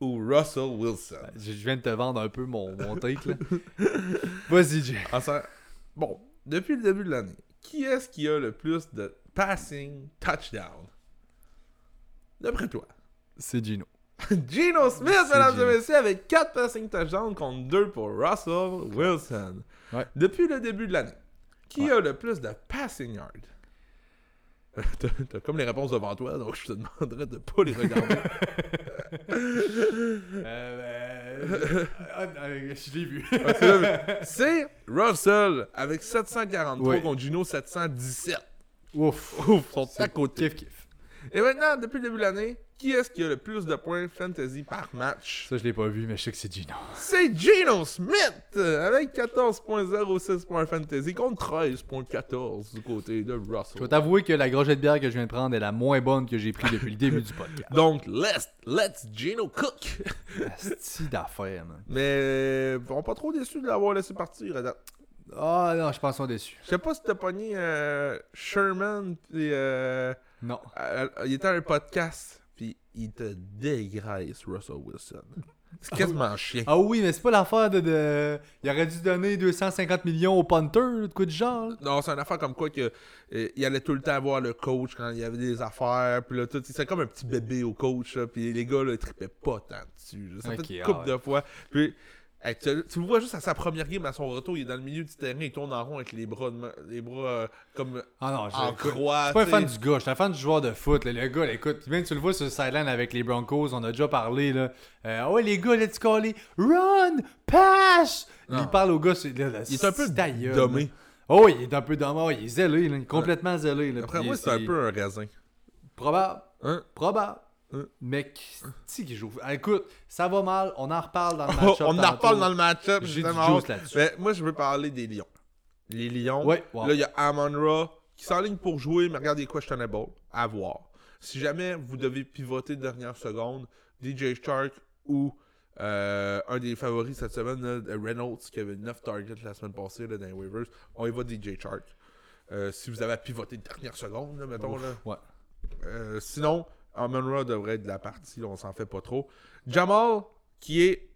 ou Russell Wilson? Je je viens de te vendre un peu mon, mon take, là. Vas-y, Jay. En ça- Bon, depuis le début de l'année, qui est-ce qui a le plus de passing touchdown? D'après toi. C'est Gino. Geno Smith, C'est mesdames et messieurs, avec 4 passing touchdowns contre 2 pour Russell Wilson. Ouais. Depuis le début de l'année, qui Ouais. a le plus de passing yards? Euh, T'as t'as comme les réponses devant toi, donc je te demanderais de pas les regarder. Euh, je l'ai vu. Ah, c'est là, C'est Russell avec 743 Ouais. contre Gino 717. Ouf. Ouf, sont à côté. Kiff, kiff. Et maintenant, depuis le début de l'année, qui est-ce qui a le plus de points fantasy par match? Ça, je l'ai pas vu, mais je sais que c'est Gino. C'est Geno Smith euh, avec 14.06 points fantasy contre 13.14 du côté de Je Russell. vais t'avouer que la grosse de bière que je viens de prendre est la moins bonne que j'ai pris depuis le début du podcast. Donc, let's, let's Geno cook. C'est d'affaires, man. Mais euh, on pas trop déçu de l'avoir laissé partir. à date. Ah non, je pense qu'on est déçu. Je sais pas si t'as pogné euh, Sherman, pis euh, Non. euh, il était à un podcast, puis il te dégraisse Russell Wilson. C'est quasiment chien. Ah oui, mais c'est pas l'affaire de, de. Il aurait dû donner 250 millions au punter, de quoi de genre? Non, c'est une affaire comme quoi que euh, il allait tout le temps voir le coach quand il y avait des affaires, puis là tout, c'est comme un petit bébé au coach, là, puis les gars là, ils tripaient pas tant dessus. là. Ça fait une ah couple ouais. de fois. Puis hey, tu, tu le vois juste à sa première game à son retour, il est dans le milieu du terrain, il tourne en rond avec les bras de les bras euh, comme Ah non, je en croix. Je suis pas un fan du gars, je suis un fan du joueur de foot. là. Le gars, là, écoute, même tu le vois sur le sideline avec les Broncos, on a déjà parlé. Là. Euh, ouais, les gars, let's call it. Run! Pass! Non. Il parle au gars, c'est, là, Il est un peu gueule, dommé. Oh, il est un peu dommé. Oh, il est zélé, là. il est complètement zélé. Après moi, c'est un peu un raisin. Probable. Hein? Probable. Hein? Mais qui qui joue Ah, Écoute, ça va mal, on en reparle dans le Oh, match. on en reparle dans le match-up. J'ai là-dessus. Mais moi, je veux parler des Lions. Les Lions. Ouais, wow. Là, il y a Amon Ra qui s'enligne pour jouer, mais regardez questionable. À voir. Si jamais vous devez pivoter de dernière seconde, DJ Shark ou euh, un des favoris cette semaine, là, Reynolds, qui avait 9 targets la semaine passée là, dans les waivers, on y va DJ Shark. Euh, si vous avez à pivoter de dernière seconde, là, mettons. Là. Ouais. Euh, sinon, Amon Ra devrait être de la partie, là, on s'en fait pas trop. Jamal, qui est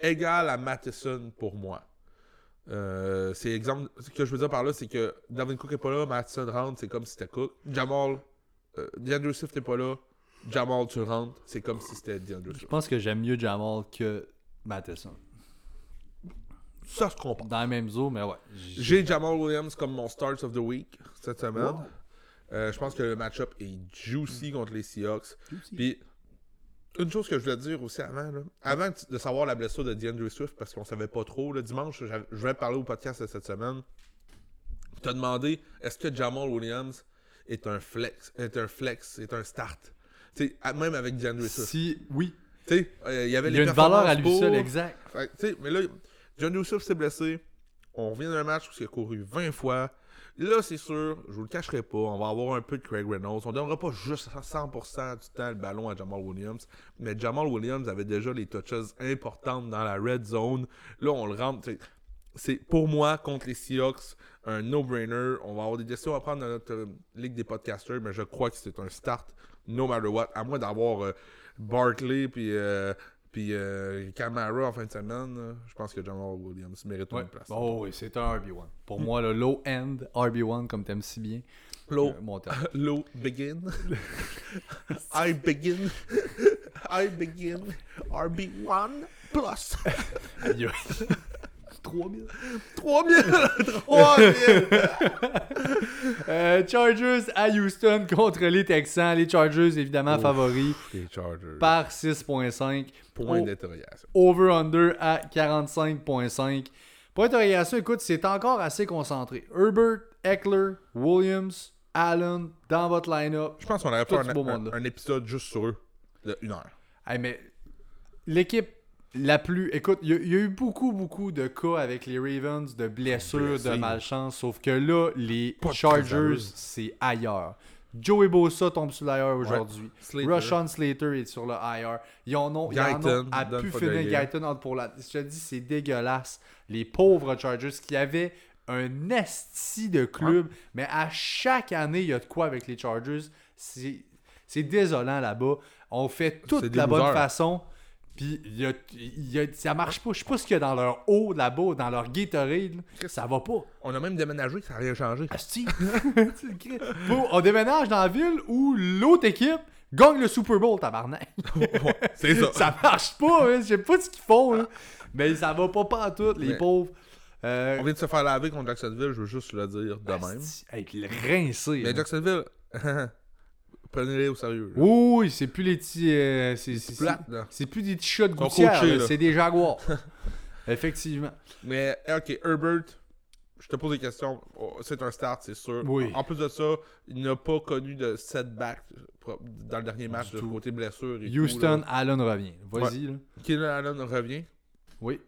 égal à Matheson pour moi. Euh, c'est exemple, ce que je veux dire par là, c'est que Dalvin Cook est pas là, Matheson rentre, c'est comme si c'était Cook. Jamal, euh, DeAndre Swift est pas là, Jamal tu rentres, c'est comme si c'était DeAndre Je Swift. pense que j'aime mieux Jamal que Matheson. ça se compare. Dans la même zone, mais ouais. J'ai Jamal Williams comme mon start of the week cette semaine. Euh, je pense que le match-up est juicy contre les Seahawks. Puis, une chose que je voulais dire aussi avant, là, avant de savoir la blessure de DeAndre Swift, parce qu'on savait pas trop, le dimanche, je vais parler au podcast de cette semaine. Je t'ai demandé est-ce que Jamal Williams est un flex, est un flex, est un start? Tu même avec DeAndre Swift. Si, oui. Tu euh, il y avait Il les y a une valeur à lui performances seul, pour. exact. Fait tu mais là, John Youssef s'est blessé. On revient d'un match où il a couru 20 fois. Là, c'est sûr, je vous le cacherai pas, on va avoir un peu de Craig Reynolds. On donnera pas juste 100% du temps le ballon à Jamal Williams. Mais Jamal Williams avait déjà les touches importantes dans la red zone. Là, on le rentre. C'est pour moi, contre les Seahawks, un no-brainer. On va avoir des décisions à prendre dans notre euh, ligue des podcasters, mais je crois que c'est un start no matter what. À moins d'avoir euh, Barkley puis, euh, puis euh, Camara en fin de semaine, là, je pense que Jamal Williams mérite Ouais. une place. Oh oui, c'est un RB1. Pour moi, le low-end RB1, comme t'aimes si bien. Low. Euh, terme. Low begin. I begin. I begin. RB1 plus. Aïe, aïe. 3000. 3000. 3000. Euh, Chargers à Houston contre les Texans. Les Chargers, évidemment, Ouf. favoris Les Chargers. par 6.5. Point d'interrogation. Over-under à 45.5. Point d'interrogation, écoute, c'est encore assez concentré. Herbert, Eckler, Williams, Allen dans votre line-up. Je pense qu'on aurait ce un, un- épisode juste sur eux de une heure. Hey, mais l'équipe la plus. Écoute, il y, a- il y a eu beaucoup, beaucoup de cas avec les Ravens de blessures, de malchance. Sauf que là, les Pas Chargers, c'est ailleurs. Joey Bosa tombe sur l'IR aujourd'hui. Rushan Slater est sur le IR. Ils en ont, ils en ont Guyton, à donne pu finir. Guyton pour la. Je te dis, c'est dégueulasse. Les pauvres Chargers qui avaient un esti de club, mais à chaque année, il y a de quoi avec les Chargers. C'est désolant là-bas. On fait tout de la bonne façon. Puis y a, y a- ça marche pas. Je sais pas ce qu'il y a dans leur eau là-bas, dans leur Gatorade. là. Ça va pas. On a même déménagé, ça n'a rien changé. Bon, on déménage dans la ville où l'autre équipe gagne le Super Bowl, tabarnak. C'est ça. ça marche pas, hein. je sais pas ce qu'ils font. là. Mais ça va pas pas tout, les Mais- pauvres. Euh, On vient de se faire laver contre Jacksonville, je veux juste le dire de même. asti. Hey, le rincé. Mais hein. Jacksonville, prenez-les au sérieux. là. Oui, c'est plus les petits. euh, c'est c'est- plate, là. c'est plus des petits chats de Ils sont gouttière, coachés, là, là. c'est des jaguars. Effectivement. Mais, ok, Herbert, je te pose des questions. Oh, C'est un start, c'est sûr. Oui. En plus de ça, il n'a pas connu de setback pro- dans le dernier match de tout. côté blessure. et Houston, Allen revient. Vas-y, là. là. Keenan Allen revient. Oui.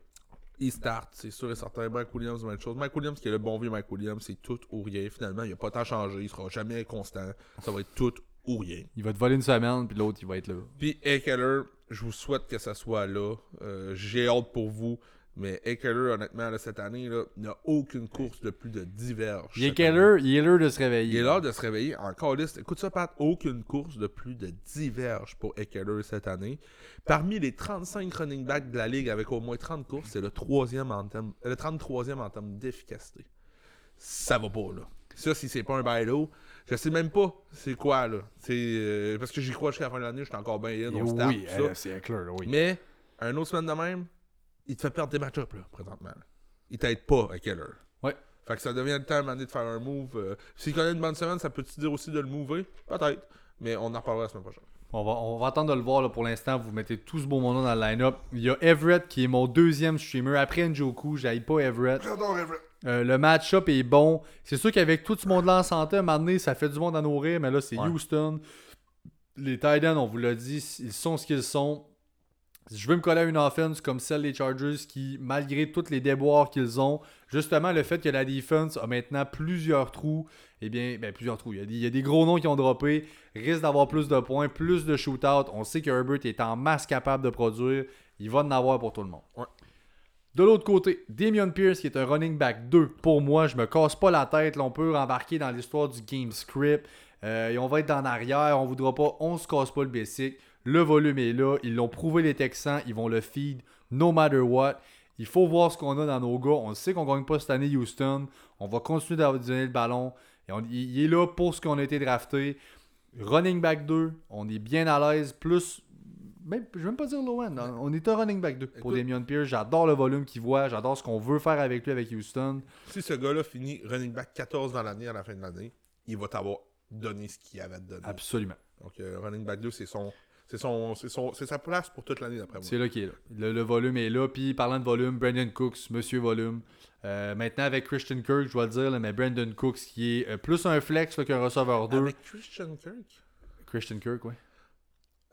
Il start, c'est sûr et certain. Mike Williams, même chose. Mike Williams, qui est le bon vieux Mike Williams, c'est tout ou rien. Finalement, il n'a pas tant changé. Il sera jamais constant. Ça va être tout ou rien. Il va te voler une semaine, puis l'autre, il va être là. Puis Eckler, je vous souhaite que ça soit là. Euh, J'ai hâte pour vous. Mais Eckler, honnêtement, là, cette année, là, n'a aucune course de plus de 10 verges. Il est? Il l'heure de se réveiller. Il est l'heure de se réveiller encore liste. Écoute ça, Pat. Aucune course de plus de 10 verges pour Eckler cette année. Parmi les 35 running backs de la ligue avec au moins 30 courses, c'est le, troisième en termes- le 33e en termes d'efficacité. Ça va pas, là. Ça, si c'est pas un bailo, je sais même pas c'est quoi, là. C'est euh, parce que j'y crois jusqu'à la fin de l'année, je suis encore bien in, start, oui, euh, c'est là, oui. Mais, un autre semaine de même, il te fait perdre des match-ups, là, présentement. Il t'aide pas à Keller. Ouais. Fait que ça devient le temps à un moment donné de faire un move. euh, S'il connaît une bonne semaine, ça peut-tu dire aussi de le mover? Peut-être. Mais on en reparlera la semaine prochaine. On va, on va attendre de le voir là, pour l'instant. Vous mettez tout ce beau monde dans le line-up. Il y a Everett qui est mon deuxième streamer. Après Njoku, j'aille pas Everett. J'adore Everett. Euh, le match-up est bon. C'est sûr qu'avec tout ce monde-là en santé, à un moment donné, ça fait du monde à nourrir. Mais là, c'est Ouais. Houston. Les Titans, on vous l'a dit, ils sont ce qu'ils sont. Je veux me coller à une offense comme celle des Chargers qui, malgré tous les déboires qu'ils ont, justement le fait que la defense a maintenant plusieurs trous, eh bien, ben, plusieurs trous, il y, a des, il y a des gros noms qui ont droppé, risque d'avoir plus de points, plus de shootout. On sait que Herbert est en masse capable de produire. Il va en avoir pour tout le monde. Ouais. De l'autre côté, Damian Pierce qui est un running back 2. Pour moi, je me casse pas la tête. On peut embarquer dans l'histoire du game script. Euh, on va être en arrière. On voudra pas. On se casse pas le basic. Le volume est là. Ils l'ont prouvé les Texans. Ils vont le feed no matter what. Il faut voir ce qu'on a dans nos gars. On sait qu'on gagne pas cette année Houston. On va continuer d'avoir donner le ballon. Il il est là pour ce qu'on a été drafté. Running back 2, on est bien à l'aise. Plus même, je vais même pas dire low end. On est un running back 2 pour Damien Pierce. J'adore le volume qu'il voit. J'adore ce qu'on veut faire avec lui avec Houston. Si ce gars-là finit running back 14 dans l'année à la fin de l'année, il va t'avoir donné ce qu'il avait donné. Absolument. Donc, euh, running back 2, c'est son. C'est son, c'est son, c'est sa place pour toute l'année d'après moi. C'est là qu'il est là. Le, le volume est là. Puis parlant de volume, Brandon Cooks, monsieur volume. Euh, maintenant avec Christian Kirk, je dois le dire, là, mais Brandon Cooks qui est euh, plus un flex là, qu'un receveur 2. Avec Christian Kirk, Christian Kirk, oui.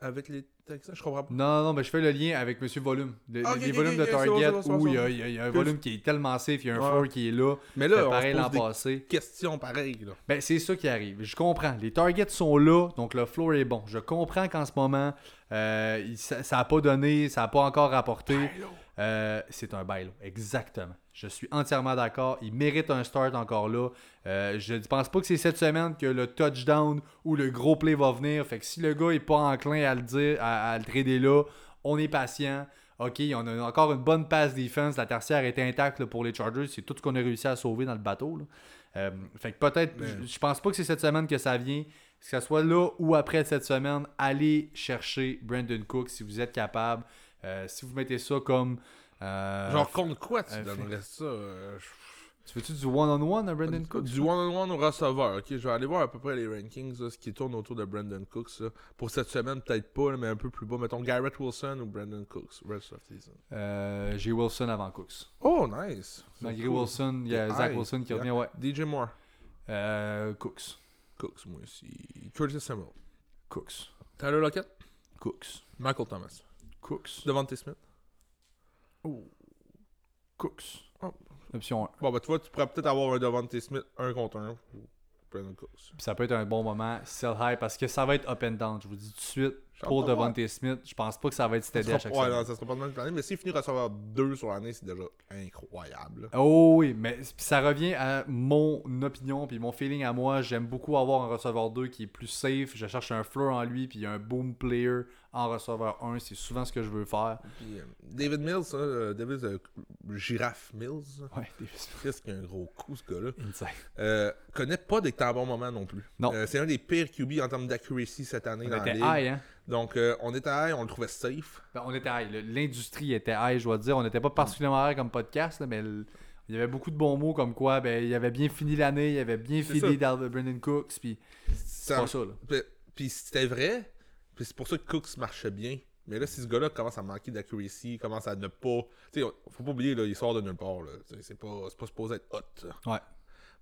avec les Texans, je comprends pas. Non, non, mais je fais le lien avec Monsieur Volume. Le- Ah, les volumes de Target bon, où il y a, il y un volume qui est tellement safe, il y a un Ouais. floor qui est là. Mais là, on pareil l'an passé. questions pareilles. Là. Ben, c'est ça qui arrive. Je comprends. Les targets sont là, donc le floor est bon. Je comprends qu'en ce moment, euh, ça n'a pas donné, ça n'a pas encore rapporté. Euh, c'est un bail, exactement. Je suis entièrement d'accord. Il mérite un start encore là. Euh, je ne pense pas que c'est cette semaine que le touchdown ou le gros play va venir. Fait que si le gars est pas enclin à le dire, à, à le trader là, on est patient. OK, on a encore une bonne passe defense. La tertiaire est intacte là, pour les Chargers. C'est tout ce qu'on a réussi à sauver dans le bateau. là. Euh, fait que peut-être, Mais- je, je pense pas que c'est cette semaine que ça vient. Que ce soit là ou après cette semaine, allez chercher Brandon Cook si vous êtes capable. Euh, si vous mettez ça comme. euh, Genre, contre quoi tu euh, donnerais ça tu veux-tu du one-on-one à Brandon Cook Du one-on-one au receveur. Ok, je vais aller voir à peu près les rankings, ce qui tourne autour de Brandon Cooks. Pour cette semaine, peut-être pas, mais un peu plus bas. Mettons Garrett Wilson ou Brandon Cooks. Rest of season. J'ai Wilson avant Cooks. Oh, nice. Malgré. Wilson, il y a Zach Wilson qui revient. Ouais. DJ Moore. Cooks. Cooks, moi aussi. Curtis Samuel. Cooks. Tyler Lockett. Cooks. Michael Thomas. Cooks. Devante Smith. Cooks. Oh. Option 1. Bon, bah, tu vois, tu pourrais peut-être avoir un Devante Smith un contre un pour Brandon Cooks. Puis ça peut être un bon moment, sell high, parce que ça va être up and down. Je vous dis tout de suite, pour hâte de voir. Devontae Smith, je pense pas que ça va être steady à chaque ouais, semaine. non, ça sera pas de même l'année, mais s'il finit recevoir deux sur l'année, c'est déjà incroyable. Oh oui, mais puis ça revient à mon opinion puis mon feeling à moi. J'aime beaucoup avoir un receveur 2 qui est plus safe. Je cherche un floor en lui puis un boom player en receveur 1. C'est souvent ce que je veux faire. Puis, euh, David Mills, ça, euh, David euh, Giraffe Mills, Ouais, Davis. qu'est-ce qu'il a un gros coup ce gars-là? Euh, connaît pas des temps bons moments non plus. Non. Euh, c'est un des pires QB en termes d'accuracy cette année On dans la était ligue. high, hein? Donc on était high, on le trouvait safe. Ben, on était high. L'industrie était high, je dois dire. On n'était pas particulièrement high comme podcast, là, mais le- il y avait beaucoup de bons mots comme quoi ben, il avait bien fini l'année, il avait bien fini Brandon Cooks. Puis c'est pas ça. Là. Puis c'était vrai. Puis c'est pour ça que Cooks marchait bien. Mais là, si ce gars-là commence à manquer d'accuracy, commence à ne pas. Tu sais, faut pas oublier, là, il sort de nulle part. C'est pas, pas supposé être hot. Ouais.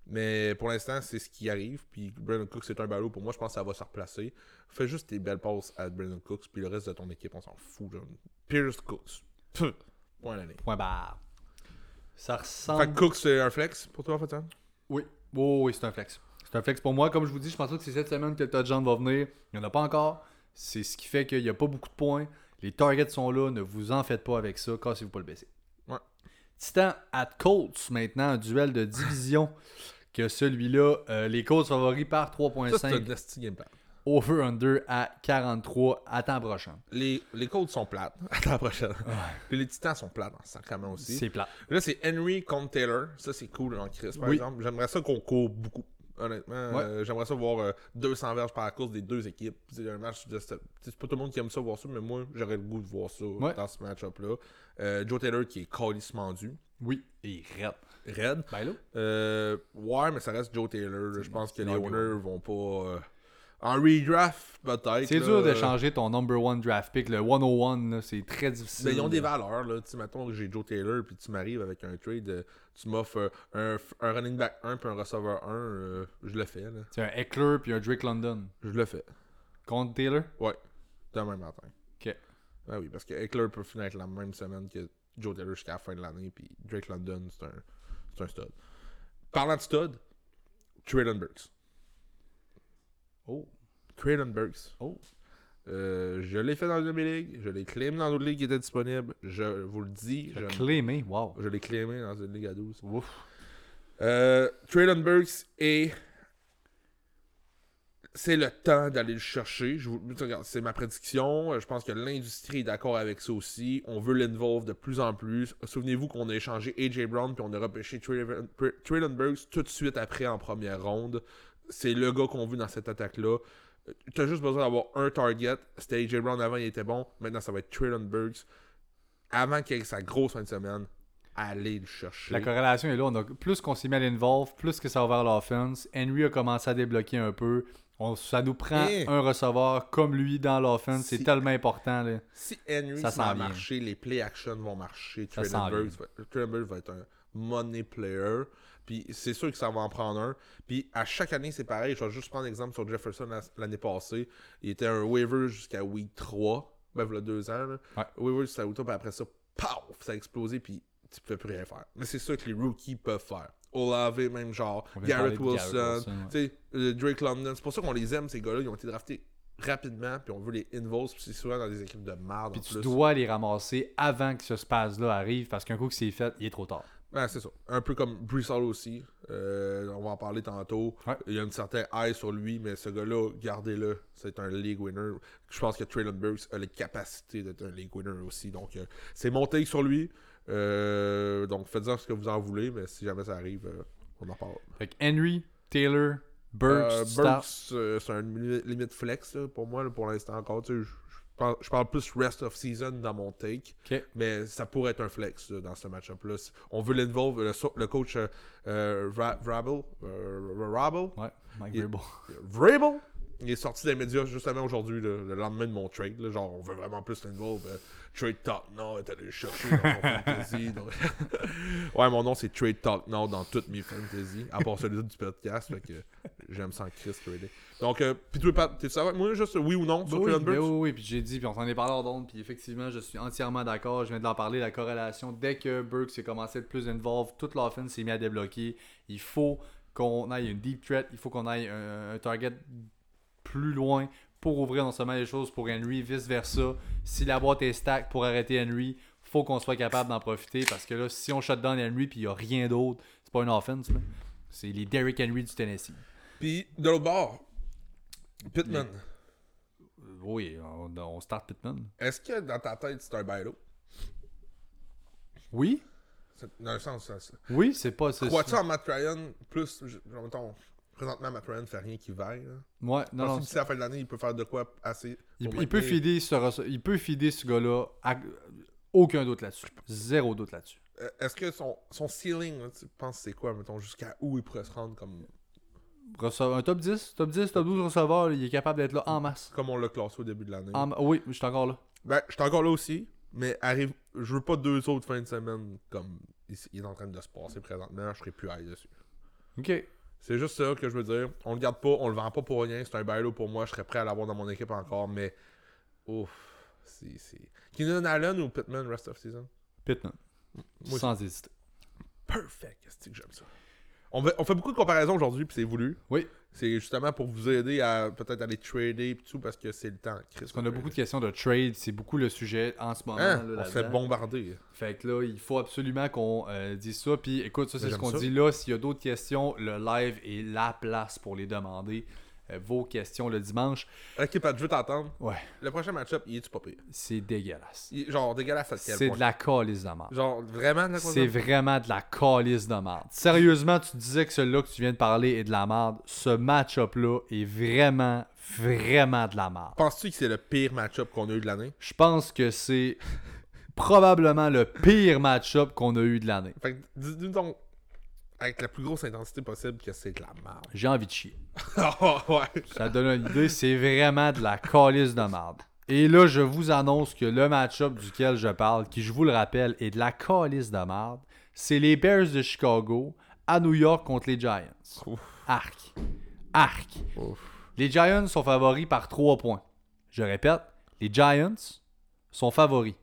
Mais pour l'instant, c'est ce qui arrive. Puis Brandon Cooks, c'est un ballot. Pour moi, je pense que ça va se replacer. Fais juste tes belles passes à Brandon Cooks. Puis le reste de ton équipe, on s'en fout. Genre. Pierce Cooks. Pff, Point l'année. Point barre. Ça Fait ressemble. que Cooks, c'est un flex pour toi, fait, hein? Oui. Oh, oui, c'est un flex. C'est un flex pour moi. Comme je vous dis, je pense pas que c'est cette semaine que le touchdown va venir. Il n'y en a pas encore. C'est ce qui fait qu'il n'y a pas beaucoup de points. Les targets sont là. Ne vous en faites pas avec ça. Cassez-vous pas le baisser. Ouais. Titan at Colts maintenant. Un duel de division. Que celui-là, euh, les Colts favoris par Ça, c'est un 3.5. nasty game plan. Over-under à 43 à temps prochain. Les, les Colts sont plates. Attends la prochaine. Puis les Titans sont plates en sacrament aussi. C'est plat. Là, c'est Henry contre Taylor. Ça, c'est cool en Chris, par Oui. exemple. J'aimerais ça qu'on court beaucoup. Honnêtement, euh, j'aimerais ça voir euh, 200 verges par course des deux équipes. C'est un match de. C'est pas tout le monde qui aime ça voir ça, mais moi, j'aurais le goût de voir ça Ouais. dans ce match-up-là. Euh, Joe Taylor qui est calissement dû. Oui. Et red. Red. Ben là. Euh, ouais, mais ça reste Joe Taylor. Je pense que les owners vont pas. En redraft, peut-être. C'est dur euh, d'échanger ton number one draft pick. Le 101, là, c'est très difficile. Mais Ben, ils ont des valeurs, là. Tu sais, mettons que j'ai Joe Taylor, puis tu m'arrives avec un trade, euh, tu m'offres euh, un, un running back 1 puis un receveur 1, euh, je le fais, là. C'est un Eckler puis un Drake London. Je le fais. Contre Taylor? Ouais. Demain matin. Ok. Ah oui, parce que Eckler peut finir avec la même semaine que Joe Taylor jusqu'à la fin de l'année, puis Drake London, c'est un, c'est un stud. Parlant de stud, Traylon Burks. Oh. Traylon Burks. Oh. Euh, je l'ai fait dans une de mes ligues, je l'ai claimé dans d'autres ligues qui étaient disponibles. Je vous le dis, Je clémé. Wow. je l'ai claimé dans une ligue à 12. Ouf. Euh, Traylon Burks est. C'est le temps d'aller le chercher. Je vous... regarde, C'est ma prédiction. Euh, Je pense que l'industrie est d'accord avec ça aussi. On veut l'involve de plus en plus. Souvenez-vous qu'on a échangé AJ Brown puis on a repêché Traylon Burks tout de suite après en première ronde. C'est le gars qu'on veut dans cette attaque-là. T'as juste besoin d'avoir un target. C'était AJ Brown avant, il était bon. Maintenant, ça va être Traylon Burks. Avant qu'il ait sa grosse fin de semaine, allez le chercher. La corrélation est là. On a, plus qu'on s'est mis à l'involve, plus que ça va vers l'offense. Henry a commencé à débloquer un peu. On- ça nous prend Et- un receveur comme lui dans l'offense. C'est tellement important. Là. Si Henry Ça va marcher, les play action vont marcher. Traylon Burks, va, va être un money player. Puis c'est sûr que ça va en prendre un. Puis à chaque année, c'est pareil. Je vais juste prendre l'exemple sur Jefferson la- l'année passée. Il était un waiver jusqu'à week 3. Ben, a deux ans. Là. Ouais. Waiver jusqu'à week 3, puis après ça, paf, ça a explosé. Puis tu peux plus rien faire. Mais c'est ça que les rookies peuvent faire. Olave, même genre. Garrett Wilson. Garrett Wilson, ouais. Tu sais, euh, Drake London. C'est pour ça qu'on les aime, ces gars-là. Ils ont été draftés rapidement. Puis on veut les involves. Puis c'est souvent dans des équipes de merde. Puis tu plus. dois les ramasser avant que ce space-là arrive parce qu'un coup que c'est fait, il est trop tard. Ouais, c'est ça. Un peu comme Bruce Hall aussi. Euh, on va en parler tantôt. Ouais. Il y a une certaine high sur lui, mais ce gars-là, gardez-le. C'est un league winner. Je pense que Traylon Burks a les capacités d'être un league winner aussi. Donc, euh, c'est mon take sur lui. Euh, donc, faites-en ce que vous en voulez, mais si jamais ça arrive, euh, on en parle. Fait que Henry, Taylor, Burks. Burks, c'est un limi- limite flex là, pour moi, là, pour l'instant encore. Tu sais, parle- je parle plus rest of season dans mon take. Mais ça pourrait être un flex dans ce match-up-là. On veut l'involve. Le, coach euh, euh, Ra- Vrabel, euh, Rabel, Ouais, Mike Il- il est sorti des médias justement aujourd'hui, le lendemain de mon trade. là, genre, on veut vraiment plus l'involve. euh, trade Talk Now est allé chercher dans son fantasy. donc- ouais, mon nom c'est Trade Talk Now dans toutes mes fantasy, à part celui du podcast. Fait que j'aime ça en Chris trader. Donc, euh, toi, Pat, t'es ça avec moi, juste oui ou non sur oui, Traylon ben Burks? oui, oui, puis j'ai dit, puis on s'en est parlé hors d'onde, puis effectivement, je suis entièrement d'accord. Je viens de l'en parler, la corrélation. Dès que Burks s'est commencé à être plus involved, toute l'offense s'est mis à débloquer. Il faut qu'on aille une deep threat, il faut qu'on aille un, un target plus loin pour ouvrir non seulement les choses pour Henry, vice-versa. Si la boîte est stack pour arrêter Henry, faut qu'on soit capable d'en profiter parce que là, si on shut down Henry puis il n'y a rien d'autre, c'est pas une offense. C'est les Derrick Henry du Tennessee. Puis de l'autre bord, Pittman. Oui, on, on start Pittman. Est-ce que dans ta tête c'est un bailo? Oui, Dans un sens, ça. oui, c'est pas. Crois-tu en Matt Ryan plus. genre, mettons, présentement, Matt Ryan fait rien qui vaille. là? Ouais, non, non. D'ici la fin de l'année, il peut faire de quoi assez. Il, peut fider ce, il peut fider ce gars-là. à- Aucun doute là-dessus. Zéro doute là-dessus. Euh, Est-ce que son, son ceiling, là, tu penses c'est quoi, mettons, jusqu'à où il pourrait se rendre comme, Un top 10, top 10, top 12 receveurs, il est capable d'être là en masse. comme on l'a classé au début de l'année? En oui, je suis encore là. Ben, je suis encore là aussi, mais arrive. Je veux pas deux autres fins de semaine comme il, est en train de se passer présentement, je serais plus high dessus. Ok. C'est juste ça que je veux dire. On le garde pas, on le vend pas pour rien. C'est un bailo pour moi. Je serais prêt à l'avoir dans mon équipe encore, mais. Ouf. C'est. c'est- Keenan Allen ou Pittman rest of season? Pittman. Moi, Sans hésiter. Perfect. Qu'est-ce que j'aime ça. On, fait beaucoup de comparaisons aujourd'hui, puis c'est voulu. Oui. C'est justement pour vous aider à peut-être aller trader et tout, parce que c'est le temps. Chris, Parce qu'on a beaucoup de questions de trade, c'est beaucoup le sujet en ce moment. Hein? là, On se fait bombarder. Fait que là, il faut absolument qu'on euh, dise ça. Puis écoute, ça c'est ce qu'on dit là. S'il y a d'autres questions, le live est la place pour les demander. Euh, vos questions le dimanche. Ok, Pat, je veux t'entendre. Ouais, Le prochain match-up, il est-tu pas pire? c'est dégueulasse. Il- genre, dégueulasse à quel C'est de la calice de merde. Genre, vraiment de la C'est vraiment de la calice de merde. Sérieusement, tu disais que celui-là que tu viens de parler est de la merde. Ce match-up-là est vraiment, vraiment de la merde. Penses-tu que c'est le pire match-up qu'on a eu de l'année? Je pense que c'est probablement le pire match-up qu'on a eu de l'année. Fait que, dis-nous donc, avec la plus grosse intensité possible, que c'est de la merde. J'ai envie de chier. Ah ouais. Ça donne une idée, c'est vraiment de la calice de merde. Et là, je vous annonce que le match-up duquel je parle, qui je vous le rappelle, est de la calice de merde, c'est les Bears de Chicago à New York contre les Giants. Ouf. Arc. Arc. Ouf. Les Giants sont favoris par 3 points. Je répète, les Giants sont favoris.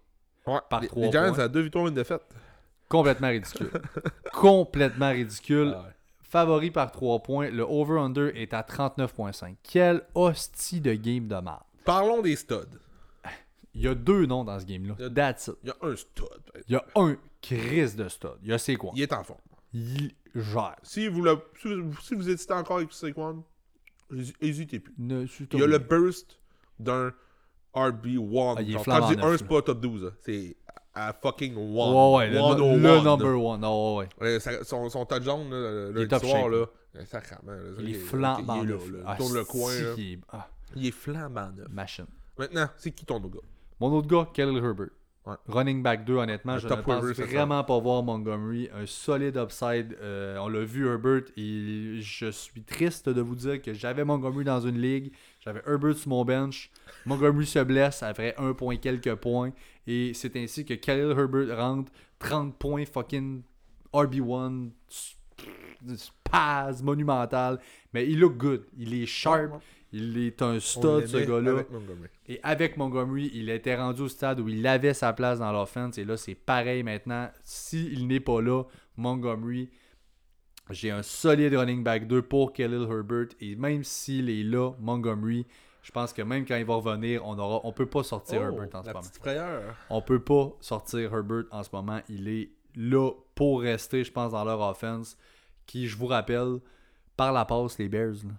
Ouais. Par les, trois les Giants points. à deux victoires, une défaite. Complètement ridicule. Complètement ridicule. Ah ouais. Favori par 3 points. Le over-under est à 39.5. Quel hostie de game de merde. Parlons des studs. Il y a deux noms dans ce game-là. Il y a- That's it. Il y a un stud. Il y a un Chris de stud. Il y a Saquon. Il est en forme. Il gère. Si vous, le, si, vous- si vous hésitez encore avec hési- hésitez plus. Ne- Il y a le burst d'un RB1. Ah, il est quand je dis neuf, 1, là. c'est pas top 12. là. C'est à fucking 1. Ouais, ouais, le, number one. Non, ouais, ouais. Ouais, ça- son, son touchdown, là, le top soir, shape, là, Il est flambant il est là. Il Ah, tourne le coin, si là. qu'il est- ah. Il est flambant neuf. Machine. Maintenant, c'est qui ton gars? Mon autre gars, Khalil Herbert. Ouais. Running back 2, honnêtement, Un je ne pense ça. vraiment pas voir Montgomery. Un solide upside. Euh, on l'a vu, Herbert. Et je suis triste de vous dire que j'avais Montgomery dans une ligue. J'avais Herbert sur mon bench. Montgomery se blesse après 1 point quelques points. Et c'est ainsi que Khalil Herbert rentre 30 points fucking RB1. Pass monumental. Mais il look good. Il est sharp. Ouais, ouais. Il est un stud, ce gars-là. Et avec Montgomery, il était rendu au stade où il avait sa place dans l'offense. Et là, c'est pareil maintenant. S'il n'est pas là, Montgomery, j'ai un solide running back 2 pour Khalil Herbert. Et même s'il est là, Montgomery, je pense que même quand il va revenir, on aura, on peut pas sortir Oh, Herbert en ce moment. frayeur. On peut pas sortir Herbert en ce moment. Il est là pour rester, je pense, dans leur offense. Qui, je vous rappelle, par la passe, les Bears, là,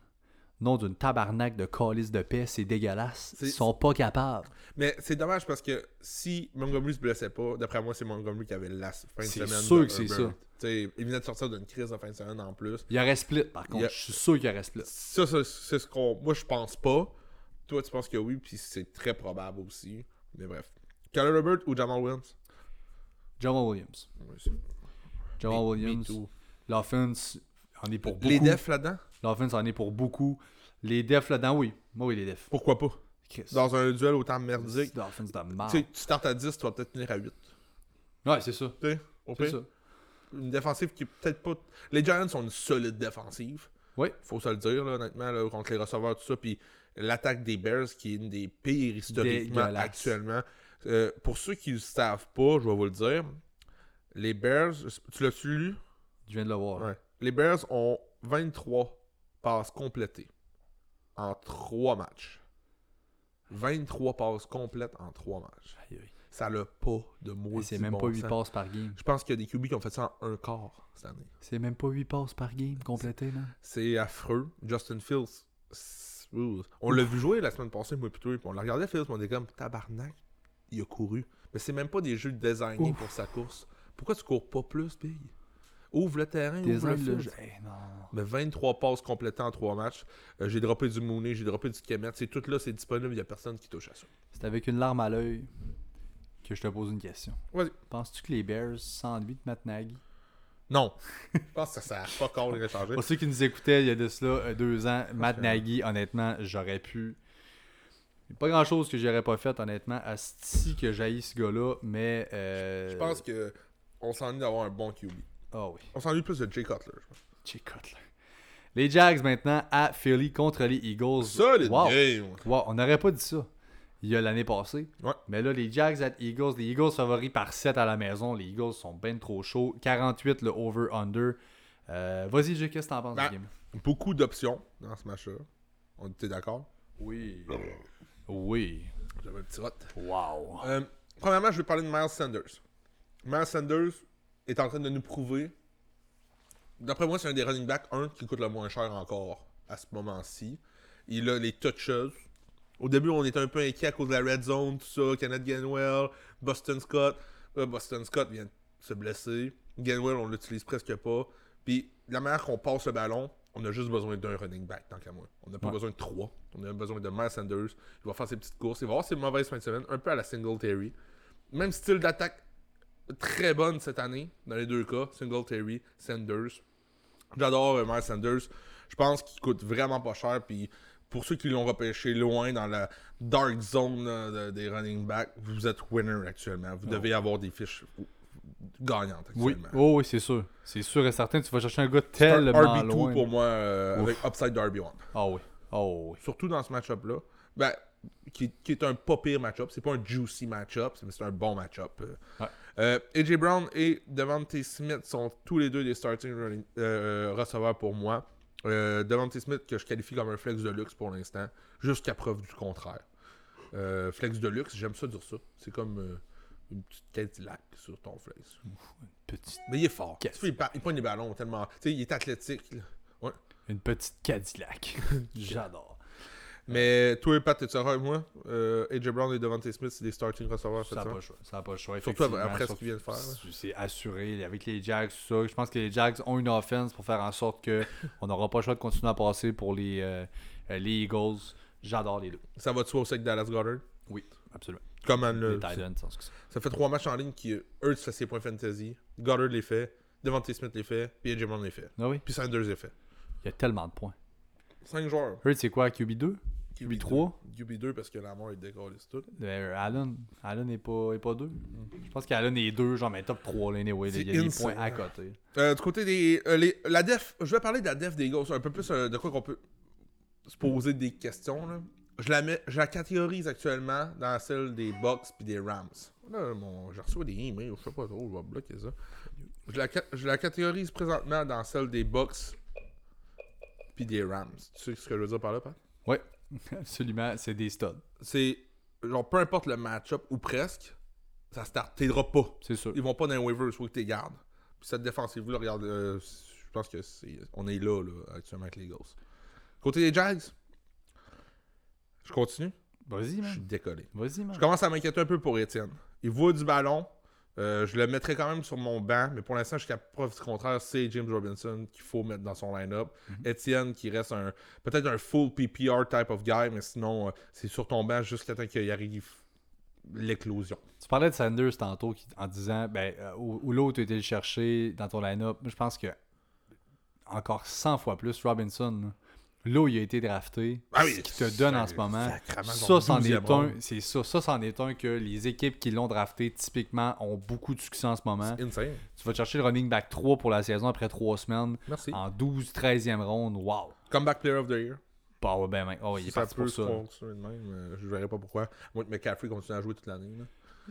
nom d'une tabarnak de calice de paix, c'est dégueulasse. C'est- Ils sont pas capables. Mais c'est dommage parce que si Montgomery se blessait pas, d'après moi, c'est Montgomery qui avait la fin de C'est semaine. sûr de que c'est ça. Il venait de sortir d'une crise de fin de semaine en plus. Il y aurait split, par contre. A- Je suis sûr qu'il y aurait split. Ça, ça, c'est ce qu'on. Moi, je pense pas. Toi, tu penses que oui, puis c'est très probable aussi. Mais bref. Khalil Herbert ou Jamal Williams? Jamal Williams. C'est- Jamal Me- Williams. L'offense en est pour beaucoup. Les defs là-dedans? L'offense en est pour beaucoup. Les defs là-dedans, oui. Moi, oui, les defs. Pourquoi pas? Chris. Dans un duel autant merdique. C'est l'offense de merde. Tu sais, tu startes à 10, tu vas peut-être finir à 8. Ouais, c'est ça. Tu sais, pire. ça. Une défensive qui est peut-être pas. Les Giants ont une solide défensive. Oui. Faut se le dire, là, honnêtement, là, contre les receveurs, tout ça. Puis l'attaque des Bears, qui est une des pires historiquement actuellement. Euh, pour ceux qui ne savent pas, je vais vous le dire. Les Bears, tu l'as-tu lu? Je viens de le voir. Ouais. Les Bears ont 23 passes complétées en 3 matchs. 23 passes complètes en 3 matchs. Aïe, aïe. Ça n'a pas de mots. C'est même pas 8 passes par game. Je pense qu'il y a des QB qui ont fait ça en un quart cette année. C'est même pas 8 passes par game complété, man. C'est affreux. Justin Fields. On l'a vu jouer la semaine passée, moi plutôt. On l'a regardé Fields, on était comme tabarnak. Il a couru. Mais c'est même pas des jeux designés Ouf. pour sa course. Pourquoi tu cours pas plus, Big? Ouvre le terrain, Des ouvre le field. Hey. Mais 23 passes complétées en 3 matchs. Euh, j'ai droppé du Mooney, j'ai droppé du Kemet. C'est tout là, c'est disponible, il n'y a personne qui touche à ça. C'est avec une larme à l'œil que je te pose une question. Vas-y. Penses-tu que les Bears s'ennuient de Matt Nagy? Non. Je pense que ça sert pas encore de changer. Pour ceux qui nous écoutaient il y a de cela euh, deux ans, Matt Nagy, honnêtement, j'aurais pu. Il y a Pas grand chose que j'aurais pas fait, honnêtement, à si que j'haïs ce gars-là, mais. euh, Je pense que on s'ennuie d'avoir un bon QB. Ah oui, On s'ennuie plus de Jay Cutler. Jay Cutler. Les Jags maintenant à Philly contre les Eagles. Solid Wow. game. Wow, on n'aurait pas dit ça il y a l'année passée. Ouais. Mais là, les Jags at Eagles, les Eagles favoris par 7 à la maison. Les Eagles sont bien trop chauds. 48 le over-under. Euh, Vas-y, Jay, qu'est-ce que t'en penses Ben, du game? Beaucoup d'options dans ce match-là. On était d'accord? Oui. Oui. J'avais un petit rot. Wow. Euh, premièrement, je vais parler de Miles Sanders. Miles Sanders est en train de nous prouver. D'après moi, c'est un des running backs, un, qui coûte le moins cher encore à ce moment-ci. Il a les touches. Au début, on était un peu inquiet à cause de la red zone, tout ça. Kenneth Gainwell, Boston Scott. Là, Boston Scott vient de se blesser. Gainwell, on l'utilise presque pas. Puis, la manière qu'on passe le ballon, on a juste besoin d'un running back, tant qu'à moi. On n'a pas Ouais. besoin de trois. On a besoin de Miles Sanders. Il va faire ses petites courses. Il va avoir ses mauvaises fins de semaine, un peu à la Singletary. Même style d'attaque très bonne cette année, dans les deux cas. Singletary, Sanders. J'adore euh, Miles Sanders. Je pense qu'il coûte vraiment pas cher. Puis pour ceux qui l'ont repêché loin dans la dark zone de- des running backs, vous êtes winner actuellement. Vous devez avoir des fiches gagnantes Oui, actuellement. oh, oui, c'est sûr. C'est sûr et certain. Tu vas chercher un gars tellement RB2 loin. pour moi euh, avec upside de RB1. Ah oui. Oh oui. Surtout dans ce match-up-là. Ben, qui, qui est un pas pire match-up. C'est pas un juicy match-up, mais c'est un bon match-up. Euh, Ouais. Euh, AJ Brown et Devontae Smith sont tous les deux des starting running- euh, receveurs pour moi. Euh, Devontae Smith que je qualifie comme un flex de luxe pour l'instant, jusqu'à preuve du contraire. Euh, flex de luxe, j'aime ça dire ça. C'est comme une petite Cadillac sur ton flex. Petite, Mais il est fort. Tu sais, il, il pogne des ballons tellement. Tu sais, il est athlétique. là. une petite Cadillac. J'adore. Mais toi et Pat, tu avec moi? Euh, AJ Brown et Devontae Smith, c'est des starting receveurs Ça n'a pas le choix. Ça n'a pas le choix. Surtout après ce Surtout- qu'il vient de faire. C'est assuré. Avec les Jags, tout ça. Je pense que les Jags ont une offense pour faire en sorte que on n'aura pas le choix de continuer à passer pour les, euh, euh, les Eagles. J'adore les deux. Ça va de soi aussi avec Dallas Goddard? Oui, absolument. Comment Les le. Titans, ça. Ça fait trois matchs en ligne qui. Hurts fait ses points fantasy. Goddard les fait. Devante Smith les fait. Puis AJ Brown les fait. Ah oui, Puis Sanders les fait. il y a tellement de points. 5 joueurs. Hurt, c'est quoi, QB2 QB3 QB2 parce que la mort est décollée, c'est tout. Euh, Allen, Allen n'est pas, est pas 2. Je pense qu'Allen est 2, genre, mais top 3, là, anyway. Il y a des points à côté. Euh, du côté des. euh, les- la def. Je vais parler de la def des Eagles. Un peu plus euh, de quoi qu'on peut se poser des questions. Là. Je, la mets, je la catégorise actuellement dans celle des Bucks puis des Rams. Là, mon, je reçois des emails, je sais pas trop, je vais bloquer ça. Je la, je la catégorise présentement dans celle des Bucks puis des Rams. Tu sais ce que je veux dire par là, Pat? Ouais, absolument, c'est des studs. C'est. Genre, peu importe le match-up ou presque, ça start. T'aideras pas. C'est sûr. Ils vont pas dans les waivers, faut que tu les gardes. Puis cette défensive là regarde, euh, je pense que c'est. On est là, là, actuellement avec les Eagles. Côté des Jags, je continue. Vas-y, Je man. suis décollé. Vas-y, man. Je commence à m'inquiéter un peu pour Étienne. Il voit du ballon. Euh, je le mettrai quand même sur mon banc, mais pour l'instant, jusqu'à preuve du contraire, c'est James Robinson qu'il faut mettre dans son line-up. Étienne qui reste un peut-être un full PPR type of guy, mais sinon, euh, c'est sur ton banc jusqu'à temps qu'il arrive l'éclosion. Tu parlais de Sanders tantôt qui- en disant ben, euh, où, où l'autre était le chercher dans ton line-up. Je pense que encore 100 fois plus Robinson. Là, où il a été drafté, Ah oui, ce qu'il te donne en ce moment, ça, c'en est 12e un. C'est ça. Ça, c'en est un que les équipes qui l'ont drafté, typiquement, ont beaucoup de succès en ce moment. Insane. Tu vas te chercher le running back 3 pour la saison après 3 semaines. Merci. En 12, 13e ronde. Wow. Comeback Player of the Year. Bah ouais, ben, oh, il est parti pour ça. même, euh, je verrais pas pourquoi. Moi, McCaffrey continue à jouer toute l'année.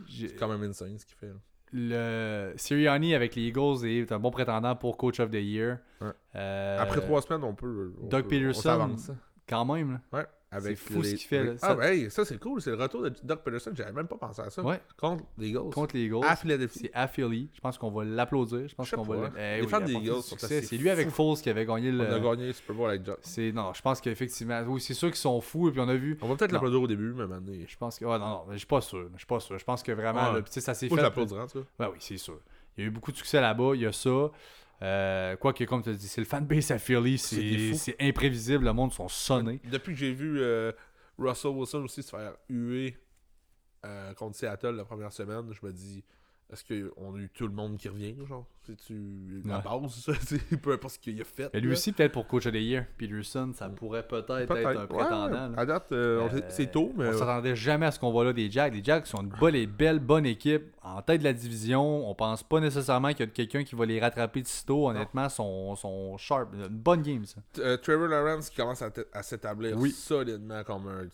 C'est quand même insane ce qu'il fait. là. Le Sirianni avec les Eagles est un bon prétendant pour Coach of the Year. Ouais. Euh, Après trois semaines, on peut. on Doug peut- Peterson, on. Quand même, là. Ouais. Avec fou ce les- qu'il fait, là. Ah, Ça- ben, hey, ça c'est cool. C'est le retour de Doug Peterson. J'avais même pas pensé à ça. Ouais. Contre les Eagles. Contre les Eagles. À Philadelphie. C'est à Philly. Je pense qu'on va l'applaudir. Je pense Je qu'on va le- Eh Les oui, fans des Eagles sont assez C'est lui avec. Foles qui avait gagné On a le. gagné le Super Bowl avec Jock. C'est non, je pense qu'effectivement, oui, c'est sûr qu'ils sont fous et puis on a vu. On va peut-être l'applaudir au début, mais maintenant. Moi, Je pense que, ouais, non, non, je suis pas sûr. Je suis pas sûr. Je pense que vraiment, Ouais. là, ça s'est je fait. l'applaudirai, en tout cas. Ouais, oui, c'est sûr. Il y a eu beaucoup de succès là-bas. Il y a ça. Euh, Quoique, comme tu as dit, c'est le fanbase à Philly. C'est imprévisible. Le monde sont sonnés. Depuis que j'ai vu euh, Russell Wilson aussi se faire huer euh, contre Seattle la première semaine, je me dis est-ce qu'on a eu tout le monde qui revient genre? C'est-tu la Ouais. base ça? C'est- Peu importe ce qu'il a fait. Mais lui là. aussi, peut-être pour Coach of the Year, Peterson, ça pourrait peut-être être un Ouais, prétendant. À date, euh, on- Euh, c'est tôt, mais. On s'attendait jamais à ce qu'on voit là des Jags. Les Jags sont une bonne, belle, bonne équipe en tête de la division. On pense pas nécessairement qu'il y a quelqu'un qui va les rattraper de sitôt. Honnêtement, sont, sont sharp. Une bonne game, ça. Euh, Trevor Lawrence qui commence à, à s'établir Oui. solidement comme un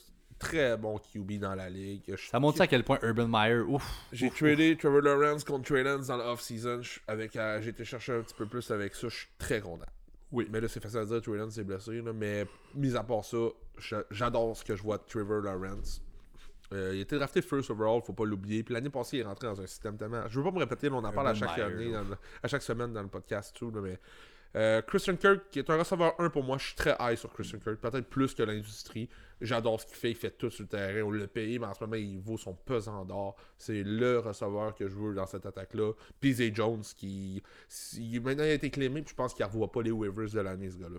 très bon QB dans la ligue. Je- Ça montre ça à quel point Urban Meyer, ouf. J'ai tradé Trevor Lawrence contre Trey Lance dans l'off-season. Avec, euh, J'ai été chercher un petit peu plus avec ça. Je suis très content. Oui. Mais là, c'est facile à dire, Trey Lance est blessé. là, mais mis à part ça, j'adore ce que je vois de Trevor Lawrence. Euh, il a été drafté first overall, faut pas l'oublier. Puis l'année passée, il est rentré dans un système tellement. Je veux pas me répéter, là, on en parle à chaque, année, le- à chaque semaine dans le podcast, tout, là, mais. Euh, Christian Kirk, qui est un receveur 1 pour moi, je suis très high sur Christian Kirk, peut-être plus que l'industrie. J'adore ce qu'il fait, il fait tout sur le terrain. On l'a payé, mais en ce moment, il vaut son pesant d'or. C'est le receveur que je veux dans cette attaque-là. Zay Jones, qui. maintenant, il a été clémé, puis je pense qu'il ne revoit pas les waivers de l'année, ce gars-là.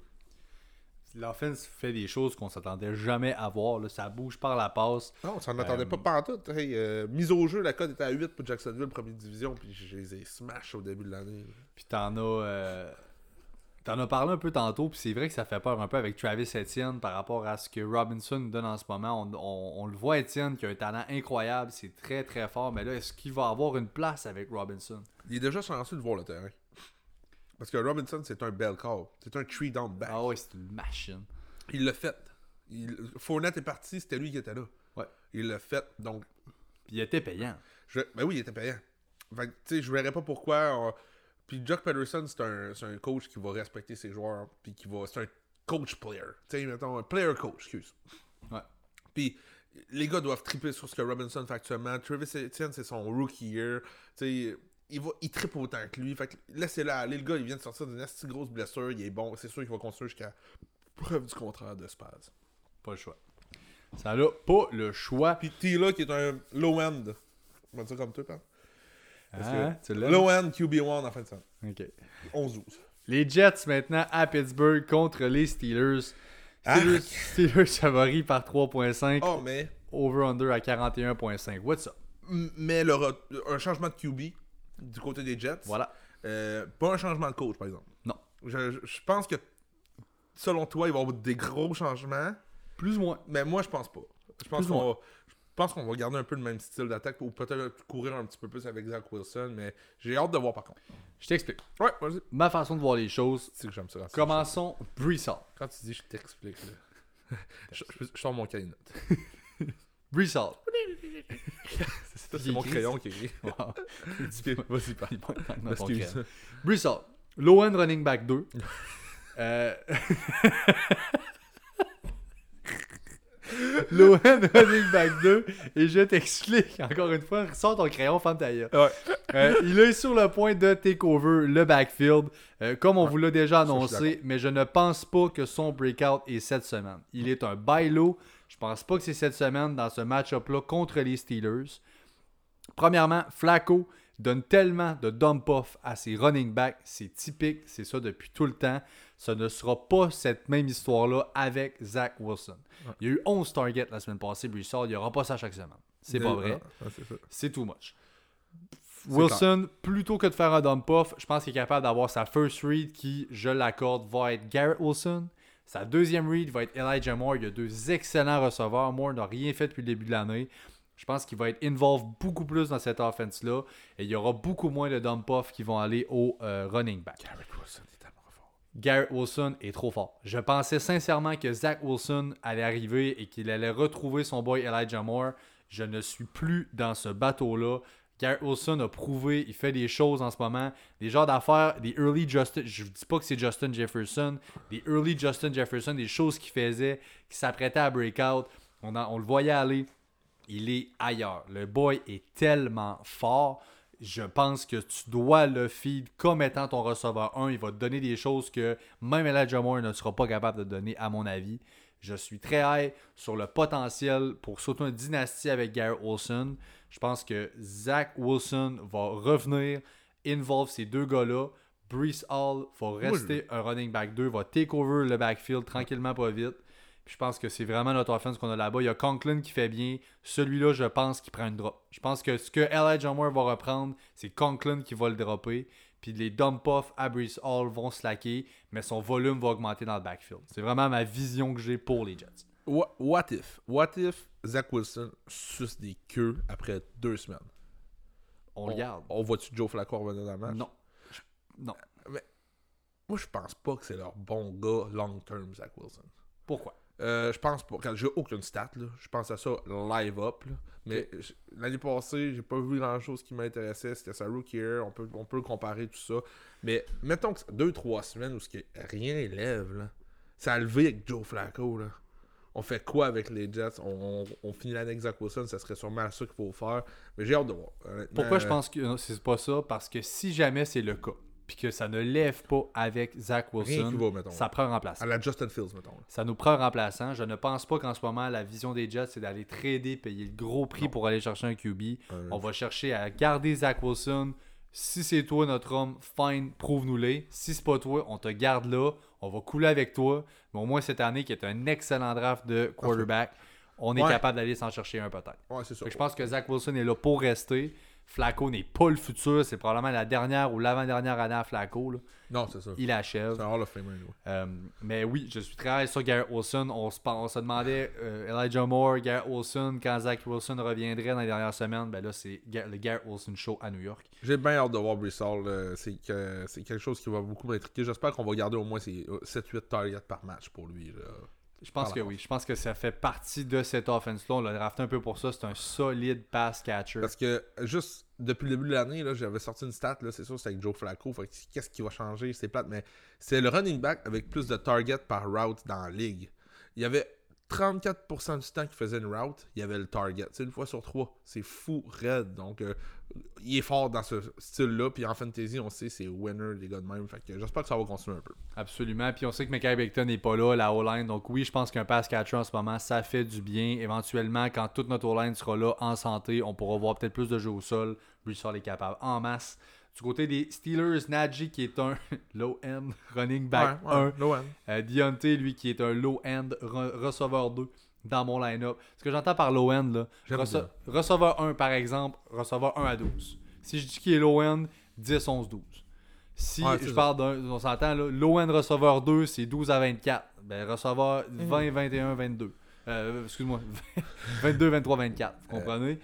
L'offense fait des choses qu'on s'attendait jamais à voir. là. Ça bouge par la passe. Non, on s'en attendait pas pantoute. Hey, euh, mise au jeu, la cote était à 8 pour Jacksonville, première division, puis je les ai smash au début de l'année. Puis t'en as. euh, T'en as parlé un peu tantôt, puis c'est vrai que ça fait peur un peu avec Travis Etienne par rapport à ce que Robinson donne en ce moment. On, on- on le voit, Etienne, qui a un talent incroyable, c'est très très fort, mais là, est-ce qu'il va avoir une place avec Robinson? Il est déjà chanceux de voir le terrain. Parce que Robinson, c'est un bel call. C'est un tree down back. Ah ouais, c'est une machine. Il l'a fait. Il... Fournette est parti, c'était lui qui était là. Ouais. Il l'a fait, donc Puis il était payant. Je... Ben oui, il était payant. Fait que, tu sais, je verrais pas pourquoi. on- Puis Jock Pederson, c'est un, un coach qui va respecter ses joueurs. Puis qui va. C'est un coach player. Tu sais, mettons, un player coach, excuse. Ouais. Puis les gars doivent triper sur ce que Robinson fait actuellement. Travis Etienne, c'est son rookie year. Tu sais, il, va, il tripe autant que lui. Fait que laissez-le aller. Le gars, il vient de sortir d'une assez grosse blessure. Il est bon. C'est sûr qu'il va continuer jusqu'à preuve du contraire de Spaz. Pas le choix. Ça n'a pas le choix. Puis Tila, qui est un low-end. On va dire comme toi, Pat. Tu l'aimes? Low-end QB1 en fin de semaine. Ok. 11-12. Les Jets maintenant à Pittsburgh contre les Steelers. Steelers, Steelers favoris par 3.5. Oh, mais, Over-under à 41.5. What's up? mais le un changement de QB du côté des Jets. Voilà. Euh, pas un changement de coach, par exemple. Non. Je, je- je pense que, selon toi, il va y avoir des gros changements. Plus ou moins. Mais moi, je pense pas. Je pense Plus ou qu'on va, pense qu'on va garder un peu le même style d'attaque ou peut-être courir un petit peu plus avec Zach Wilson. Mais j'ai hâte de voir par contre. Je t'explique. Ouais, vas-y. Ma façon de voir les choses. C'est que j'aime ça. Commençons Hall. Quand tu dis je t'explique, là. je, je, je sors mon cahier de notes. Brees Hall. Ça, c'est mon crayon qui écrit. Wow. Vas-y, pas. Dans ton Excuse. crayon. Brees Hall. Low end running back 2. euh... Low end running back 2. Et je t'explique encore une fois. Sors ton crayon, femme ta gueule. Ouais. Euh, il est sur le point de take over le backfield, euh, comme on vous l'a déjà annoncé, mais je ne pense pas que son breakout est cette semaine. Il est un buy low. Je pense pas que c'est cette semaine dans ce match-up-là contre les Steelers. Premièrement, Flacco donne tellement de dump off à ses running backs. C'est typique, c'est ça depuis tout le temps. Ce ne sera pas cette même histoire-là avec Zach Wilson. Il y a eu 11 targets la semaine passée, Brissard. Il n'y aura pas ça chaque semaine. C'est pas vrai. Ah, c'est too much. Wilson, plutôt que de faire un dump off, je pense qu'il est capable d'avoir sa first read qui, je l'accorde, va être Garrett Wilson. Sa deuxième read va être Elijah Moore. Il y a deux excellents receveurs. Moore n'a rien fait depuis le début de l'année. Je pense qu'il va être involved beaucoup plus dans cette offense-là. Et il y aura beaucoup moins de dump off qui vont aller au euh, running back. Garrett Wilson est tellement fort. Garrett Wilson est trop fort. Je pensais sincèrement que Zach Wilson allait arriver et qu'il allait retrouver son boy Elijah Moore. Je ne suis plus dans ce bateau-là. Garrett Wilson a prouvé, il fait des choses en ce moment, des genres d'affaires, des early Justin, je ne dis pas que c'est Justin Jefferson, des early Justin Jefferson, des choses qu'il faisait, qui s'apprêtait à breakout. On, en- on le voyait aller. Il est ailleurs. Le boy est tellement fort. Je pense que tu dois le feed comme étant ton receveur 1. Il va te donner des choses que même Elijah Moore ne sera pas capable de donner, à mon avis. Je suis très high sur le potentiel pour surtout une dynastie avec Garrett Wilson. Je pense que Zach Wilson va revenir, involve ces deux gars-là. Brees Hall va rester un running back 2, va take over le backfield tranquillement, pas vite. Puis je pense que c'est vraiment notre offense qu'on a là-bas. Il y a Conklin qui fait bien. Celui-là, je pense qu'il prend une drop. Je pense que ce que Elijah Moore va reprendre, c'est Conklin qui va le dropper. Puis les dump off à Brees Hall vont slacker, mais son volume va augmenter dans le backfield. C'est vraiment ma vision que j'ai pour les Jets. What, what if? What if Zach Wilson suce des queues après deux semaines? On le garde. On voit-tu Joe Flacco revenir dans le match? Non. Non. Moi, je pense pas que c'est leur bon gars long-term, Zach Wilson. Pourquoi? Euh, je pense pas. Quand j'ai aucune stat, là, je pense à ça live up. là. Mais l'année passée, j'ai pas vu grand chose qui m'intéressait. C'était sa rookie year. On peut, on peut comparer tout ça. Mais mettons que c'est deux, trois semaines où ce que rien lève. Là. Ça a levé avec Joe Flacco. Là. On fait quoi avec les Jets? On, on, on finit l'année avec Wilson. Ça serait sûrement ça qu'il faut faire. Mais j'ai hâte de voir. Pourquoi je pense que c'est pas ça? Parce que si jamais c'est le cas, puis que ça ne lève pas avec Zach Wilson, va, mettons. ça prend un remplaçant. À la Justin Fields, mettons. Ça nous prend un remplaçant. Je ne pense pas qu'en ce moment, la vision des Jets, c'est d'aller trader, payer le gros prix pour aller chercher un QB. Euh, On va chercher à garder Zach Wilson. Si c'est toi notre homme, fine, prouve-nous-les. Si c'est pas toi, on te garde là. On va couler avec toi. Mais au moins cette année, qui est un excellent draft de quarterback, on est Ouais. capable d'aller s'en chercher un peut-être. Ouais, c'est je pense que Zach Wilson est là pour rester. Flacco n'est pas le futur. C'est probablement la dernière ou l'avant-dernière année à Flacco. là. Non, c'est ça. Il achève. C'est un Hall of Famer. anyway. Euh, mais oui, je suis très sur Garrett Wilson. On se, on se demandait euh, Elijah Moore, Garrett Wilson, quand Zach Wilson reviendrait dans les dernières semaines. Ben là, c'est le Garrett Wilson Show à New York. J'ai bien hâte de voir Brissol. euh, C'est que- c'est quelque chose qui va beaucoup m'intriquer. J'espère qu'on va garder au moins ces 7-8 targets par match pour lui. là. Je pense que oui. Je pense que ça fait partie de cette offense-là. On l'a drafté un peu pour ça. C'est un solide pass catcher. Parce que juste depuis le début de l'année, j'avais sorti une stat. là, C'est sûr, c'est avec Joe Flacco. Qu'est-ce qui va changer? C'est plate, mais c'est le running back avec plus de targets par route dans la ligue. Il y avait 34% du temps qu'il faisait une route, il y avait le target. C'est une fois sur trois. C'est fou, raide. Donc, euh, il est fort dans ce style-là. Puis en fantasy, on sait, c'est winner, les gars de même. Fait que j'espère que ça va continuer un peu. Absolument. Puis on sait que Mekhi Becton n'est pas là, la O-line. Donc oui, je pense qu'un pass catcher en ce moment, ça fait du bien. Éventuellement, quand toute notre O-line sera là en santé, on pourra voir peut-être plus de jeux au sol. Brissol est capable en masse Du côté des Steelers, Najee qui est un low-end running back Ouais, ouais, 1. low end. Euh, Deontay, lui, qui est un low-end re- receveur 2 dans mon line-up. Ce que j'entends par low-end, là, rece- bien. receveur 1, par exemple, receveur 1 à 12. Si je dis qu'il est low-end, 10, 11, 12. Si Ouais, je parle d'un, on s'entend, là, low-end receveur 2, c'est 12 à 24. Ben, receveur Mhm. 20, 21, 22. Euh, excuse-moi, 22, 23, 24. Euh, Vous comprenez?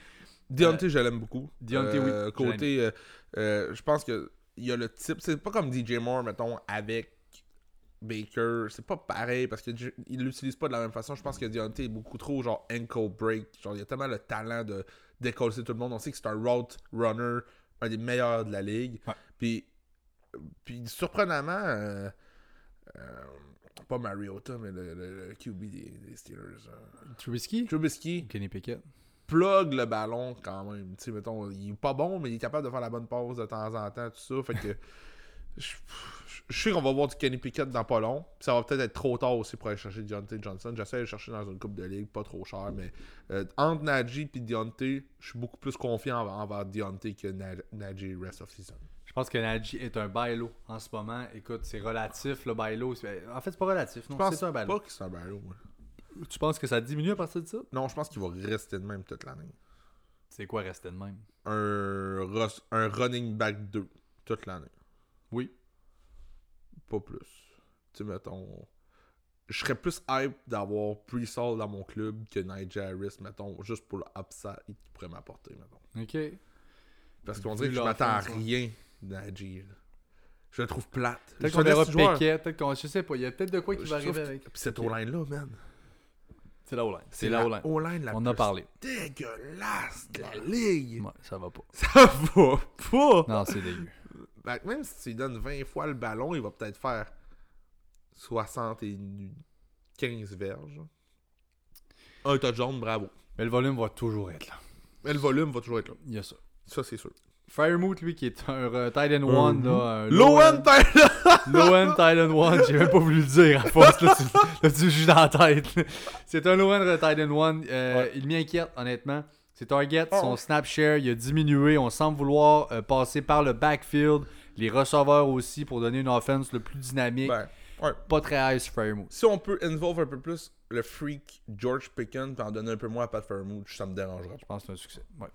Deontay, je l'aime beaucoup. Deontay, Euh, oui, Côté, euh, je pense que il y a le type. C'est pas comme DJ Moore, mettons, avec Baker. C'est pas pareil parce qu'il l'utilise pas de la même façon. Je pense que Deontay est beaucoup trop genre ankle break. Genre, il a tellement le talent de décoller tout le monde. On sait que c'est un route runner, un des meilleurs de la ligue. Ouais. Puis, puis surprenamment, euh, euh, pas Mariota, mais le, le- le QB des, des Steelers. euh, Trubisky? Trubisky Kenny Pickett. Plug le ballon quand même. Tu sais, mettons, il est pas bon, mais il est capable de faire la bonne pause de temps en temps, tout ça. Fait que. Je, je sais qu'on va voir du Kenny Pickett dans pas long. Ça va peut-être être trop tard aussi pour aller chercher Deontay Johnson. J'essaie de le chercher dans une coupe de ligue, pas trop cher, mais euh, entre Najee et Deontay, je suis beaucoup plus confiant envers, Deontay que Na- Najee rest of season. Je pense que Najee est un bailo en ce moment. Écoute, c'est relatif, le bailo. En fait, c'est pas relatif, Je non, c'est un bailo. pas que c'est un bailo, moi. Tu penses que ça diminue à partir de ça? Non, je pense qu'il va rester de même toute l'année. C'est quoi rester de même? Un, un running back 2 toute l'année. Oui. Pas plus. Tu sais, mettons. Je serais plus hype d'avoir Pre-Sol dans mon club que Nigel Harris, mettons, juste pour le upside qu'il pourrait m'apporter, mettons. OK. Parce qu'on dirait que je m'attends à rien là. Je le trouve plate. Peut-être Je qu'on verra peut-être qu'on... Je sais pas, il y a peut-être de quoi qui va arriver avec. Puis cette O-line-là, man. C'est la O-line. C'est la O-line. O-line la On a parlé. dégueulasse de la ligue. Ouais, ça va pas. Ça va pas. Non, c'est dégueu. Même si tu lui donnes 20 fois le ballon, il va peut-être faire 75 verges. Un touchdown, bravo. Mais le volume va toujours être là. Mais le volume va toujours être là. Il y a ça. Ça, c'est sûr. Firemoot, lui, qui est un euh, Titan 1, là. un Low end Tyler! Low-end Titan 1, j'ai même pas voulu le dire à force, là, tu, là, tu joues dans la tête. C'est un low-end Titan 1. euh, Ouais. Il m'inquiète, honnêtement. C'est Target, Oh. son snap share, il a diminué. On semble vouloir euh, passer par le backfield, les receveurs aussi, pour donner une offense le plus dynamique. Ben, ouais. Pas très high sur Firemoot. Si on peut involve un peu plus le freak George Pickens puis en donner un peu moins à Pat Fairmouth, ça me dérangera Je pense que c'est un succès. Ouais.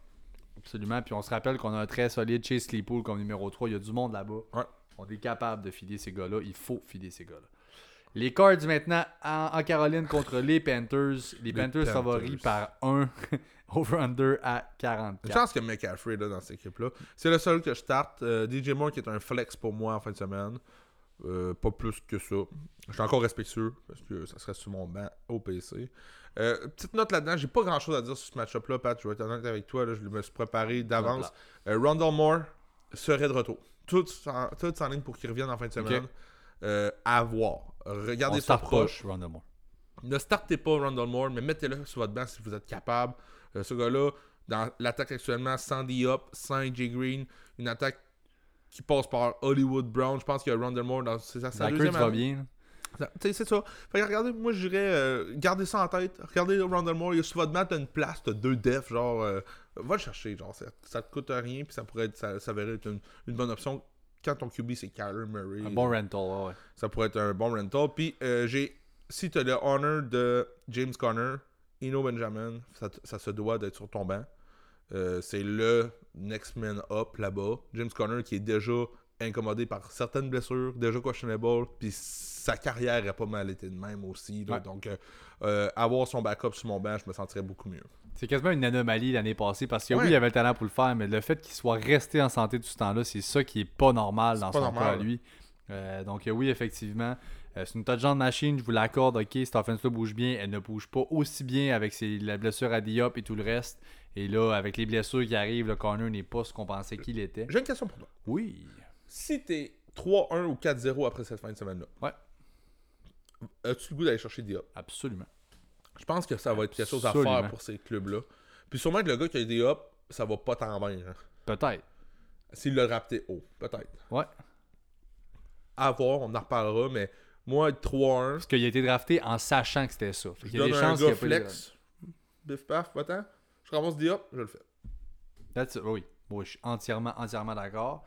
Absolument. Puis on se rappelle qu'on a un très solide Chase Claypool comme numéro 3. Il y a du monde là-bas. Ouais. On est capable de filer ces gars-là. Il faut filer ces gars-là. Les Cards maintenant en, en Caroline contre les Panthers. Les, Panthers, Panthers. favoris par 1 over-under à Une 44. chance que McCaffrey là, dans cette équipe-là. C'est le seul que je starte. Euh, DJ Moore qui est un flex pour moi en fin de semaine. Euh, pas plus que ça. Je suis encore respectueux parce que ça serait sur mon banc au PC. Euh, petite note là-dedans, j'ai pas grand chose à dire sur ce match-up-là, Pat. Je vais être honnête avec toi. Là, je me suis préparé d'avance. Euh, Rondell Moore serait de retour. Tout en, tout en ligne pour qu'il revienne en fin de semaine. Euh, à voir. Regardez On ça proche. Rondell Moore. Ne startez pas Rondell Moore, mais mettez-le sur votre banc si vous êtes capable. Euh, ce gars-là, dans l'attaque actuellement, sans D-Up, sans AJ Green, une attaque qui passe par Hollywood Brown. Je pense que Rondell Moore, dans c'est sa, deuxième année. bien. là? Ça- Tu sais, c'est ça. Fait que regardez, moi, je dirais, euh, gardez ça en tête. Regardez Rondell Moore, sur votre banc, t'as une place, t'as deux defs, genre, euh, va le chercher, genre, ça, ça te coûte rien, puis ça pourrait être, ça, s'avérer être une, une bonne option. Quand ton QB, c'est Kyler Murray. Un bon rental, ouais. Ça pourrait être un bon rental. Puis euh, j'ai. Si tu as le honor de James Conner, Eno Benjamin, ça, ça se doit d'être sur ton banc. Euh, c'est le next man up là-bas. James Conner qui est déjà incommodé par certaines blessures, déjà questionable, puis sa carrière a pas mal été de même aussi. là. Ouais. Donc, euh, euh, avoir son backup sur mon banc, je me sentirais beaucoup mieux. C'est quasiment une anomalie l'année passée parce que Ouais. oui, il avait le talent pour le faire, mais le fait qu'il soit resté en santé tout ce temps-là, c'est ça qui est pas normal dans pas son normal. cas à lui. Euh, donc oui, effectivement, euh, c'est une touchdown machine, je vous l'accorde, ok, cette offense-là bouge bien, elle ne bouge pas aussi bien avec ses, la blessure à Diop et tout le reste. Et là, avec les blessures qui arrivent, le corner n'est pas ce qu'on pensait qu'il était. J'ai une question pour toi. Oui. Si t'es 3-1 ou 4-0 après cette fin de semaine-là, Ouais. as-tu le goût d'aller chercher Diop Absolument. Je pense que ça va être quelque chose à faire pour ces clubs-là. Puis sûrement que le gars qui a des up, ça va pas tant bien. hein. Peut-être. S'il l'a rapté haut, peut-être. Ouais. À voir, on en reparlera, mais moi, être 3-1, Parce qu'il a été drafté en sachant que c'était ça. Fait je qu'il y a des chances qu'il a flex, bif paf, va-t'en, je ramasse des up, je le fais. That's it. Oui. Oui, je suis entièrement, entièrement d'accord.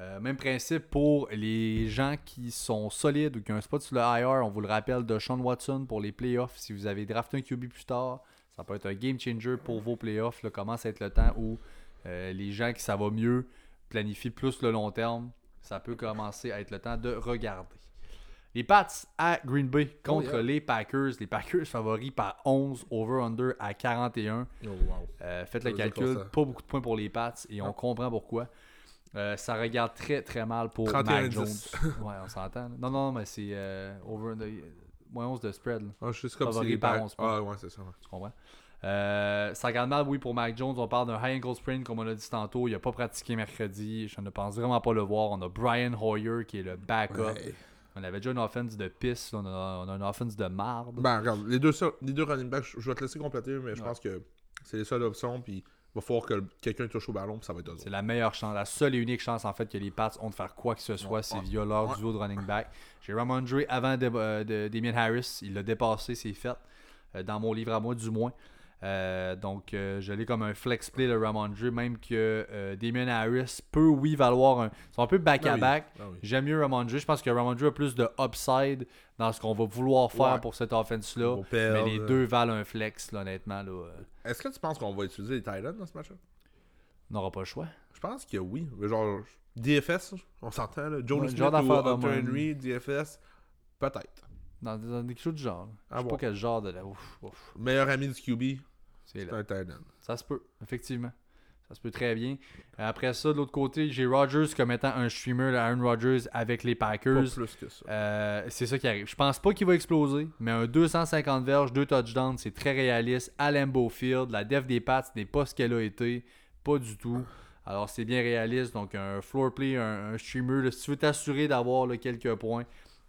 Euh, même principe pour les gens qui sont solides ou qui ont un spot sur le IR. On vous le rappelle de Sean Watson pour les playoffs. Si vous avez drafté un QB plus tard, ça peut être un game changer pour vos playoffs. Là, commence à être le temps où euh, les gens qui ça va mieux planifient plus le long terme. Ça peut commencer à être le temps de regarder. Les Pats à Green Bay contre Oh, yeah. les Packers. Les Packers favoris par 11, over-under à 41. Oh, wow. Euh, faites le calcul, pas beaucoup de points pour les Pats et on Non. comprend pourquoi. Euh, ça regarde très très mal pour 31-10. Mac Jones. ouais, on s'entend. Non, non, mais c'est euh, over the, moins 11 de spread. là. Ah, je suis comme si les par Pack- 11 points. Ah, ouais, c'est ça. ouais. Tu comprends? Euh, ça regarde mal, oui, pour Mac Jones. On parle d'un high ankle sprain, comme on l'a dit tantôt. Il n'a pas pratiqué mercredi. Je ne pense vraiment pas le voir. On a Brian Hoyer qui est le backup. Ouais. On avait déjà une offense de pisse. là. On a, on a une offense de marde. Ben, regarde, les deux, les deux running backs, je vais te laisser compléter, mais je Ouais. pense que c'est les seules options. Puis va falloir que quelqu'un touche au ballon, puis ça va être eux C'est la meilleure chance, la seule et unique chance en fait que les Pats ont de faire quoi que ce soit, Ouais, c'est ouais. via leur Ouais. duo de running back. J'ai Ramondre avant de, euh, de- Damien Harris, il l'a dépassé, c'est fait, euh, dans mon livre à moi du moins. Euh, donc euh, je l'ai comme un flex play le Ramondre, même que euh, Damien Harris peut oui valoir un. Ils sont un peu back Ah oui. Ah oui. J'aime mieux Ramondre. Je pense que Ramondre a plus de upside dans ce qu'on va vouloir faire Ouais. pour cette offense-là. Mais les deux valent un flex, là, honnêtement. Là, euh, Est-ce que tu penses qu'on va utiliser les Titans dans ce match-là? On n'aura pas le choix. Je pense que oui. Genre, DFS, on s'entend, là. Joe Ouais, Smith genre ou Hunter. Henry, DFS, peut-être. Dans, dans quelque chose du genre. À Je sais pas quel genre de. Ouf, ouf. Meilleur ami du QB, C'est un Titan. Ça se peut, effectivement. Ça se peut très bien. Après ça, de l'autre côté, j'ai Rodgers comme étant un streamer, Aaron Rodgers, avec les Pas Packers. plus que ça. Euh, c'est ça qui arrive. Je pense pas qu'il va exploser, mais un 250 verges, 2 touchdowns, c'est très réaliste. À Lambeau Field, la def des Pats n'est pas ce qu'elle a été. Pas du tout. Alors, c'est bien réaliste. Donc, un floor play, un, un streamer, là, si tu veux t'assurer d'avoir quelques points,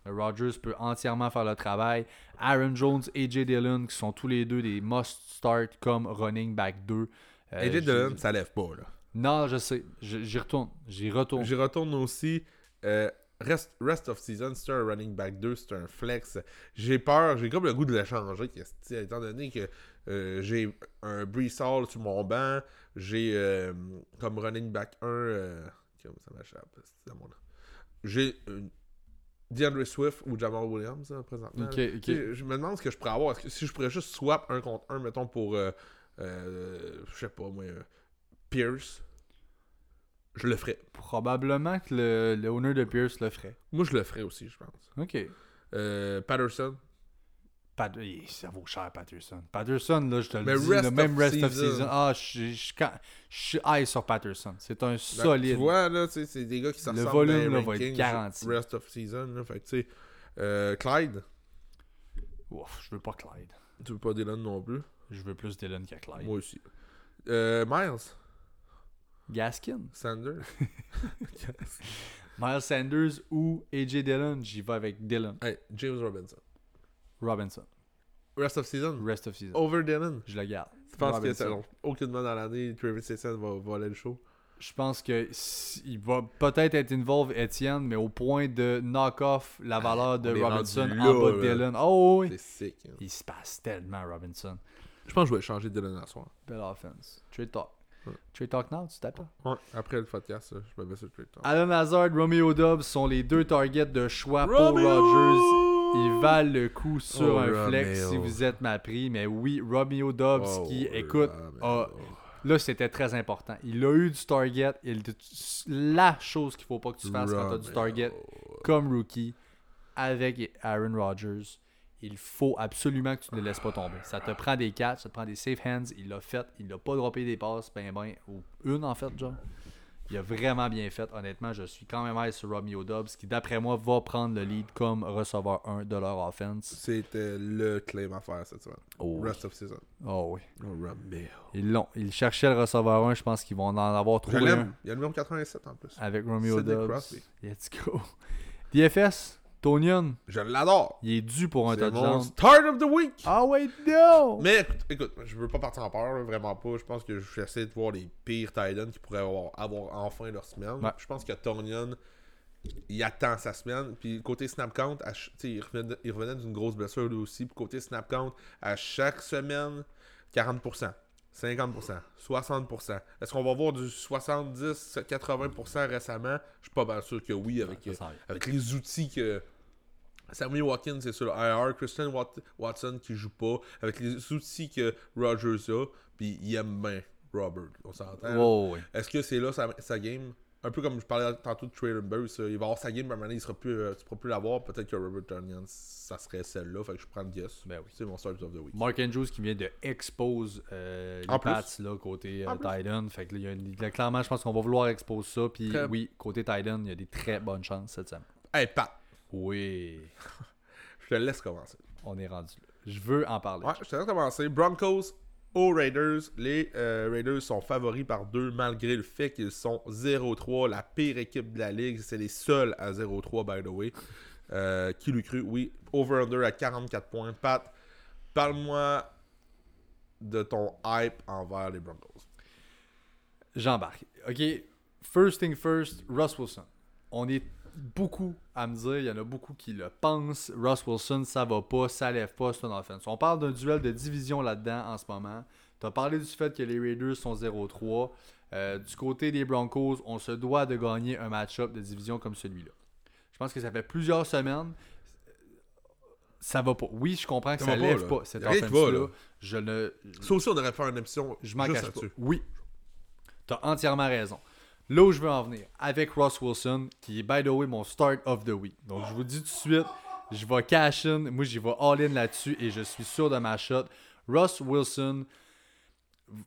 Rodgers peut entièrement faire le travail. Aaron Jones et J. Dillon, qui sont tous les deux des must-start comme running back 2. Euh, AJ j'ai- Dillon, ça lève pas, là. Non, je sais. J'y retourne. J'y retourne. J'y retourne aussi. Euh, rest, rest of season, c'est un running back 2, c'est un flex. J'ai peur, j'ai comme le goût de le changer, étant donné que euh, j'ai un Brees Hall sur mon banc, j'ai comme running back 1, euh, comme ça m'échappe, c'est mon. J'ai une DeAndre Swift ou Jamal Williams là, présentement. Je me demande ce que je pourrais avoir. Que si je pourrais juste swap un contre un, mettons, pour, euh, euh, je sais pas, moi, euh, Pierce, je le ferais. Probablement que le, le owner de Pierce le ferait. Moi, je le ferais aussi, je pense. Ok. Euh, Patterson. Pat- ça vaut cher, Patterson. Patterson, là, je te le dis, rest le même rest of season. Ah, je je- je- quand- je suis high sur Patterson. C'est un Ben, solide. Tu vois, là, c'est des gars qui se Le volume, là, va être garanti. Rest of season, là. Fait tu sais, euh, Clyde, Ouf, je veux pas Clyde. tu veux pas Dylan non plus? Je veux plus Dylan que Clyde. Moi aussi. Euh, Miles Gaskin. Sanders. Miles Sanders ou AJ Dillon. J'y vais avec Dylan. hey, James Robinson. Robinson. Rest of season? Rest of season. Over Dylan. Je le garde. Tu penses que ça, aucunement dans l'année, Travis Etienne va voler le show? Je pense que il va peut-être être involved Etienne, mais au point de knock off la valeur de on Robinson en bas de. Dylan. Oh oui. C'est sick. hein. Il se passe tellement Robinson. Je pense que je vais changer Dylan à soir. Belle offense. Trade talk. Ouais. Trade talk now, tu tapes? Pas. Ouais, après le podcast, je me mets sur le Twitter. Alan Hazard, Romeo Dobbs sont les deux targets de choix pour Rodgers. Ils valent le coup sur Oh, un flex si vous êtes ma prix. Mais oui, Romeo Dobbs Oh, qui, écoute, a- là c'était très important. Il a eu du target. Il, la chose qu'il faut pas que tu fasses quand tu as du target comme rookie avec Aaron Rodgers, il faut absolument que tu ne le laisses pas tomber. Ça te prend des catches, ça te prend des safe hands. Il l'a fait. Il n'a pas droppé des passes, ben ben, ou une en fait, genre. Il a vraiment bien fait. Honnêtement, je suis quand même high sur Romeo Dobbs, qui d'après moi va prendre le lead comme receveur 1 de leur offense. C'était le claim à faire cette semaine. Oh. Rest of season. Oh oui. Oh, Romeo. Ils l'ont. Ils cherchaient le receveur 1. Je pense qu'ils vont en avoir trouvé un. Il y a le numéro 87 en plus. avec Romeo Dobbs. Crosby. Let's go. DFS, Tonyan, Je l'adore. il est dû pour un C'est mon start of the week. Ah ouais, non! Mais écoute, écoute, je veux pas partir en peur, là, vraiment pas. Je pense que j'essaie de voir les pires Titans qui pourraient avoir, avoir enfin leur semaine. Ouais. Je pense que Tonyan, il attend sa semaine. Puis côté snap count, à ch- tu sais, il revenait, il revenait d'une grosse blessure lui aussi. Puis côté snap count, à chaque semaine, 40%. 50%, 60%. Est-ce qu'on va voir du 70-80% récemment? Je suis pas bien sûr que oui, avec, avec les outils que Sammy Watkins c'est sur le IR, Christian Wat- Watson qui joue pas, avec les outils que Rogers a, puis il aime bien Robert, on s'entend. Wow. Est-ce que c'est là sa, sa game? Un peu comme je parlais tantôt de Traylon euh, il va avoir sa game, mais à un moment donné, il sera plus, euh, tu pourras plus l'avoir. Peut-être que Robert Tonyan, ça serait celle-là. Fait que je prends le guess. Ben oui. C'est mon start of the week. Mark Andrews qui vient de expose euh, les En plus. Pats là, côté euh. Titan. Fait que là, il y a une- là, clairement, je pense qu'on va vouloir expose ça. Puis Très- oui, côté Titan, il y a des très bonnes chances cette semaine. Hey, Pat, Oui, je te laisse commencer. on est rendu là. Je veux en parler. Ouais, je te laisse commencer. Broncos aux Raiders. Les euh, Raiders sont favoris par deux malgré le fait qu'ils sont 0-3, la pire équipe de la ligue. C'est les seuls à 0-3, by the way. Euh, qui l'eût cru? Oui, over-under à 44 points. Pat, parle-moi de ton hype envers les Broncos. J'embarque. OK, first thing first, Russ Wilson. On est beaucoup à me dire, il y en a beaucoup qui le pensent. Russ Wilson, ça va pas, ça lève pas, c'est une offense. On parle d'un duel de division là-dedans en ce moment. Tu as parlé du fait que les Raiders sont 0-3. Euh, du côté des Broncos, on se doit de gagner un match-up de division comme celui-là. Je pense que ça fait plusieurs semaines. Ça va pas. Oui, je comprends que Ça ça, pas, lève là. pas, cette offense-là. là. Je ne, Ça aussi, on devrait faire une émission je m'en cache pas. Oui. Tu as entièrement raison. Là où je veux en venir, avec Ross Wilson, qui est, by the way, mon start of the week. Donc, je vous dis tout de suite, je vais cash in. Moi, j'y vais all-in là-dessus et je suis sûr de ma shot. Ross Wilson,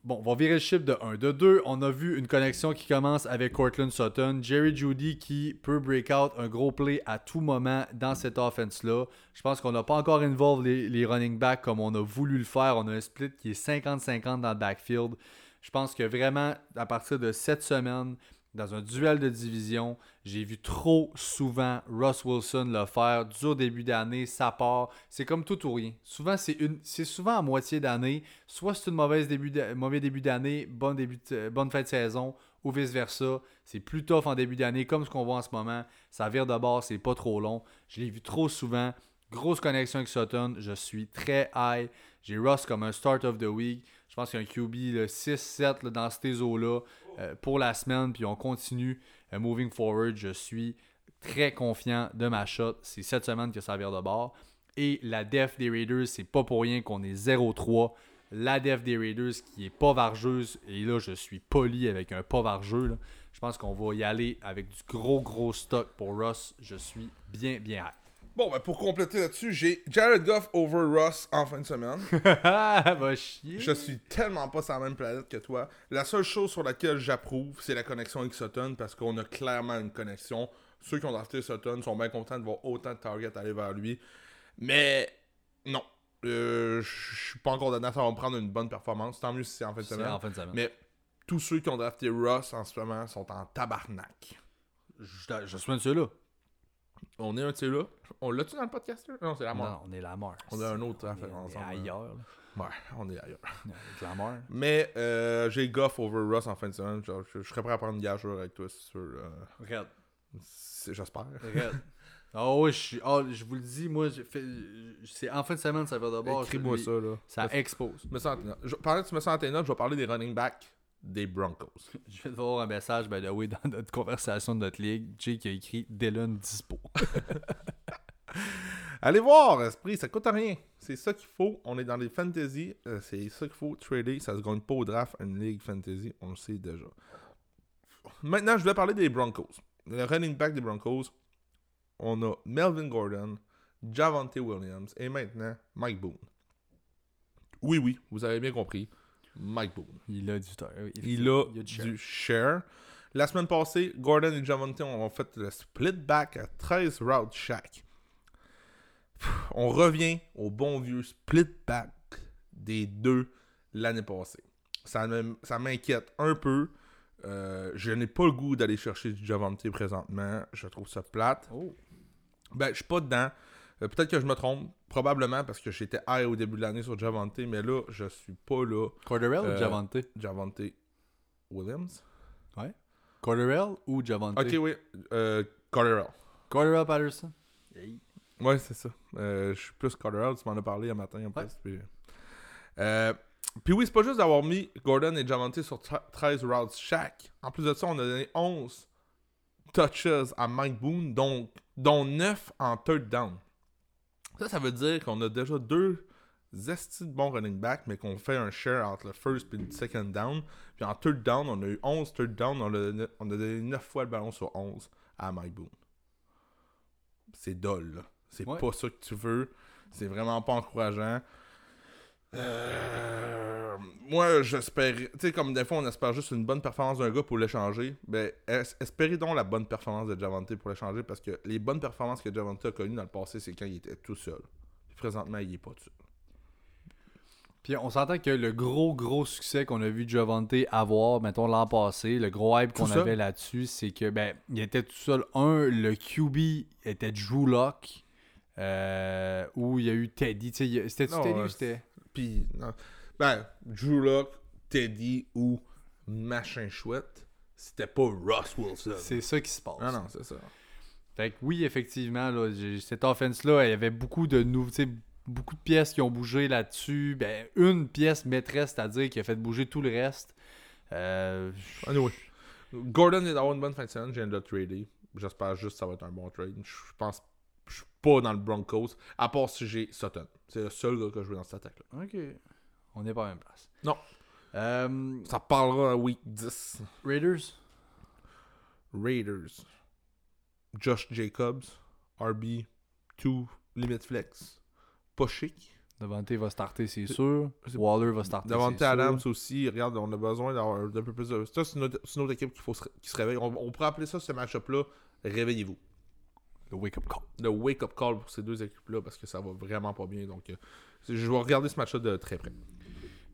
bon, on va virer le chiffre de 1. De 2, on a vu une connexion qui commence avec Cortland Sutton. Jerry Judy qui peut break out un gros play à tout moment dans cette offense-là. Je pense qu'on n'a pas encore involve les running backs comme on a voulu le faire. On a un split qui est 50-50 dans le backfield. Je pense que vraiment, à partir de cette semaine, dans un duel de division, j'ai vu trop souvent Russ Wilson le faire. Du au début d'année, ça part. C'est comme tout ou rien. Souvent, c'est c'est souvent à moitié d'année. Soit c'est une mauvaise début mauvais début d'année, bon début bonne fin de saison, ou vice-versa. C'est plus tough en début d'année, comme ce qu'on voit en ce moment. Ça vire de bord, c'est pas trop long. Je l'ai vu trop souvent. Grosse connexion avec Sutton. Je suis très high. J'ai Russ comme un start of the week. Je pense qu'il y a un QB là, 6-7 là, dans ces eaux-là pour la semaine. Puis on continue euh, moving forward. Je suis très confiant de ma shot. C'est cette semaine que ça vire de bord. Et la def des Raiders, c'est pas pour rien qu'on est 0-3. La def des Raiders qui est pas vargeuse. Et là, je suis poli avec un pas vargeux. Je pense qu'on va y aller avec du gros, gros stock pour Russ. Je suis bien, bien hâte. Bon, ben pour compléter là-dessus, j'ai Jared Goff over Russ en fin de semaine. Va chier. Je suis tellement pas sur la même planète que toi. La seule chose sur laquelle j'approuve, c'est la connexion avec Sutton parce qu'on a clairement une connexion. Ceux qui ont drafté Sutton sont bien contents de voir autant de targets aller vers lui. Mais non. Euh, je suis pas encore donné, me prendre une bonne performance. Tant mieux si c'est en fin de semaine. en fin de semaine. Mais tous ceux qui ont drafté Russ en ce moment sont en tabarnak. Je, je suis un de ceux-là. On est un de ces là. On l'a-tu dans le podcast là? Non, c'est la mort. Non, on est la mort. On a un autre hein, On est, on est ensemble. ailleurs. là. Ouais, on est ailleurs. La mort. Mais euh, j'ai Goff over Russ en fin de semaine. Genre, je, je serais prêt à prendre une gageure avec toi si tu veux. euh, Regarde. c'est- J'espère. Regarde. Ah ouais, je ah, je vous le dis, moi, fait- c'est en fin de semaine, ça va d'abord. Écris-moi ça, là. Ça expose. Je me sens Pendant que tu me sens en tes notes, je vais parler des running backs des Broncos. Je viens de voir un message, ben oui, dans notre conversation de notre ligue, Jay qui a écrit Dylan dispo. Allez voir, Esprit, ça coûte rien. C'est ça qu'il faut. On est dans les fantasy. euh, c'est ça qu'il faut trader. Ça se gagne pas au draft, une ligue fantasy. On le sait déjà. Maintenant, je vais parler des Broncos. Le running back des Broncos, on a Melvin Gordon, Javante Williams et maintenant Mike Boone. Oui, oui, vous avez bien compris. Mike Boone. Il a du temps. Il a du du share. La semaine passée, Gordon et Javante ont fait le split back à 13 routes chaque. On revient au bon vieux split back des deux l'année passée. Ça m'inquiète un peu. Euh, je n'ai pas le goût d'aller chercher du Javante présentement. Je trouve ça plate. Oh. Ben, je suis pas dedans. Euh, Peut-être que je me trompe. Probablement parce que j'étais high au début de l'année sur Javante. Mais là, je suis pas là. Corderell Euh, ou Javante? Javante Williams. Corderell ou Javante? Ok, oui. Euh, Cotterell. Corderell Patterson Ouais, c'est ça. Euh, je suis plus Cotterell. Tu m'en as parlé un matin en plus. puis- Euh, Puis oui, c'est pas juste d'avoir mis Gordon et Javante sur tra- 13 routes chaque. En plus de ça, on a donné 11 touches à Mike Boone, donc, dont 9 en third down. Ça, ça veut dire qu'on a déjà deux estis de bons running back, mais qu'on fait un share entre le first et le second down. Puis en third down, on a eu 11 third down, on a, on a donné 9 fois le ballon sur 11 à Mike Boone. C'est dole, là. C'est Ouais. pas ça que tu veux. C'est vraiment pas encourageant. Euh, moi, j'espère. Tu sais, comme des fois, on espère juste une bonne performance d'un gars pour l'échanger. Ben, es- espérez donc la bonne performance de Javante pour l'échanger parce que les bonnes performances que Javante a connues dans le passé, c'est quand il était tout seul. Puis présentement, il est pas tout seul. Puis on s'entend que le gros, gros succès qu'on a vu Javante avoir, mettons l'an passé, le gros hype qu'on avait là-dessus, c'est que, ben, il était tout seul. Un, le QB était Drew Lock, euh, où il y a eu Teddy. C'était-tu Teddy ou c'était. Puis, ben, Drew Lock, Teddy ou machin chouette, c'était pas Ross Wilson. C'est ça qui se passe. Non, non, c'est ça. Fait que oui, effectivement, là, cette offense-là, il y avait beaucoup de nouveaux. Beaucoup de pièces qui ont bougé là-dessus. Ben, une pièce maîtresse, c'est-à-dire qui a fait bouger tout le reste. Euh, Anyway. Gordon est d'avoir une bonne fin de semaine, je viens de le trader. J'espère juste que ça va être un bon trade. Je pense je suis pas dans le Broncos, à part si j'ai Sutton. C'est le seul gars que je veux dans cette attaque-là. Ok. On n'est pas à la même place. Non. Euh, Ça parlera en week 10. Raiders? Raiders. Josh Jacobs. RB. 2. Limit flex. Pas chic. Devante va starter, c'est sûr. Waller va starter. Sûr. Adams aussi. Regarde, on a besoin d'avoir d'un peu plus de. Ça, c'est une autre équipe qu'il faut se- qui se réveille. On, on pourrait appeler ça, ce match-up-là, réveillez-vous. Le wake-up call. le wake-up call pour ces deux équipes-là parce que ça va vraiment pas bien. Donc, euh, je vais regarder ce match-là de très près.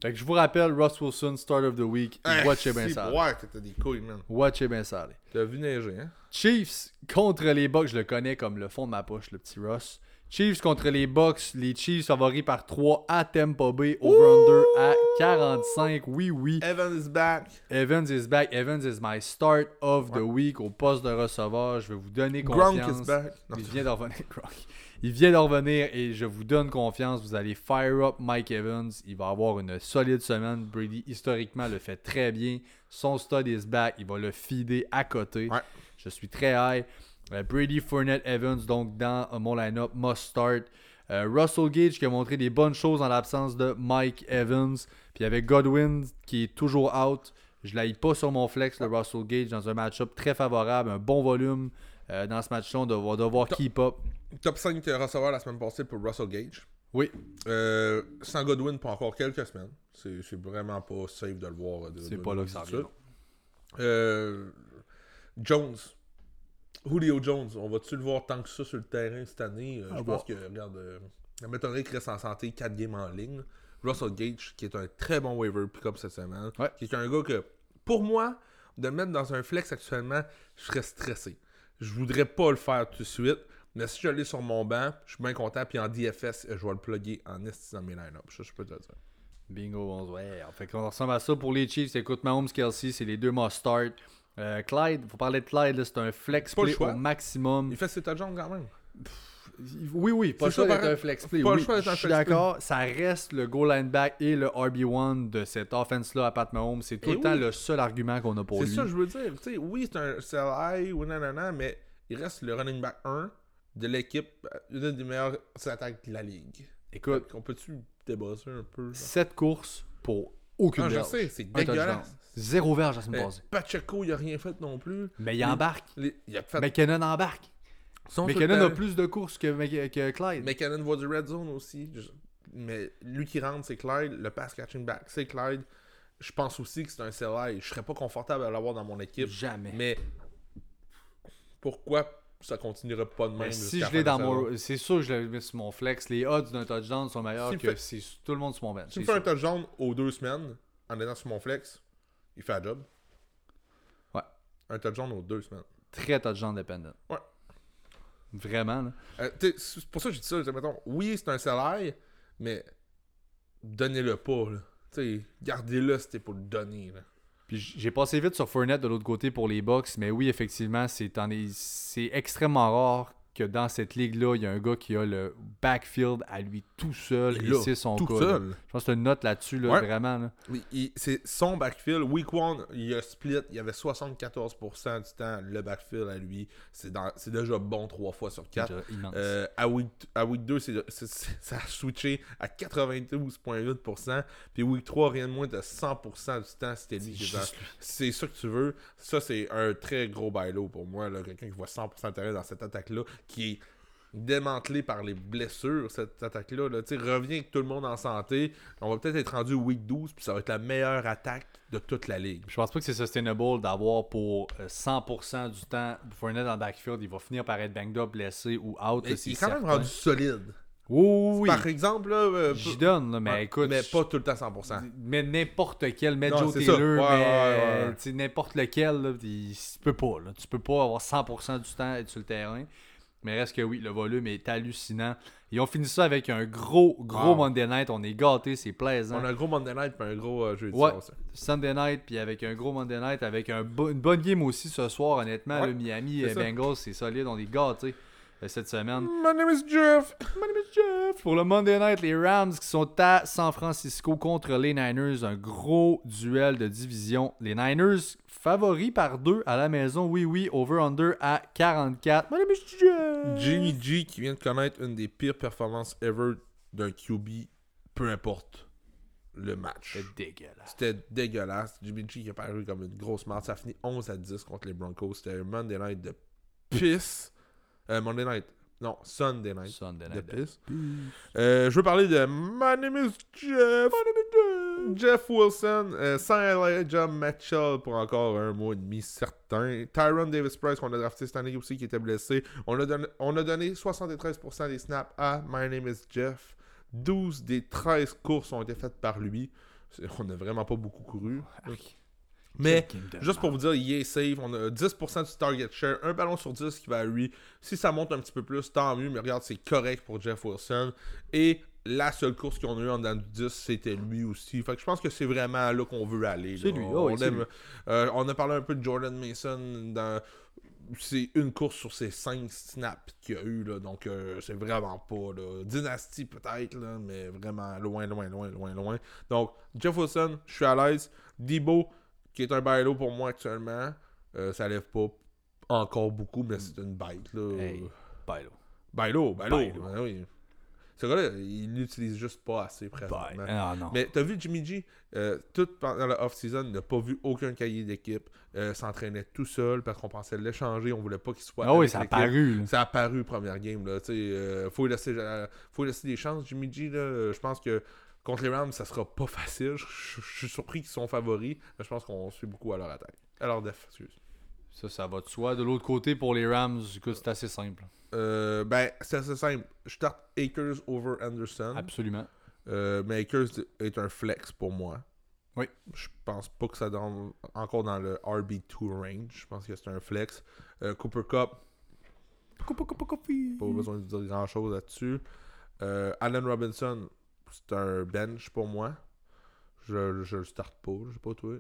Fait que je vous rappelle, Russ Wilson, start of the week. Watchez bien ça. Ouais, t'as des couilles, man. Watchez bien ça. T'as vu neiger, hein? Chiefs contre les Bucks, je le connais comme le fond de ma poche, le petit Russ. Chiefs contre les Bucks, les Chiefs favoris par 3 à Tampa Bay, over-under à 45. Oui, oui. Evan is back. Evans is back. Evans is my start of the week au poste de receveur. Je vais vous donner confiance. Gronk is back. Non, Il vient de revenir. Il vient de revenir et je vous donne confiance. Vous allez fire up Mike Evans. Il va avoir une solide semaine. Brady, historiquement, le fait très bien. Son stud is back. Il va le feeder à côté. Ouais. Je suis très high. Euh, Brady, Fournette, Evans, donc dans euh, mon line-up, must start. Euh, Russell Gage qui a montré des bonnes choses en l'absence de Mike Evans. Puis il y avait Godwin qui est toujours out. Je l'aille pas sur mon flex, le Russell Gage, dans un match-up très favorable, un bon volume. Euh, dans ce match-là, on va devoir keep up. Top 5 receveurs la semaine passée pour Russell Gage. Oui, Euh, sans Godwin pour encore quelques semaines. C'est c'est vraiment pas safe de le voir. c'est pas là que ça. Euh, Jones. Julio Jones, on va-tu le voir tant que ça sur le terrain cette année? Euh, À je pense que, regarde, euh, ça m'étonnerait qu'il reste en santé 4 games en ligne. Russell Gage, qui est un très bon waiver pick-up cette semaine. Ouais. Qui est un gars que, pour moi, de le mettre dans un flex actuellement, je serais stressé. Je voudrais pas le faire tout de suite. Mais si je l'ai sur mon banc, je suis bien content. Puis en DFS, je vais le plugger en esti dans mes line-up. Ça, je peux te le dire. Bingo, 11, ouais. Fait qu'on ressemble à ça pour les Chiefs. Écoute, Mahomes, Kelsey, c'est les deux must start. Euh, Clyde, faut parler de Clyde, c'est un flex play au maximum. Il fait ses touchdowns quand même. Oui, oui, pas le C'est choix ça, d'être un flex play. Pas le oui, choix d'être un je suis d'accord. Ça reste le goal line back et le RB1 de cette offense-là à Pat Mahomes. C'est tout Et le temps oui. le seul argument qu'on a pour C'est lui. ça que je veux dire. Oui, c'est un CLI ou nanana, mais il reste le running back 1 de l'équipe, euh, une des meilleures attaques de la ligue. Écoute, On peut-tu débosser un peu? genre? 7 courses pour aucune Non, je sais, c'est dégueulasse. Zéro verge la semaine Eh, passée. Pacheco, il a rien fait non plus. Mais il les- embarque. Les- il a fait. McKinnon embarque. son McKinnon a plus de courses que, que Clyde. McKinnon va du red zone aussi. Mais lui qui rentre, c'est Clyde. Le pass catching back, c'est Clyde. Je pense aussi que c'est un CLI. Je serais pas confortable à l'avoir dans mon équipe. Jamais. Mais pourquoi ça continuerait pas de même Mais si je la l'ai dans mon. C'est sûr que je l'ai mis sur mon flex. Les odds d'un touchdown sont meilleurs que fait- c'est tout le monde sur mon bench. Si tu me fais un touchdown aux deux semaines en étant sur mon flex, il fait la job. Ouais. Un touchdown aux deux semaines. Très touchdown dependent. Ouais. Vraiment, là. Euh, c'est pour ça que je dis ça. mettons, oui, c'est un salaire, mais donnez-le pas. Là. T'sais, Gardez-le, c'était pour le donner. Là. Puis j'ai passé vite sur Fournette de l'autre côté pour les Bucks, mais oui, effectivement, c'est en est- c'est extrêmement rare que dans cette ligue-là, il y a un gars qui a le backfield à lui tout seul Il et c'est son tout cas. là. seul. Je pense que c'est une note là-dessus, là, Ouais. vraiment. là. Oui, c'est son backfield. Week 1, il a split. Il y avait 74% du temps le backfield à lui. C'est déjà bon 3 fois sur 4. Déjà immense. Euh, à, week, à week 2, c'est, c'est- c'est- ça a switché à 92,8%. Puis week 3, rien de moins de 100% du temps, c'était lui qui C'est ça que tu veux. Ça, c'est un très gros bailo pour moi. Quelqu'un qui voit 100% de terrain dans cette attaque-là, qui est démantelé par les blessures, cette attaque-là. Là. Revient avec tout le monde en santé. On va peut-être être rendu week 12, puis ça va être la meilleure attaque de toute la ligue. Je pense pas que c'est sustainable d'avoir pour euh, 100% du temps Fournette dans le backfield. Il va finir par être banged up, blessé ou out. Mais il est quand même rendu solide. Oui, oui, oui. Par exemple, là, euh, J'y donne, là, mais Ouais, écoute. mais pas tout le temps 100%. Mais n'importe quel, mais Non, Joe. Taylor, Ouais, mais n'importe lequel, là, il- tu peux pas. Là. Tu peux pas avoir 100% du temps être sur le terrain. Mais reste que oui, le volume est hallucinant. Et on finit ça avec un gros, gros Wow. Monday Night. On est gâtés, c'est plaisant. On a un gros Monday Night puis un gros euh, jeudi Ouais. soir. Sunday Night, puis avec un gros Monday Night, avec un bo- une bonne game aussi ce soir, honnêtement. Ouais, le Miami ça. Bengals, c'est solide. On est gâtés cette semaine. My name is Jeff. My name is Jeff. Pour le Monday Night, les Rams qui sont à San Francisco contre les Niners. Un gros duel de division. Les Niners favoris par deux à la maison. Oui, oui. Over-under à 44. My name is Jeff. Jimmy G qui vient de connaître une des pires performances ever d'un QB, peu importe le match. C'est dégueulasse. C'était dégueulasse. Jimmy G qui a paru comme une grosse marde. Ça a fini 11 à 10 contre les Broncos. C'était un Monday Night de pisse. Euh, Monday Night. Non, Sunday Night. Sunday de Night. Euh, je veux parler de My name is Jeff. Jeff Wilson, euh, sans Elijah Mitchell pour encore un mois et demi certain. Tyron Davis Price qu'on a drafté cette année aussi qui était blessé. On a donné, on a donné 73% des snaps à My name is Jeff. 12 des 13 courses ont été faites par lui. On n'a vraiment pas beaucoup couru. Mais Juste pour vous dire, il est safe. On a 10% du target share. Un ballon sur 10 qui va à lui. Si ça monte un petit peu plus, tant mieux. Mais regarde, c'est correct pour Jeff Wilson. Et la seule course qu'on a eue en dedans du 10, c'était lui aussi. Fait que je pense que c'est vraiment là qu'on veut aller. C'est lui, On, oh oui, c'est aime- lui. euh, on a parlé un peu de Jordan Mason dans. C'est une course sur ses 5 snaps qu'il y a eu, là, donc euh, c'est vraiment pas là. Dynastie peut-être, mais vraiment loin, loin, loin, loin, loin. Donc, Jeff Wilson, je suis à l'aise. Debo, qui est un bailo pour moi actuellement, euh, ça lève pas encore beaucoup, mais c'est une bête. Là. Hey, Bailo. Bailo, bailo. Bailo. ben oui. Ce gars-là, il l'utilise juste pas assez présentement. Ah. Mais t'as vu Jimmy G, euh, tout pendant la off-season, il n'a pas vu aucun cahier d'équipe, euh, s'entraînait tout seul parce qu'on pensait l'échanger, on voulait pas qu'il soit. Ah oui, ça a paru. Ça a apparu première game. Là, euh, faut, lui laisser, euh, faut laisser des chances. Jimmy G, là, je pense que contre les Rams, ça sera pas facile. Je suis surpris qu'ils sont favoris, mais je pense qu'on suit beaucoup à leur attaque. À leur def, excuse. Ça, ça va de soi. De l'autre côté, pour les Rams, c'est assez simple. Euh, ben, c'est assez simple. Je starte Akers over Anderson. Absolument. Euh, mais Akers est un flex pour moi. Oui. Je pense pas que ça donne encore dans le RB2 range. Je pense que c'est un flex. Euh, Cooper Cup, pas besoin de dire grand chose là-dessus. Allen Robinson, c'est un bench pour moi. Je, je le starte pas, je sais pas toi.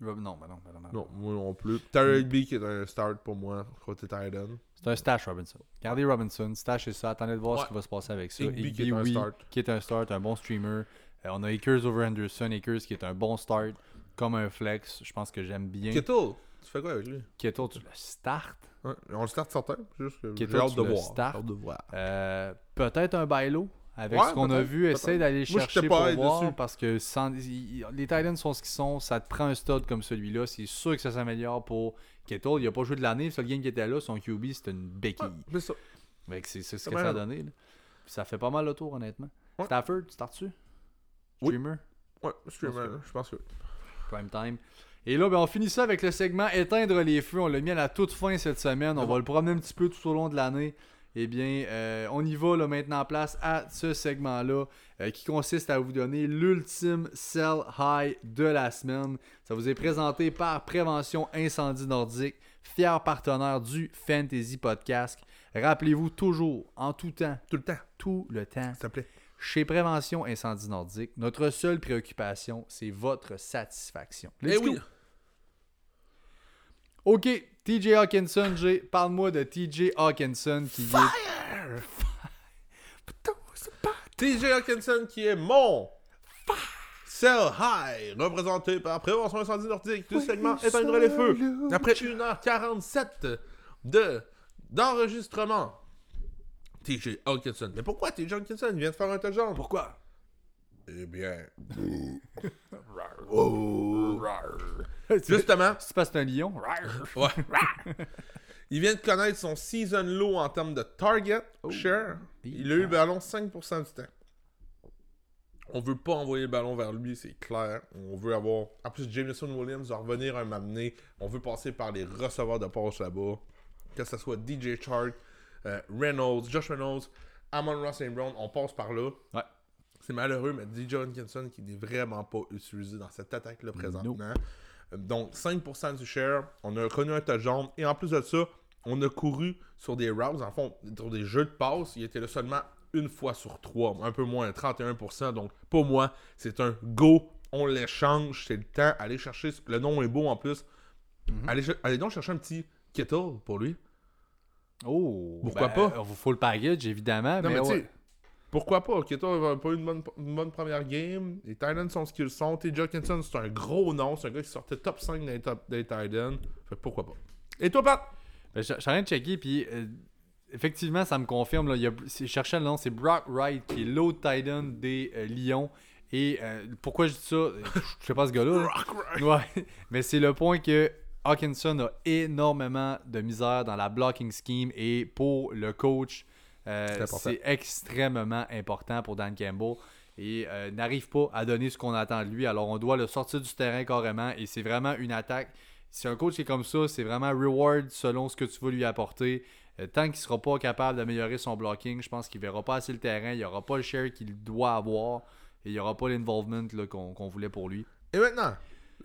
Non, ben non, ben non, ben non. Non, moi non plus. Terry Higby qui est un start pour moi, côté Titan. C'est un stash Robinson. Gardez Robinson, stash ça, attendez de voir Ouais. ce qui va se passer avec ça. Higby qui est un oui, start. qui est un start, un bon streamer. Euh, on a Akers over Anderson, Akers qui est un bon start, comme un flex. Je pense que j'aime bien. Kittle, tu fais quoi avec lui? Kittle, tu le start? Ouais, On le start certain, juste que j'ai Kittle, hâte tu de le voir. start. J'ai hâte de voir. Euh, Peut-être un bailo. Avec Ouais, ce qu'on a vu, essaye d'aller chercher pour voir dessus. parce que sans- il- les Titans sont ce qu'ils sont, ça te prend un stud comme celui-là, c'est sûr que ça s'améliore pour Kittle. Il a pas joué de l'année, le seul game qui était là, son QB c'était une béquille. Ouais, c'est ce que ça a donné. là. Ça fait pas mal le tour, honnêtement. Ouais. Stafford, tu startes-tu? Oui. Streamer, Ouais, streamer, je pense que. prime time. Et là, ben, on finit ça avec le segment Éteindre les feux. On l'a mis à la toute fin cette semaine. On va le promener un petit peu tout au long de l'année. Eh bien, euh, on y va là, maintenant en place à ce segment-là euh, qui consiste à vous donner l'ultime sell high de la semaine. Ça vous est présenté par Prévention Incendie Nordique, fier partenaire du Fantasy Podcast. Rappelez-vous toujours, en tout temps, Tout le temps, tout le temps, s'il te plaît. chez Prévention Incendie Nordique, notre seule préoccupation, c'est votre satisfaction. Eh Let's oui. Ok, TJ Hawkinson, Jay. Parle-moi de TJ Hawkinson qui est. TJ Hawkinson qui est mon Sell High, représenté par Prévention Incendie Nordique du segment Éteindre les feux. Après 1h47 de d'enregistrement. TJ Hawkinson. Mais pourquoi TJ Hawkinson? Il vient de faire un touchdown. Pourquoi? Eh bien. Oh. Justement, parce que c'est un lion. Ouais. Il vient de connaître son season low en termes de target share. Il a eu le ballon 5% du temps. On veut pas envoyer le ballon vers lui, c'est clair. On veut avoir. En plus, Jameson Williams va revenir un m'amener. On veut passer par les receveurs de passe là-bas. Que ce soit DJ Chark, euh, Reynolds, Josh Reynolds, Amon Ross St. Brown, on passe par là. Ouais. C'est malheureux, mais DJ Hawkinson qui n'est vraiment pas utilisé dans cette attaque-là présentement. Donc 5% du share, on a connu un touchdown et en plus de ça, on a couru sur des routes, en fond, sur des jeux de passe, il était là seulement une fois sur trois, un peu moins, 31%. Donc pour moi, c'est un go, on l'échange, c'est le temps, allez chercher, le nom est beau en plus. allez, ch- allez donc chercher un petit Kittle pour lui. Oh. Pourquoi ben, pas? On vous faut le package, évidemment. Non, mais mais tu sais, ouais. Pourquoi pas? Kittle n'a pas eu une bonne, une bonne première game. Les Titans sont ce qu'ils sont. T. Hawkinson, c'est un gros nom. C'est un gars qui sortait top 5 des, top, des Titans. Fait pourquoi pas? Et toi, Pat? Ben, je je suis en train de checker, puis euh, effectivement, ça me confirme. Là, il y a, je cherchais le nom, c'est Brock Wright, qui est l'autre Titan des euh, Lions. Et euh, pourquoi je dis ça? Je sais pas ce gars-là. là. Ouais, mais c'est le point que Hawkinson a énormément de misère dans la blocking scheme et pour le coach, euh, C'est extrêmement important pour Dan Campbell et euh, n'arrive pas à donner ce qu'on attend de lui. Alors on doit le sortir du terrain carrément et c'est vraiment une attaque. Si un coach est comme ça, c'est vraiment reward selon ce que tu veux lui apporter. Euh, tant qu'il sera pas capable d'améliorer son blocking, je pense qu'il verra pas assez le terrain, il n'y aura pas le share qu'il doit avoir et il n'y aura pas l'involvement qu'on voulait pour lui. Et maintenant,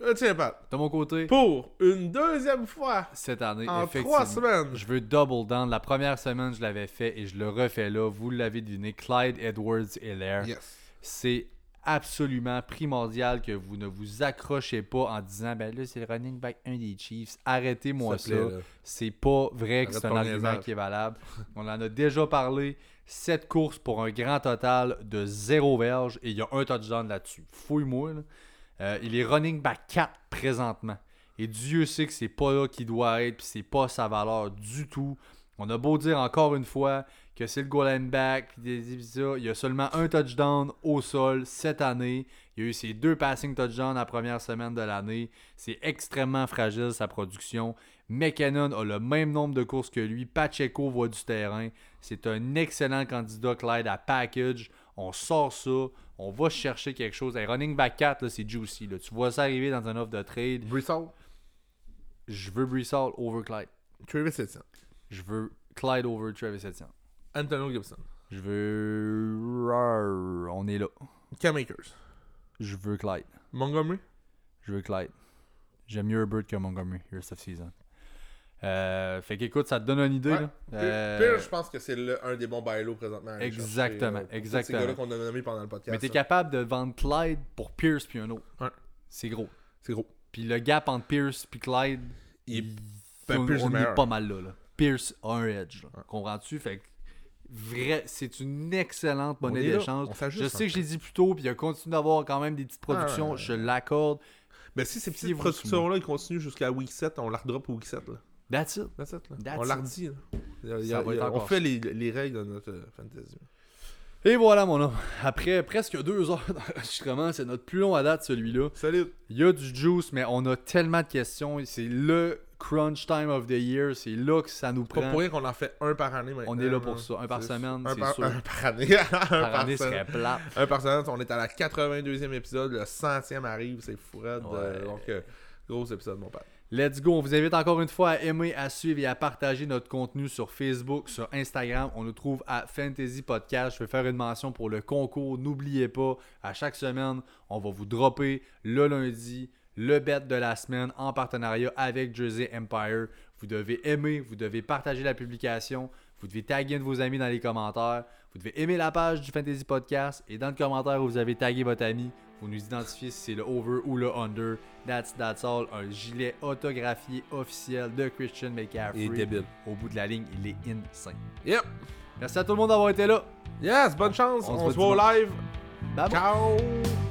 là, tiens, Pat. De mon côté, Pour une deuxième fois cette année, en effectivement, trois semaines. je veux double down. La première semaine, je l'avais fait et je le refais là. Vous l'avez deviné, Clyde Edwards-Hilaire. Yes. C'est absolument primordial que vous ne vous accrochez pas en disant ben là c'est le running back 1 des Chiefs arrêtez-moi ça c'est pas vrai que c'est un argument qui est valable on en a déjà parlé 7 courses pour un grand total de 0 verge et il y a un touchdown là-dessus fouille-moi là. Euh, il est running back 4 présentement et Dieu sait que c'est pas là qu'il doit être puis c'est pas sa valeur du tout on a beau dire encore une fois que c'est le goal back, il y a seulement un touchdown au sol cette année. Il y a eu ses deux passing touchdowns la première semaine de l'année. C'est extrêmement fragile sa production. McKinnon a le même nombre de courses que lui. Pacheco voit du terrain. C'est un excellent candidat, Clyde, à package. On sort ça. On va chercher quelque chose. Hey, running back 4, là, c'est juicy. là. Tu vois ça arriver dans un offre de trade. Brissol. Je veux Brissol over Clyde. Travis Etienne. Je veux Clyde over Travis Etienne. Antonio Gibson. Je veux. On est là. Cam Akers. Je veux Clyde. Montgomery. Je veux Clyde. J'aime mieux Herbert que Montgomery, rest of season. Euh, fait qu'écoute, ça te donne une idée. Ouais. Là. Euh, je pense que c'est le- un des bons bailos présentement. Exactement, chercher, euh, exactement. Ces gars-là qu'on a nommés pendant le podcast. mais t'es capable de vendre Clyde pour Pierce puis un autre. Ouais. C'est gros. C'est gros. Puis le gap entre Pierce puis Clyde, Il ben, on, Pierce est on est meilleur. pas mal là, là. Pierce a un edge. là. Comprends-tu? Fait que vrai, c'est une excellente monnaie d'échange. Je sais que je l'ai dit plus tôt, puis il a continué d'avoir quand même des petites productions. Ah, je l'accorde. Mais si ces petites productions-là, ils continuent jusqu'à week 7, on la redrop au week 7. Là. That's it. That's it, là. That's on la redit. on fait les, les règles de notre euh, fantasy. Et voilà, mon homme. Après presque deux heures d'enregistrement, c'est notre plus long à date, celui-là. Salut! Il y a du juice, mais on a tellement de questions. C'est le crunch time of the year. C'est là que ça nous Pas prend. pour rien qu'on en fait un par année maintenant. On est là pour ça. Un par semaine, un c'est par, sûr. Un par année. un Par par année serait plate. Un par semaine. On est à la 82e épisode. Le 100e arrive. C'est fou. Ouais. Euh, donc, euh, gros épisode, mon père. Let's go. On vous invite encore une fois à aimer, à suivre et à partager notre contenu sur Facebook, sur Instagram. On nous trouve à Fantasy Podcast. Je vais faire une mention pour le concours. N'oubliez pas, à chaque semaine, on va vous dropper le lundi le bet de la semaine en partenariat avec Jersey Empire. Vous devez aimer, vous devez partager la publication, vous devez taguer de vos amis dans les commentaires, vous devez aimer la page du Fantasy Podcast et dans le commentaire où vous avez tagué votre ami, vous nous identifier si c'est le over ou le under. That's, that's all. Un gilet autographié officiel de Christian McCaffrey. Il est débile. Au bout de la ligne, il est insane. Yep. Merci à tout le monde d'avoir été là. Yes, bonne chance. On On, se voit voit au live. Bye bye. Ciao.